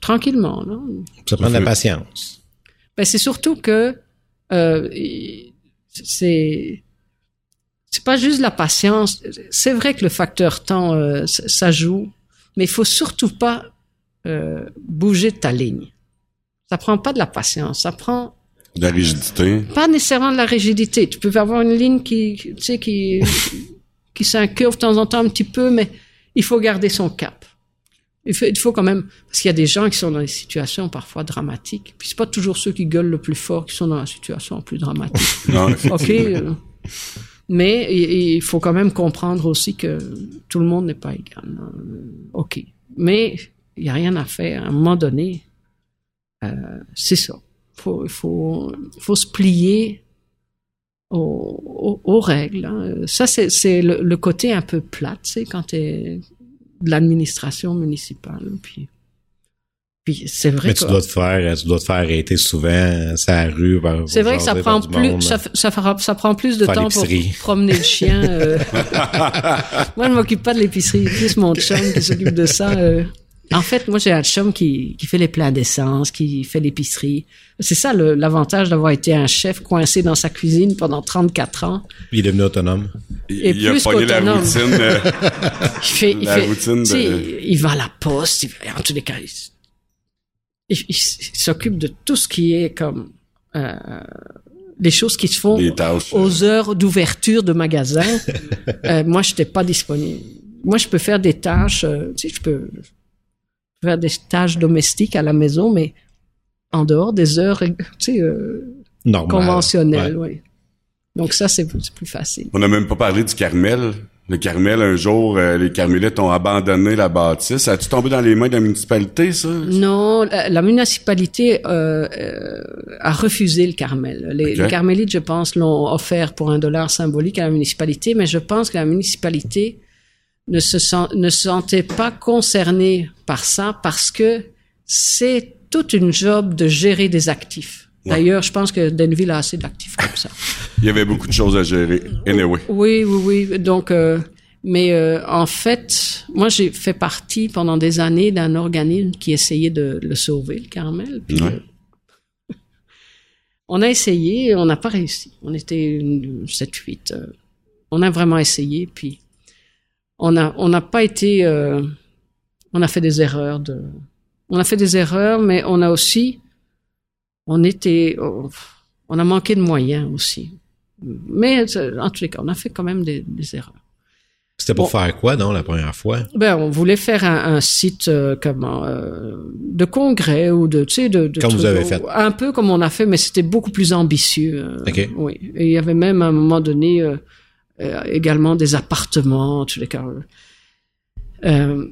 tranquillement, là. ça prend de la patience. Ben, c'est surtout que euh, c'est c'est pas juste la patience. C'est vrai que le facteur temps euh, ça ça joue, mais il faut surtout pas euh, bouger de ta ligne. Ça prend pas de la patience, ça prend De la rigidité. pas nécessairement de la rigidité. Tu peux avoir une ligne qui, tu sais, qui, qui s'incurve de temps en temps un petit peu, mais il faut garder son cap. Il faut, il faut quand même, parce qu'il y a des gens qui sont dans des situations parfois dramatiques. Puis c'est pas toujours ceux qui gueulent le plus fort qui sont dans la situation la plus dramatique. Non, OK. euh, mais il, il faut quand même comprendre aussi que tout le monde n'est pas égal. hein. OK. Mais il y a rien à faire. À un moment donné, euh, c'est ça. Faut, faut, faut se plier aux, aux- aux règles. hein. Ça, c'est, c'est le, le côté un peu plat, tu sais, quand t'es de l'administration municipale. Puis, puis c'est vrai Mais que... tu dois te faire, tu dois te faire arrêter souvent, euh, ça rue. par- C'est vrai que ça prend plus, ça, f- ça, fera- ça prend plus de Faire temps pour promener le chien. euh. moi, je m'occupe pas de l'épicerie, plus mon chum qui s'occupe de ça. euh. En fait, moi, j'ai un chum qui, qui fait les plats d'essence, qui fait l'épicerie. C'est ça l'avantage d'avoir été un chef coincé dans sa cuisine pendant 34 ans. Il est devenu autonome. Il, Et il a plus pogné la routine. euh, Il fait, il La fait, routine de- il va à la poste, il, en tous les cas, il, il- il s'occupe de tout ce qui est comme euh, les choses qui se font aux heures d'ouverture de magasin. euh, moi, j'étais pas disponible. moi, je peux faire des tâches, euh, tu sais, je peux faire des tâches domestiques à la maison, mais en dehors des heures, tu sais, euh, Normal. conventionnelles, Ouais. oui. Donc ça, c'est plus facile. On n'a même pas parlé du Carmel. Le Carmel, un jour, euh, les Carmélites ont abandonné la bâtisse. As-tu tombé dans les mains de la municipalité, ça? Non, la, la municipalité euh, euh, a refusé le Carmel. Les, Ok. les Carmélites, je pense, l'ont offert pour un dollar symbolique à la municipalité, mais je pense que la municipalité ne se, sent, ne se sentait pas concernée par ça parce que c'est toute une job de gérer des actifs. Ouais. D'ailleurs, je pense que Denville a assez d'actifs comme ça. Il y avait beaucoup de choses à gérer. Anyway. Oui, oui, oui. Donc, euh, mais euh, en fait, moi, j'ai fait partie pendant des années d'un organisme qui essayait de le sauver, le Carmel. Puis, Ouais. euh, on a essayé, on n'a pas réussi. On était une 7-8. euh, on a vraiment essayé, puis on a, on n'a pas été, euh, on a fait des erreurs de, on a fait des erreurs, mais on a aussi, on était, oh, on a manqué de moyens aussi. Mais euh, en tous les cas, on a fait quand même des, des erreurs. C'était pour faire quoi, non, la première fois? Ben, on voulait faire un, un site euh, comment euh, de congrès ou de tu sais de, de Comme vous avez fait. un peu comme on a fait, mais c'était beaucoup plus ambitieux. Ok. Oui, et il y avait même à un moment donné euh, également des appartements, en tous les cas. Euh,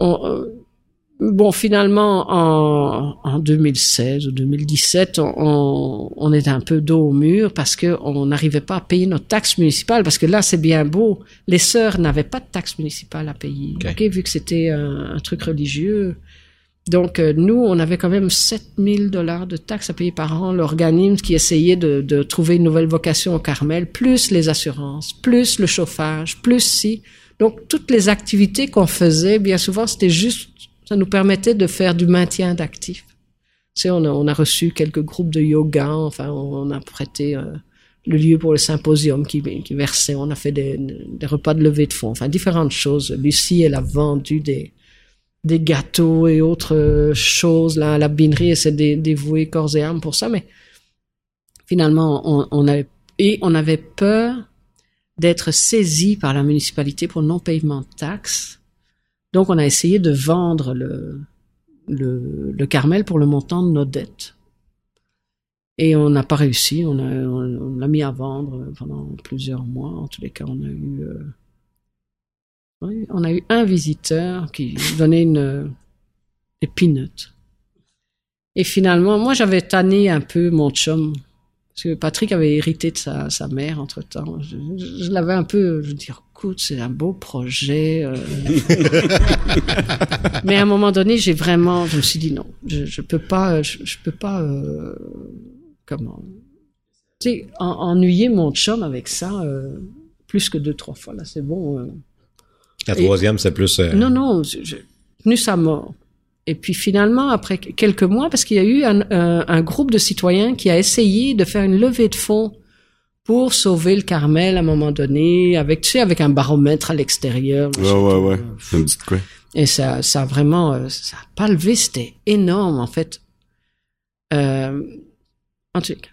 on- euh, bon, finalement, en, en 2016 ou 2017, on, on, était un peu dos au mur parce que on n'arrivait pas à payer notre taxe municipale. Parce que là, c'est bien beau. Les sœurs n'avaient pas de taxe municipale à payer. Ok. ok, vu que c'était un, un truc religieux. Donc, euh, nous, on avait quand même 7000 dollars de taxes à payer par an. L'organisme qui essayait de, de trouver une nouvelle vocation au Carmel, plus les assurances, plus le chauffage, plus si. Donc, toutes les activités qu'on faisait, bien souvent, c'était juste, ça nous permettait de faire du maintien d'actifs. Tu sais, on a, on a reçu quelques groupes de yoga, enfin, on a prêté euh, le lieu pour le symposium qui, qui versait, on a fait des, des repas de levée de fonds, enfin, différentes choses. Lucie, elle a vendu des, des gâteaux et autres euh, choses à la binerie et s'est dé- dévouée corps et âme pour ça mais finalement on, avait et on avait peur d'être saisi par la municipalité pour non paiement de taxes. Donc on a essayé de vendre le le, Carmel pour le montant de nos dettes. Et on n'a pas réussi. On l'a mis à vendre pendant plusieurs mois. En tous les cas on a eu euh, oui, on a eu un visiteur qui donnait une, des peanuts. Et finalement, moi, j'avais tanné un peu mon chum. Parce que Patrick avait hérité de sa, sa mère entre temps. Je, je- je l'avais un peu, je veux dire, écoute, c'est un beau projet. euh. Mais à un moment donné, j'ai vraiment, je me suis dit non, je, je peux pas, je, je peux pas, euh, comment, tu sais, en- ennuyer mon chum avec ça, euh, plus que deux, trois fois, là, c'est bon. Euh. La troisième, c'est plus... euh, Non, non, je- tenu sa mort. Et puis finalement, après quelques mois, parce qu'il y a eu un, un- un groupe de citoyens qui a essayé de faire une levée de fonds pour sauver le Carmel à un moment donné, avec tu sais, avec un baromètre à l'extérieur. Ouais, ouais, ouais. Ça me dit de quoi? Et ça, ça a vraiment, euh, ça a pas levé, c'était énorme en fait. Euh, en tout cas,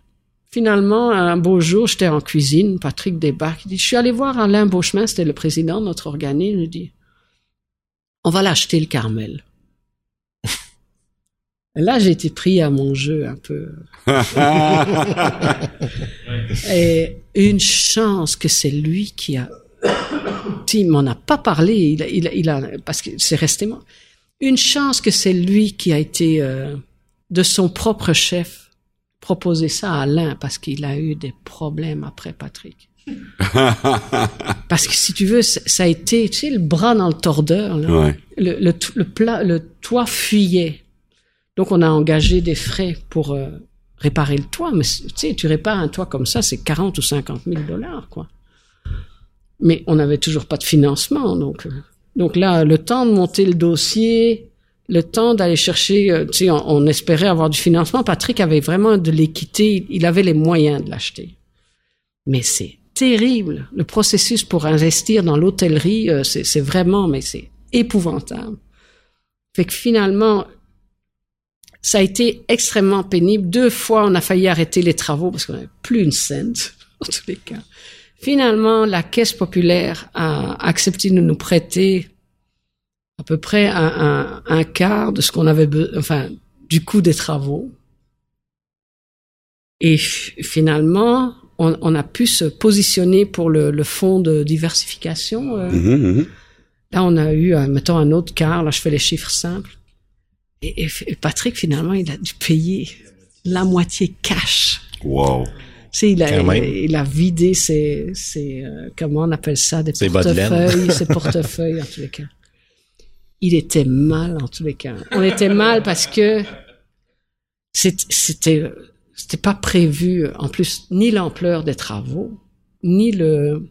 finalement, un beau jour, j'étais en cuisine, Patrick débarque, il dit, je suis allé voir Alain Beauchemin, c'était le président de notre organisme, il dit, on va l'acheter le Carmel. Là, j'ai été pris à mon jeu un peu. Et une chance que c'est lui qui a il m'en a pas parlé, il a, il a, il a- parce que c'est resté moi. Une chance que c'est lui qui a été euh, de son propre chef proposé ça à Alain parce qu'il a eu des problèmes après Patrick. parce que si tu veux, ça a été, tu sais, le bras dans le tordeur. Là. Ouais. Le, le, le, plat, le toit fuyait. Donc on a engagé des frais pour euh, réparer le toit. Mais tu sais, tu répares un toit comme ça, c'est 40 ou 50 000 dollars, quoi. Mais on n'avait toujours pas de financement, donc. euh, donc là, le temps de monter le dossier, le temps d'aller chercher, euh, tu sais, on, espérait avoir du financement. Patrick avait vraiment de l'équité, il avait les moyens de l'acheter. Mais c'est terrible. Le processus pour investir dans l'hôtellerie, euh, c'est c'est vraiment, mais c'est épouvantable. Fait que finalement, ça a été extrêmement pénible. Deux fois, on a failli arrêter les travaux parce qu'on n'avait plus une scène, en tous les cas. Finalement, la Caisse populaire a accepté de nous prêter à peu près un, un, un quart de ce qu'on avait, be- enfin, du coût des travaux. Et finalement, on, on a pu se positionner pour le, le fonds de diversification. euh. Mhm, mhm. Là, on a eu, euh, mettons, un autre quart. Là, je fais les chiffres simples. Et, Patrick, finalement, il a dû payer la moitié cash. Wow. Tu sais, il a, il a vidé ses, ses euh, comment on appelle ça, des portefeuilles, ses portefeuilles, en tous les cas. Il était mal, en tous les cas. On était mal parce que c'était, c'était pas prévu, en plus, ni l'ampleur des travaux, ni le,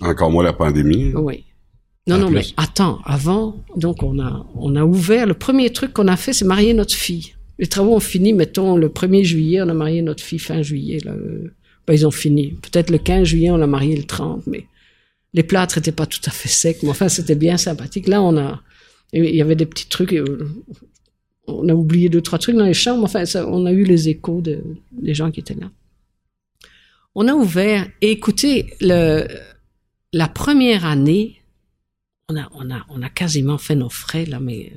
Encore moins la pandémie. oui. Non, non, plus. mais attends, avant, donc on a, on a ouvert, le premier truc qu'on a fait, c'est marier notre fille. Les travaux ont fini, mettons, le 1er juillet, on a marié notre fille fin juillet. Là. Euh, Ben, ils ont fini. Peut-être le 15 juillet, on l'a marié le 30, mais les plâtres étaient pas tout à fait secs. Mais enfin, c'était bien sympathique. Là, on a, il y avait des petits trucs, on a oublié deux, trois trucs dans les chambres. Enfin, on a eu les échos de, des gens qui étaient là. On a ouvert, et écoutez, le, la première année, on a, on a, on a quasiment fait nos frais, là, mais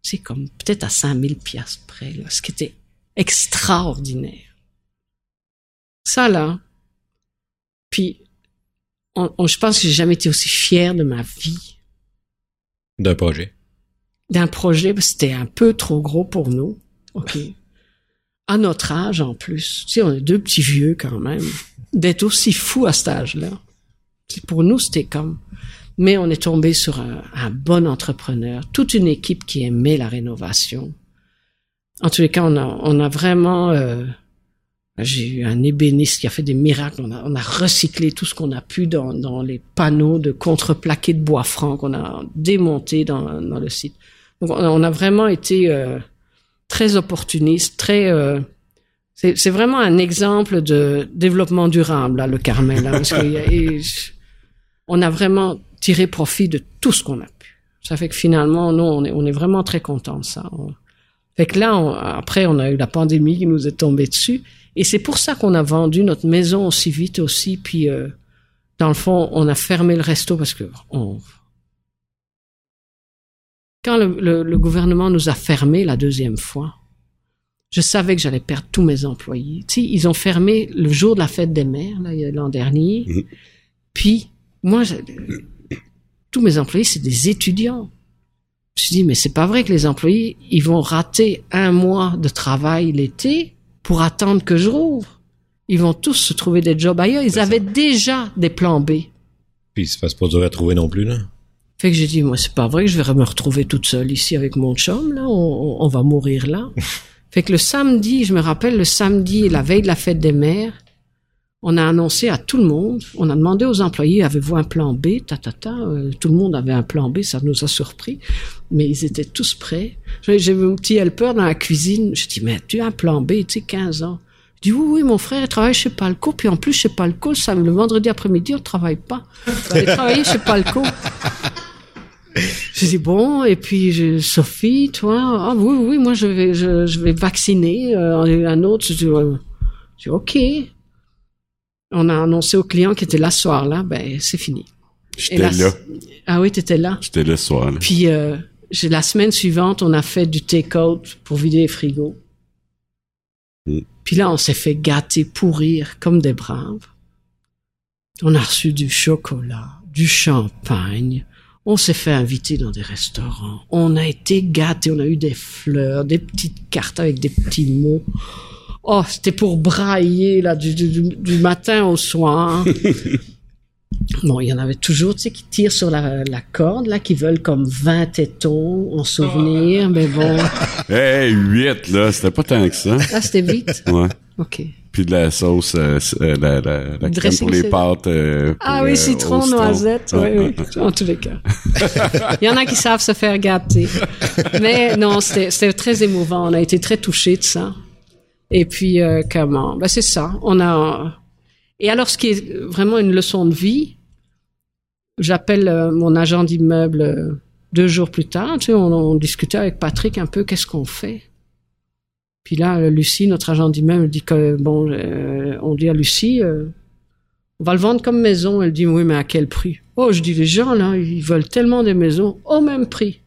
c'est comme peut-être à 5000 piastres près, là, ce qui était extraordinaire. Ça, là, puis, je pense que j'ai jamais été aussi fier de ma vie, D'un projet. D'un projet, c'était un peu trop gros pour nous. OK. À notre âge, en plus. Tu sais, on est deux petits vieux, quand même. D'être aussi fou à cet âge-là. Pour nous, c'était comme... Mais on est tombé sur un, un bon entrepreneur, toute une équipe qui aimait la rénovation. En tous les cas, on a, on a vraiment... euh, j'ai eu un ébéniste qui a fait des miracles. On a, on a recyclé tout ce qu'on a pu dans, dans les panneaux de contreplaqué de bois franc qu'on a démonté dans, dans le site. Donc, on a, vraiment été euh, très opportuniste, très... euh, c'est vraiment un exemple de développement durable, là, le Carmel. là, parce et je- on a vraiment tiré profit de tout ce qu'on a pu. Ça fait que finalement, nous, on est, vraiment très contents de ça. Fait que là, après, on a eu la pandémie qui nous est tombée dessus. Et c'est pour ça qu'on a vendu notre maison aussi vite aussi. Puis, euh, dans le fond, on a fermé le resto parce que on... quand le, le- le gouvernement nous a fermé la deuxième fois, je savais que j'allais perdre tous mes employés. Tu sais, ils ont fermé le jour de la fête des mères, l'an dernier. Mhm. Puis, moi, tous mes employés, c'est des étudiants. Je me suis dit, mais c'est pas vrai que les employés, ils vont rater un mois de travail l'été pour attendre que je rouvre. Ils vont tous se trouver des jobs ailleurs. Ils C'est avaient déjà des plans B. Puis c'est pas c'est pas dur à trouver non plus, là. Fait que j'ai dit, moi, c'est pas vrai que je vais me retrouver toute seule ici avec mon chum, là. On, va mourir là. fait que le samedi, je me rappelle, le samedi, la veille de la fête des mères, on a annoncé à tout le monde, on a demandé aux employés, avez-vous un plan B, ta, ta, ta. Euh, tout le monde avait un plan B, ça nous a surpris. Mais ils étaient tous prêts. J'ai mon petit helper dans la cuisine. Je dis, mais tu as un plan B, tu sais, 15 ans. Je dis, oui, oui, mon frère, il travaille chez Palco, puis en plus, chez Palco, le, vendredi après-midi, on travaille pas. Aller travailler chez Palco. Je dis bon, et puis je, Sophie, toi, ah oui, oui, moi je vais, je, je vais vacciner euh, un autre. Je dis, ouais. Je dis, ok. On a annoncé au client qui était là ce soir-là, ben c'est fini. J'étais là. Ah oui, t'étais là. J'étais là ce soir-là. Puis euh, la semaine suivante, on a fait du take-out pour vider les frigos. Mm. Puis là, on s'est fait gâter, pourrir comme des braves. On a reçu du chocolat, du champagne. On s'est fait inviter dans des restaurants. On a été gâtés. On a eu des fleurs, des petites cartes avec des petits mots. Oh, c'était pour brailler là du, du, du- du matin au soir. Bon, il y en avait toujours, tu sais, qui tirent sur la, la corde, là, qui veulent comme 20 tétons en souvenir, mais bon. Hey, 8, là, c'était pas tant que ça. Ah, c'était vite? Ouais. OK. Puis de la sauce, euh, euh, la, la, la crème Dressing, pour les pâtes. euh, Ah pour, oui, euh, citron, noisette, oui, oui, en tous les cas. Il y en a qui savent se faire gâter. Mais non, c'était c'était très émouvant. On a été très touchés de ça. Et puis, euh, comment? Ben, c'est ça. On a... Et alors, ce qui est vraiment une leçon de vie, j'appelle euh, mon agent d'immeuble euh, deux jours plus tard. Tu sais, on, on discutait avec Patrick un peu qu'est-ce qu'on fait? Puis là, Lucie, notre agent d'immeuble, dit que, bon, euh, on dit à Lucie, euh, On va le vendre comme maison. Elle dit, oui, mais à quel prix? Oh, je dis, les gens, là, ils veulent tellement des maisons au même prix.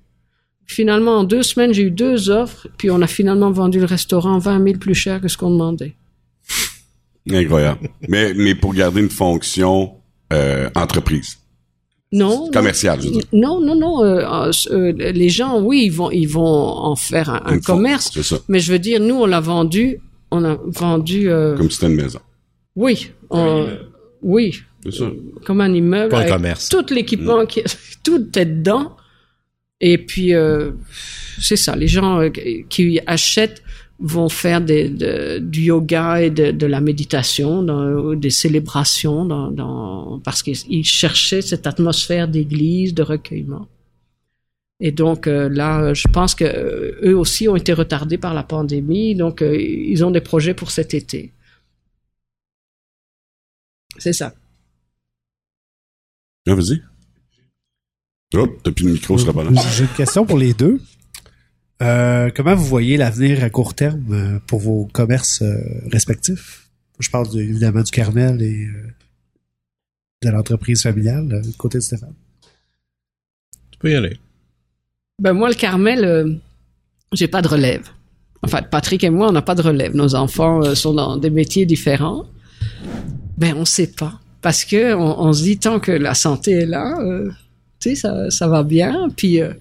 Finalement, en deux semaines, j'ai eu deux offres, puis on a finalement vendu le restaurant 20 000 plus cher que ce qu'on demandait. Incroyable. mais, mais pour garder une fonction euh, entreprise. Non. Commercial, je veux dire. Non, non, non. euh, euh, les gens, oui, ils vont, ils vont en faire un, commerce. C'est ça. Mais je veux dire, nous, on l'a vendu. On a vendu. euh, Comme si c'était une maison. oui. on- oui. C'est ça. Comme un immeuble. Pas un commerce. Tout l'équipement, qui, tout est dedans. Et puis, euh, c'est ça. Les gens euh, qui achètent vont faire des, de- du yoga et de, de la méditation, dans- des célébrations, dans, dans, parce qu'ils cherchaient cette atmosphère d'église, de recueillement. Et donc euh, là, je pense que euh, eux aussi ont été retardés par la pandémie, donc euh, ils ont des projets pour cet été. C'est ça. Ah, vas-y. Oh, t'as plus de micro, ce sera pas là. J'ai une question pour les deux. Euh, comment vous voyez l'avenir à court terme euh, pour vos commerces euh, respectifs? Je parle de- évidemment du Carmel et euh, de l'entreprise familiale, du côté de Stéphane. Tu peux y aller. Ben moi, le Carmel, euh, j'ai pas de relève. Enfin, Patrick et moi, on n'a pas de relève. Nos enfants euh, sont dans des métiers différents. Ben, on sait pas. Parce que on, on se dit, tant que la santé est là, euh, tu sais, ça, ça va bien. Puis euh,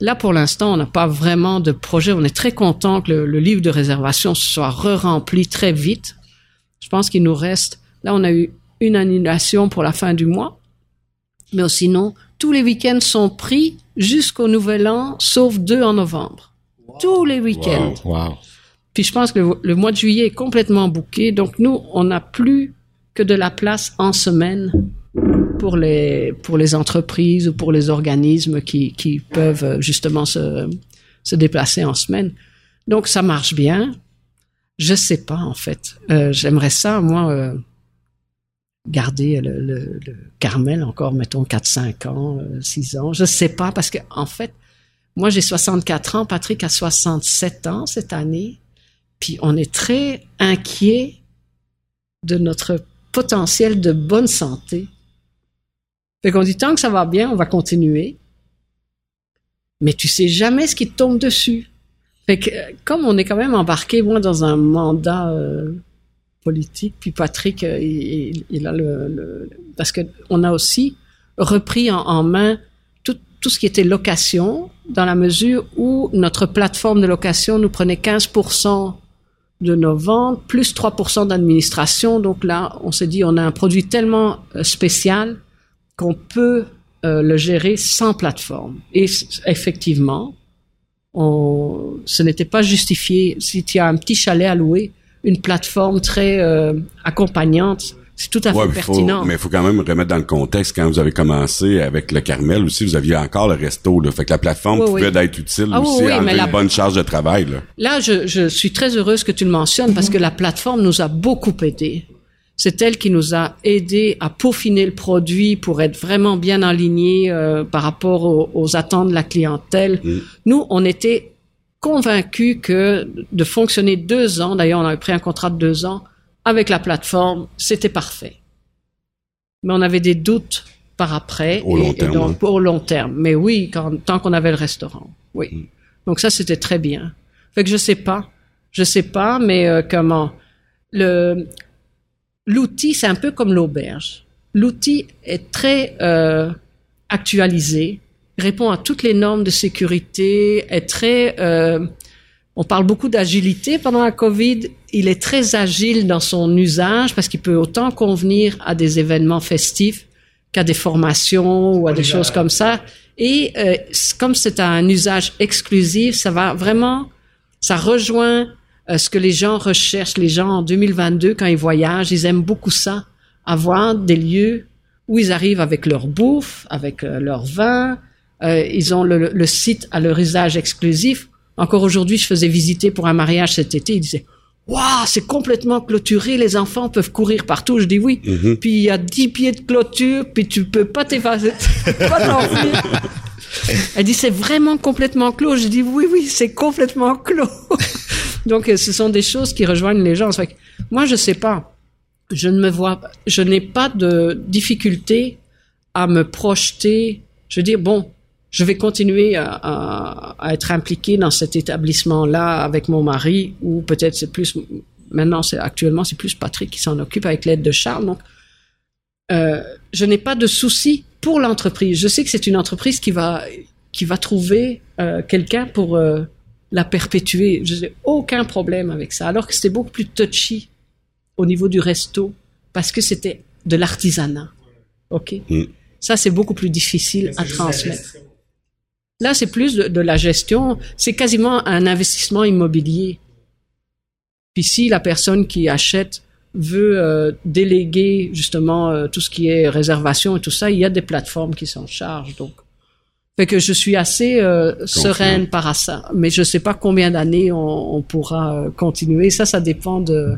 là, pour l'instant, on n'a pas vraiment de projet. On est très content que le, le livre de réservation soit re-rempli très vite. Je pense qu'il nous reste... Là, on a eu une annulation pour la fin du mois. Mais sinon, tous les week-ends sont pris jusqu'au Nouvel An, sauf deux en novembre. Tous les week-ends. Wow. Puis je pense que le, le mois de juillet est complètement bouqué. Donc nous, on n'a plus que de la place en semaine pour les, pour les entreprises ou pour les organismes qui, qui peuvent euh, justement se, se déplacer en semaine. Donc ça marche bien. Je sais pas en fait. Euh, J'aimerais ça, moi, euh, garder le, Carmel encore, mettons, 4, 5 ans, euh, 6 ans. Je sais pas parce que en fait, moi j'ai 64 ans, Patrick a 67 ans cette année. Puis on est très inquiet de notre potentiel de bonne santé. Fait qu'on dit tant que ça va bien, on va continuer. Mais tu sais jamais ce qui te tombe dessus. Fait que comme on est quand même embarqué moi dans un mandat euh, politique, puis Patrick euh, il, il- il a le, le- parce que on a aussi repris en, en main tout, tout ce qui était location dans la mesure où notre plateforme de location nous prenait 15% de nos ventes, plus 3% d'administration. Donc là, on s'est dit, on a un produit tellement euh, spécial qu'on peut euh, le gérer sans plateforme. Et effectivement, on, ce n'était pas justifié. Si tu as un petit chalet à louer, une plateforme très euh, accompagnante, c'est tout à fait Ouais, mais faut, pertinent. mais il faut quand même remettre dans le contexte quand vous avez commencé avec le Carmel aussi, vous aviez encore le resto là, fait que la plateforme Oui, pouvait oui. être utile Ah aussi, oui, enlever la- une bonne charge de travail là. Là, je, je suis très heureuse que tu le mentionnes parce que la plateforme nous a beaucoup aidé. C'est elle qui nous a aidé à peaufiner le produit pour être vraiment bien aligné euh, par rapport aux, aux attentes de la clientèle. Nous, on était convaincus que de fonctionner deux ans, d'ailleurs, on avait pris un contrat de deux ans avec la plateforme, c'était parfait. Mais on avait des doutes par après. Au long terme, donc, hein. Au long terme. Mais oui, quand, tant qu'on avait le restaurant. Oui. Donc ça, c'était très bien. Fait que je sais pas. Je sais pas, mais euh, comment le l'outil, c'est un peu comme l'auberge. L'outil est très euh, actualisé, répond à toutes les normes de sécurité, est très. euh, on parle beaucoup d'agilité pendant la Covid. Il est très agile dans son usage parce qu'il peut autant convenir à des événements festifs qu'à des formations ou à des choses comme ça. Et euh, comme c'est un usage exclusif, ça va vraiment, ça rejoint euh, ce que les gens recherchent. Les gens en 2022, quand ils voyagent, ils aiment beaucoup ça, avoir des lieux où ils arrivent avec leur bouffe, avec euh, leur vin. Euh, ils ont le, le site à leur usage exclusif. Encore aujourd'hui, je faisais visiter pour un mariage cet été. Ils disaient Waouh, c'est complètement clôturé, les enfants peuvent courir partout. Je dis oui. Puis il y a 10 pieds de clôture, puis tu peux pas t'effacer, pas t'enfuir. Elle dit c'est vraiment complètement clos. Je dis oui, oui, c'est complètement clos. Donc euh, ce sont des choses qui rejoignent les gens. Moi je sais pas. je ne me vois, je n'ai pas de difficulté à me projeter. Je veux dire, bon, je vais continuer à être impliqué dans cet établissement-là avec mon mari, ou peut-être c'est plus maintenant, c'est actuellement c'est plus Patrick qui s'en occupe avec l'aide de Charles. Donc, euh, je n'ai pas de souci pour l'entreprise. Je sais que c'est une entreprise qui va qui va trouver euh, quelqu'un pour euh, la perpétuer. Je n'ai aucun problème avec ça. Alors que c'était beaucoup plus touchy au niveau du resto parce que c'était de l'artisanat. OK? Mm. Ça, c'est beaucoup plus difficile à transmettre. Là, c'est plus de, de la gestion. C'est quasiment un investissement immobilier. Puis si la personne qui achète veut euh, déléguer justement euh, tout ce qui est réservation et tout ça, il y a des plateformes qui s'en chargent. Donc, fait que je suis assez euh, sereine par ça. Mais je sais pas combien d'années on, on pourra euh, continuer. Ça, ça dépend de,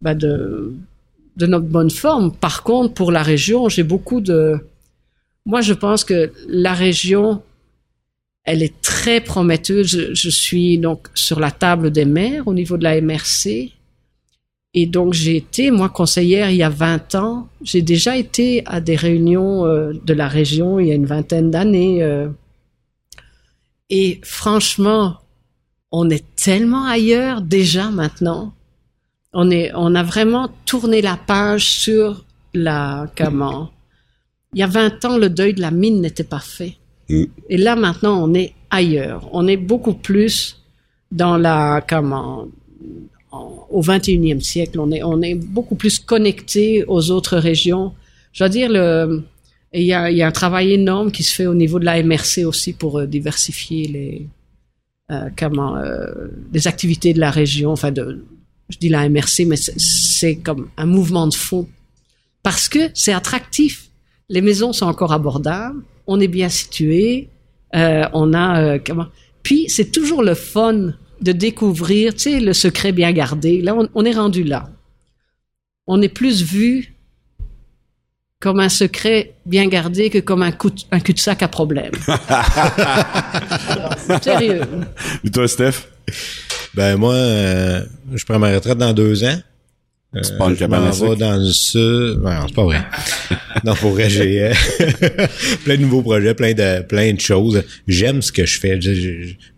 bah, de de notre bonne forme. Par contre, pour la région, j'ai beaucoup de. Moi, je pense que la région, elle est très prometteuse. Je, je suis donc sur la table des maires au niveau de la MRC. Et donc, j'ai été, moi, conseillère il y a 20 ans. J'ai déjà été à des réunions euh, de la région il y a une vingtaine d'années. euh. et franchement, on est tellement ailleurs déjà maintenant. On est, on a vraiment tourné la page sur la, comment, il y a 20 ans, le deuil de la mine n'était pas fait. Mm. Et là, maintenant, on est ailleurs. On est beaucoup plus dans la, comment, en- au 21e siècle. On est, beaucoup plus connecté aux autres régions. Je veux dire, il y a, un travail énorme qui se fait au niveau de la MRC aussi pour euh, diversifier les, euh, euh, les activités de la région. Enfin, je dis la MRC, mais c'est- comme un mouvement de fond. Parce que c'est attractif. Les maisons sont encore abordables, on est bien situé, on a. Puis c'est toujours le fun de découvrir, tu sais, le secret bien gardé. Là, on, on est rendu là. On est plus vu comme un secret bien gardé que comme un, coup de- un cul-de-sac à problème. Sérieux. Et toi, Steph? Ben moi, euh, je prends ma retraite dans deux ans. Euh, une je à m'en vais dans le sud. Non, c'est pas vrai. non, pour vrai, j'ai euh, plein de nouveaux projets, plein de plein de choses. J'aime ce que je fais.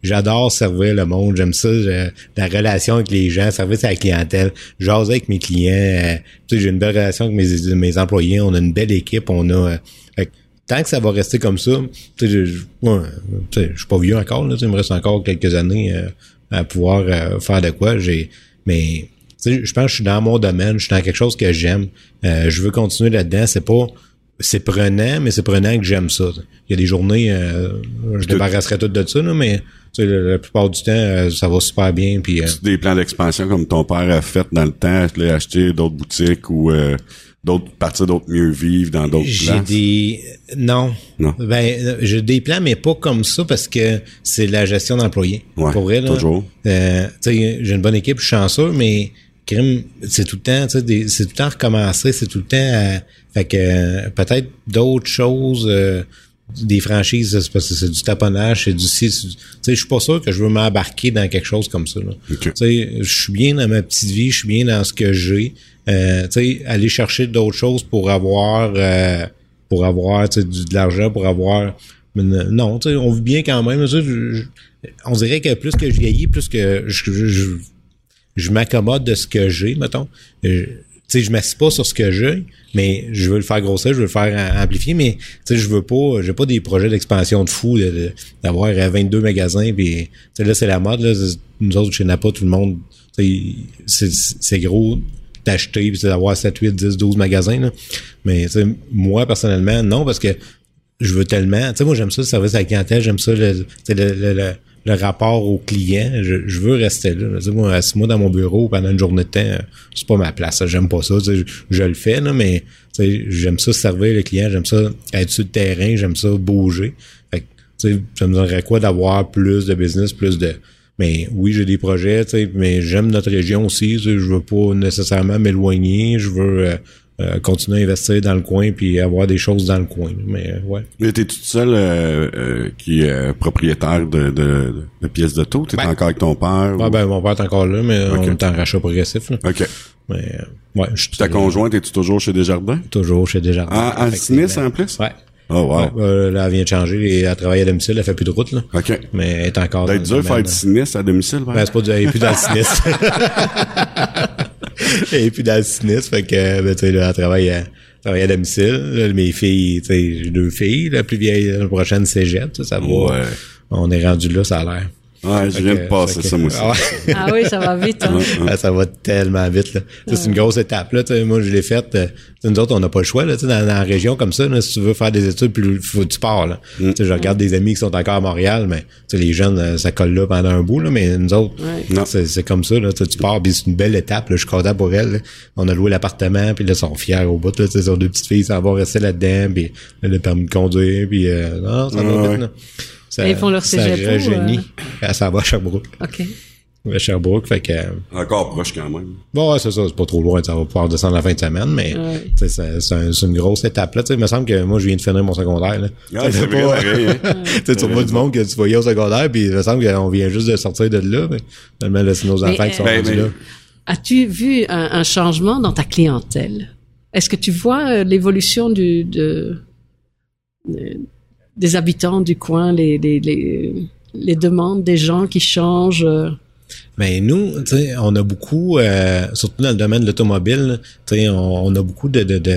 J'adore servir le monde. J'aime ça, la relation avec les gens, servir sa clientèle, jaser avec mes clients. euh, tu sais, j'ai une belle relation avec mes, mes employés. On a une belle équipe. On a euh, fait tant que ça va rester comme ça, tu sais, je, ouais, suis pas vieux encore. Là, il me reste encore quelques années euh, à pouvoir euh, faire de quoi. J'ai, mais sais, je pense que je suis dans mon domaine, je suis dans quelque chose que j'aime. Euh, je veux continuer là-dedans. C'est pas c'est prenant, mais c'est prenant que j'aime ça. Il y a des journées, euh, je débarrasserai tout de ça, là, mais tu sais, la, la plupart du temps, euh, ça va super bien. Puis, euh, Des plans d'expansion comme ton père a fait dans le temps, tu l'as acheté d'autres boutiques ou euh, d'autres partir d'autres mieux vivre dans d'autres J'ai places? des non. Non. Ben euh, j'ai des plans mais pas comme ça parce que c'est la gestion d'employés. Ouais, Pour vrai là. toujours. euh, tu sais j'ai une bonne équipe, je suis chanceux mais crime c'est tout le temps tu sais des- c'est tout le temps recommencer, c'est tout le temps à- fait que euh, peut-être d'autres choses euh, des franchises c'est parce que c'est du taponnage, c'est du si tu sais je suis pas sûr que je veux m'embarquer dans quelque chose comme ça là. Ok. Tu sais, je suis bien dans ma petite vie, je suis bien dans ce que j'ai. Euh, tu sais, aller chercher d'autres choses pour avoir euh, pour avoir tu sais, du- de l'argent, pour avoir non, tu sais, on vit bien quand même. Je- on dirait que plus que je vieillis, plus que je, je, je, je m'accommode de ce que j'ai, mettons. Euh, tu sais, je m'assieds pas sur ce que j'ai, mais je veux le faire grossir, je veux le faire am- amplifier, mais tu sais, je veux pas, j'ai pas des projets d'expansion de fou, de- de- d'avoir euh, 22 magasins, puis là, c'est la mode, là, nous autres, chez Napa, tout le monde, c'est gros d'acheter, puis d'avoir 7, 8, 10, 12 magasins, là. Mais moi, personnellement, non, parce que je veux tellement, tu sais, moi, j'aime ça, le service à la clientèle, j'aime ça, le, le, le, le, le rapport au client, je, veux rester là. Sais, moi, dans mon bureau pendant une journée de temps, euh, c'est pas ma place. J'aime pas ça. Je, le fais, là, mais j'aime ça servir le client, j'aime ça être sur le terrain, j'aime ça bouger. Ça me donnerait quoi d'avoir plus de business, plus de. Mais oui, j'ai des projets, mais j'aime notre région aussi. Je veux pas nécessairement m'éloigner. Je veux euh, euh, continuer à investir dans le coin puis avoir des choses dans le coin. Mais euh, ouais. Mais t'es toute seule euh, euh, qui est propriétaire de, de, de pièces d'auto? T'es Ben. encore avec ton père? Ou- ben mon père est encore là, mais Ok. on est en rachat progressif. Là. OK. Mais, euh, ouais, je suis Ta conjointe, es-tu toujours chez Desjardins? toujours chez Desjardins. À. Sinis en plus? Ouais. Oh, wow. Ouais, euh, là, elle vient de changer et elle travaille à domicile, elle fait plus de route, là. OK. Mais elle est encore D'être dur faire du sinistre à domicile, Ben, c'est pas du, elle est plus dans le sinistre. est plus dans le sinistre, fait que, ben, tu sais, là, elle travaille à, travaille à domicile. Là, mes filles, tu sais, j'ai deux filles, la plus vieille, la prochaine cégep, ça, ça va. Ouais. On est rendu là, ça a l'air. Ouais, je viens de passer ça, moi aussi. Ah ouais. Ah oui, ça va vite. Hein. Ah, ça va tellement vite là. Ça, C'est une grosse étape là. Tu sais, Moi je l'ai faite. euh, tu sais, nous autres on n'a pas le choix là. Tu sais, Dans, dans la région comme ça, là, si tu veux faire des études, plus faut tu pars là. Mm. Tu sais, Je regarde des amis qui sont encore à Montréal, mais tu sais, les jeunes euh, ça colle là pendant un bout là. Mais nous autres, Ouais. Non. c'est c'est comme ça là. Tu sais, tu pars, puis c'est une belle étape. Là. Je suis content pour elles. là. On a loué l'appartement, puis là ils sont fiers au bout. Là, tu sais, Ils ont deux petites filles, ça va rester là-dedans, puis là, le permis de conduire, puis euh, non, ça va Ouais, vite. ouais. là. Ça, Et ils font leur ça cégep où, rajeunit. Ah, Ça va à Sherbrooke. OK. À Sherbrooke, fait que. euh, Encore proche quand même. Bon, ouais, c'est ça, c'est pas trop loin, ça va pouvoir descendre la fin de semaine, mais Ouais. c'est, c'est un- c'est une grosse étape. Là, il me semble que moi, je viens de finir mon secondaire. Là. Ah, c'est vrai, pas- pareil, hein. tu vois du monde que tu voyais au secondaire, puis il me semble qu'on vient juste de sortir de là, mais finalement, là, c'est nos Mais, enfants qui sont euh, Ben, rendus ben, là. As-tu vu un, un changement dans ta clientèle? Est-ce que tu vois euh, l'évolution du, de, de- des habitants du coin, les, les, les, les demandes des gens qui changent? euh, Mais nous, tu sais, on a beaucoup, euh, surtout dans le domaine de l'automobile, tu sais, on, on a beaucoup de, de, de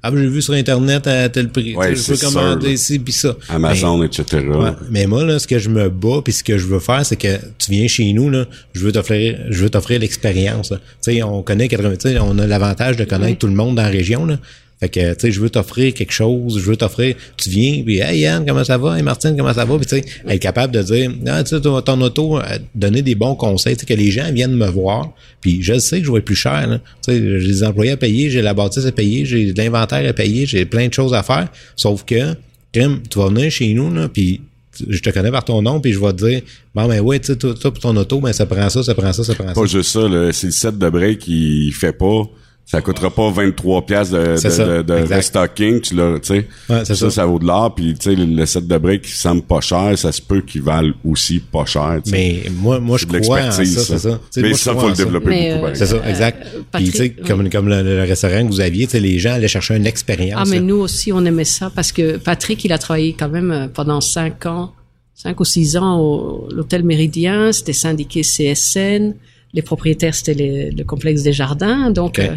ah, j'ai vu sur Internet à tel prix, Ouais, je peux commander ici, puis ça. Amazon, etc. Ouais. Mais moi, là, ce que je me bats, puis ce que je veux faire, c'est que tu viens chez nous, là, je veux t'offrir, je veux t'offrir l'expérience. Tu sais, on connaît 80, tu sais, on a l'avantage de connaître Oui. tout le monde dans la région, là. Fait que, tu sais, je veux t'offrir quelque chose, je veux t'offrir, tu viens, puis hey Yann, comment ça va? Hey Martine, comment ça va? Puis tu sais, être capable de dire, ah, tu sais, ton, auto, euh, donner des bons conseils, tu sais, que les gens viennent me voir, puis je sais que je vais être plus cher, là. Tu sais, j'ai des employés à payer, j'ai la bâtisse à payer, j'ai de l'inventaire à payer, j'ai plein de choses à faire, sauf que, Crème, tu vas venir chez nous, là, puis je te connais par ton nom, puis je vais te dire, bon, ben ouais, tu sais, toi, pour ton auto, ben ça prend ça, ça prend ça, ça prend ça. Pas juste ça, là, c'est le set de break qui fait pas. Ça coûtera pas 23 pièces de, de, de, restocking, tu l'as, tu sais. Ouais, c'est ça, ça. ça vaut de l'or, puis tu sais, le, le set de break qui semble pas cher, ça se peut qu'il valent aussi pas cher, tu sais. Mais moi, moi, je C'est de crois en ça, l'expertise, c'est ça. Tu sais, Mais moi, ça, faut le développer Mais, beaucoup, euh, C'est ça, exact. Euh, Puis, tu sais, Patrick, comme, comme le, le restaurant que vous aviez, tu sais, les gens allaient chercher une expérience. Ah, mais là. nous aussi, on aimait ça parce que Patrick, il a travaillé quand même euh, pendant cinq ans, cinq ou six ans au l'hôtel Méridien. C'était syndiqué CSN. Les propriétaires, c'était le complexe des jardins. Donc, euh,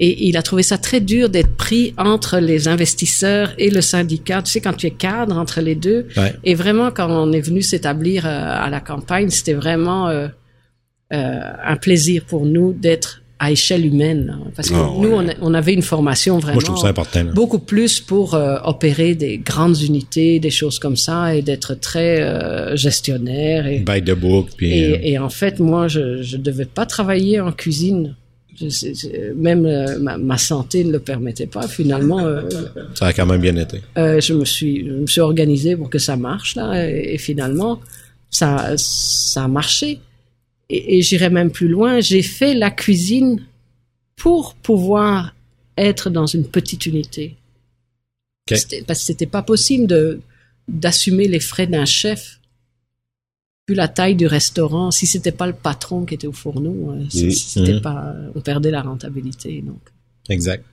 et il a trouvé ça très dur d'être pris entre les investisseurs et le syndicat. Tu sais, quand tu es cadre entre les deux. Ouais. Et vraiment, quand on est venu s'établir euh, à la campagne, c'était vraiment euh, euh, un plaisir pour nous d'être à échelle humaine. là. Parce que Ah, nous, ouais. on, avait une formation vraiment Moi, je trouve ça important. là. beaucoup plus pour euh, opérer des grandes unités, des choses comme ça, et d'être très euh, gestionnaire. Et, By the book, puis... euh, et, et en fait, moi, je je devais pas travailler en cuisine. Je- même euh, ma, ma santé ne le permettait pas. Finalement, euh, ça a quand même bien été. euh, je me suis je me suis organisé pour que ça marche là, et, et finalement, ça ça a marché. Et, et j'irai même plus loin. J'ai fait la cuisine pour pouvoir être dans une petite unité. Parce que c'était pas possible de d'assumer les frais d'un chef. Vu la taille du restaurant, si c'était pas le patron qui était au fourneau, euh, Mhm. c'était pas, on perdait la rentabilité. Donc, Exact.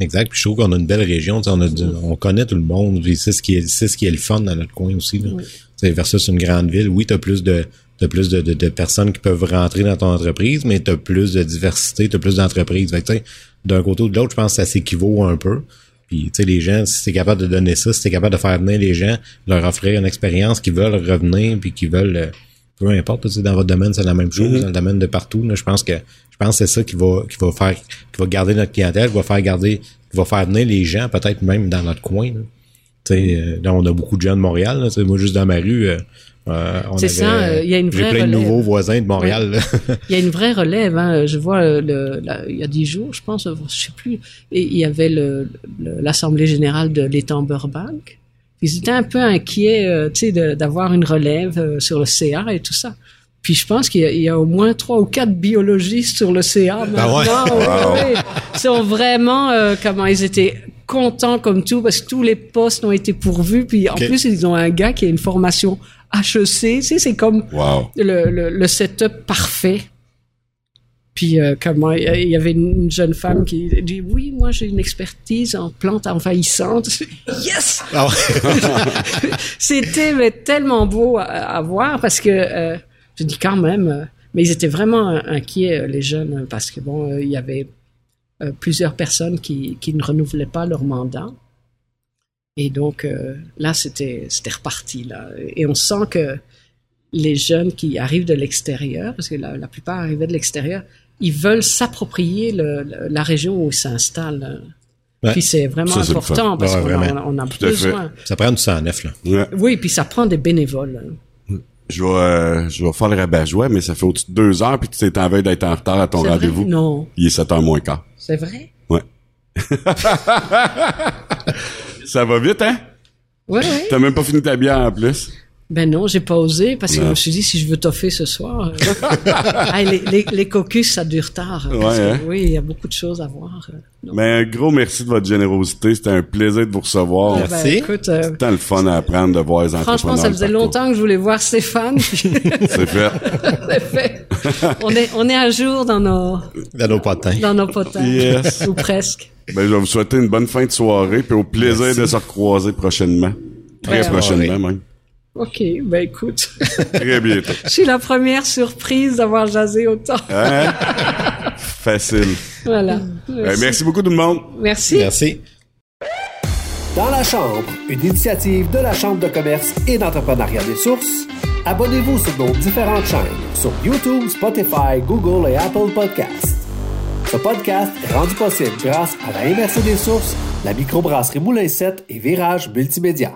Exact. Puis je trouve qu'on a une belle région. tu sais, On, a du- on connaît tout le monde. C'est ce qui est, c'est ce qui est le fun dans notre coin aussi. Là. Tu sais, versus une grande ville. Oui, t'as plus de t'as plus de, de, de personnes qui peuvent rentrer dans ton entreprise, mais t'as plus de diversité, t'as plus d'entreprises. Fait que, tu sais, d'un côté ou de l'autre, je pense que ça s'équivaut un peu. Puis, tu sais, les gens, si t'es capable de donner ça, si t'es capable de faire venir les gens, leur offrir une expérience qui veulent revenir, puis qui veulent, euh, peu importe, tu sais, dans votre domaine, c'est la même chose, Mhm. dans le domaine de partout, là, je pense que, je pense que c'est ça qui va, qui va faire, qui va garder notre clientèle, qui va faire garder, qui va faire venir les gens, peut-être même dans notre coin, là. Tu sais, euh, là, on a beaucoup de gens de Montréal, là, moi, juste dans ma rue, euh, euh, C'est ça, euh, il y a une vraie plein de relève. nouveaux voisins de Montréal. Il y a une vraie relève. Hein. Je vois euh, le, il y a dix jours, je pense, euh, je sais plus, et il y avait l'assemblée générale de l'étang Burbank. Ils étaient un peu inquiets, euh, de- d'avoir une relève euh, sur le CA et tout ça. Puis je pense qu'il y, a- il y a au moins trois ou quatre biologistes sur le CA maintenant. ouais? Ouais, ouais. Ils sont vraiment comment ils étaient contents comme tout parce que tous les postes ont été pourvus. Puis en plus ils ont un gars qui a une formation HEC. Tu sais, c'est comme Wow. le, le, le setup parfait. Puis euh, comment il y avait une jeune femme qui dit oui moi j'ai une expertise en plantes envahissantes yes Ah c'était tellement beau à, à voir parce que euh, je dis quand même euh, mais ils étaient vraiment inquiets euh, les jeunes parce que bon il y avait plusieurs personnes qui qui ne renouvelaient pas leur mandat et donc euh, là c'était c'était reparti là et on sent que les jeunes qui arrivent de l'extérieur parce que la, la plupart arrivaient de l'extérieur ils veulent s'approprier le, le- la région où ils s'installent. Ouais. Puis c'est vraiment Ça, c'est le important parce Ouais, qu'on a, on a besoin. Ça prend du sang neuf, là. Ouais. Oui, puis ça prend des bénévoles. Je vais, euh, je vais faire le rabat-joie, mais ça fait au-dessus de deux heures, puis tu t'es en veille d'être en retard à ton C'est vrai? rendez-vous. Non, Il est 7 heures moins quart. c'est vrai? Ouais. ça va vite, hein? Oui, oui. T'as même pas fini ta bière en plus. Ben non, j'ai pas osé parce que Non. je me suis dit si je veux toffer ce soir. euh, hey, les, les, les caucus, ça dure tard. hein, parce Ouais, que, hein? Oui, il y a beaucoup de choses à voir. euh, non. Mais un gros merci de votre générosité. C'était un plaisir de vous recevoir. Ben, merci. écoute, euh, C'est tant le fun à apprendre de voir les entrepreneurs. franchement, ça faisait partout. longtemps que je voulais voir Stéphane. C'est fait. c'est fait. on est on est à jour dans nos Dans nos potins. dans nos potins Yes. ou presque. Ben, je vais vous souhaiter une bonne fin de soirée, puis au plaisir Merci. de se recroiser prochainement. Très Ouais, prochainement, même. Ok, ben écoute, Très bientôt. je suis la première surprise d'avoir jasé autant. Hein? Facile. Voilà. Ben, merci beaucoup tout le monde. Merci. Merci. Dans la Chambre, une initiative de la Chambre de commerce et d'entrepreneuriat des sources. Abonnez-vous sur nos différentes chaînes sur YouTube, Spotify, Google et Apple Podcasts. Ce podcast est rendu possible grâce à la MRC des sources, la microbrasserie Moulin 7 et Virage Multimédia.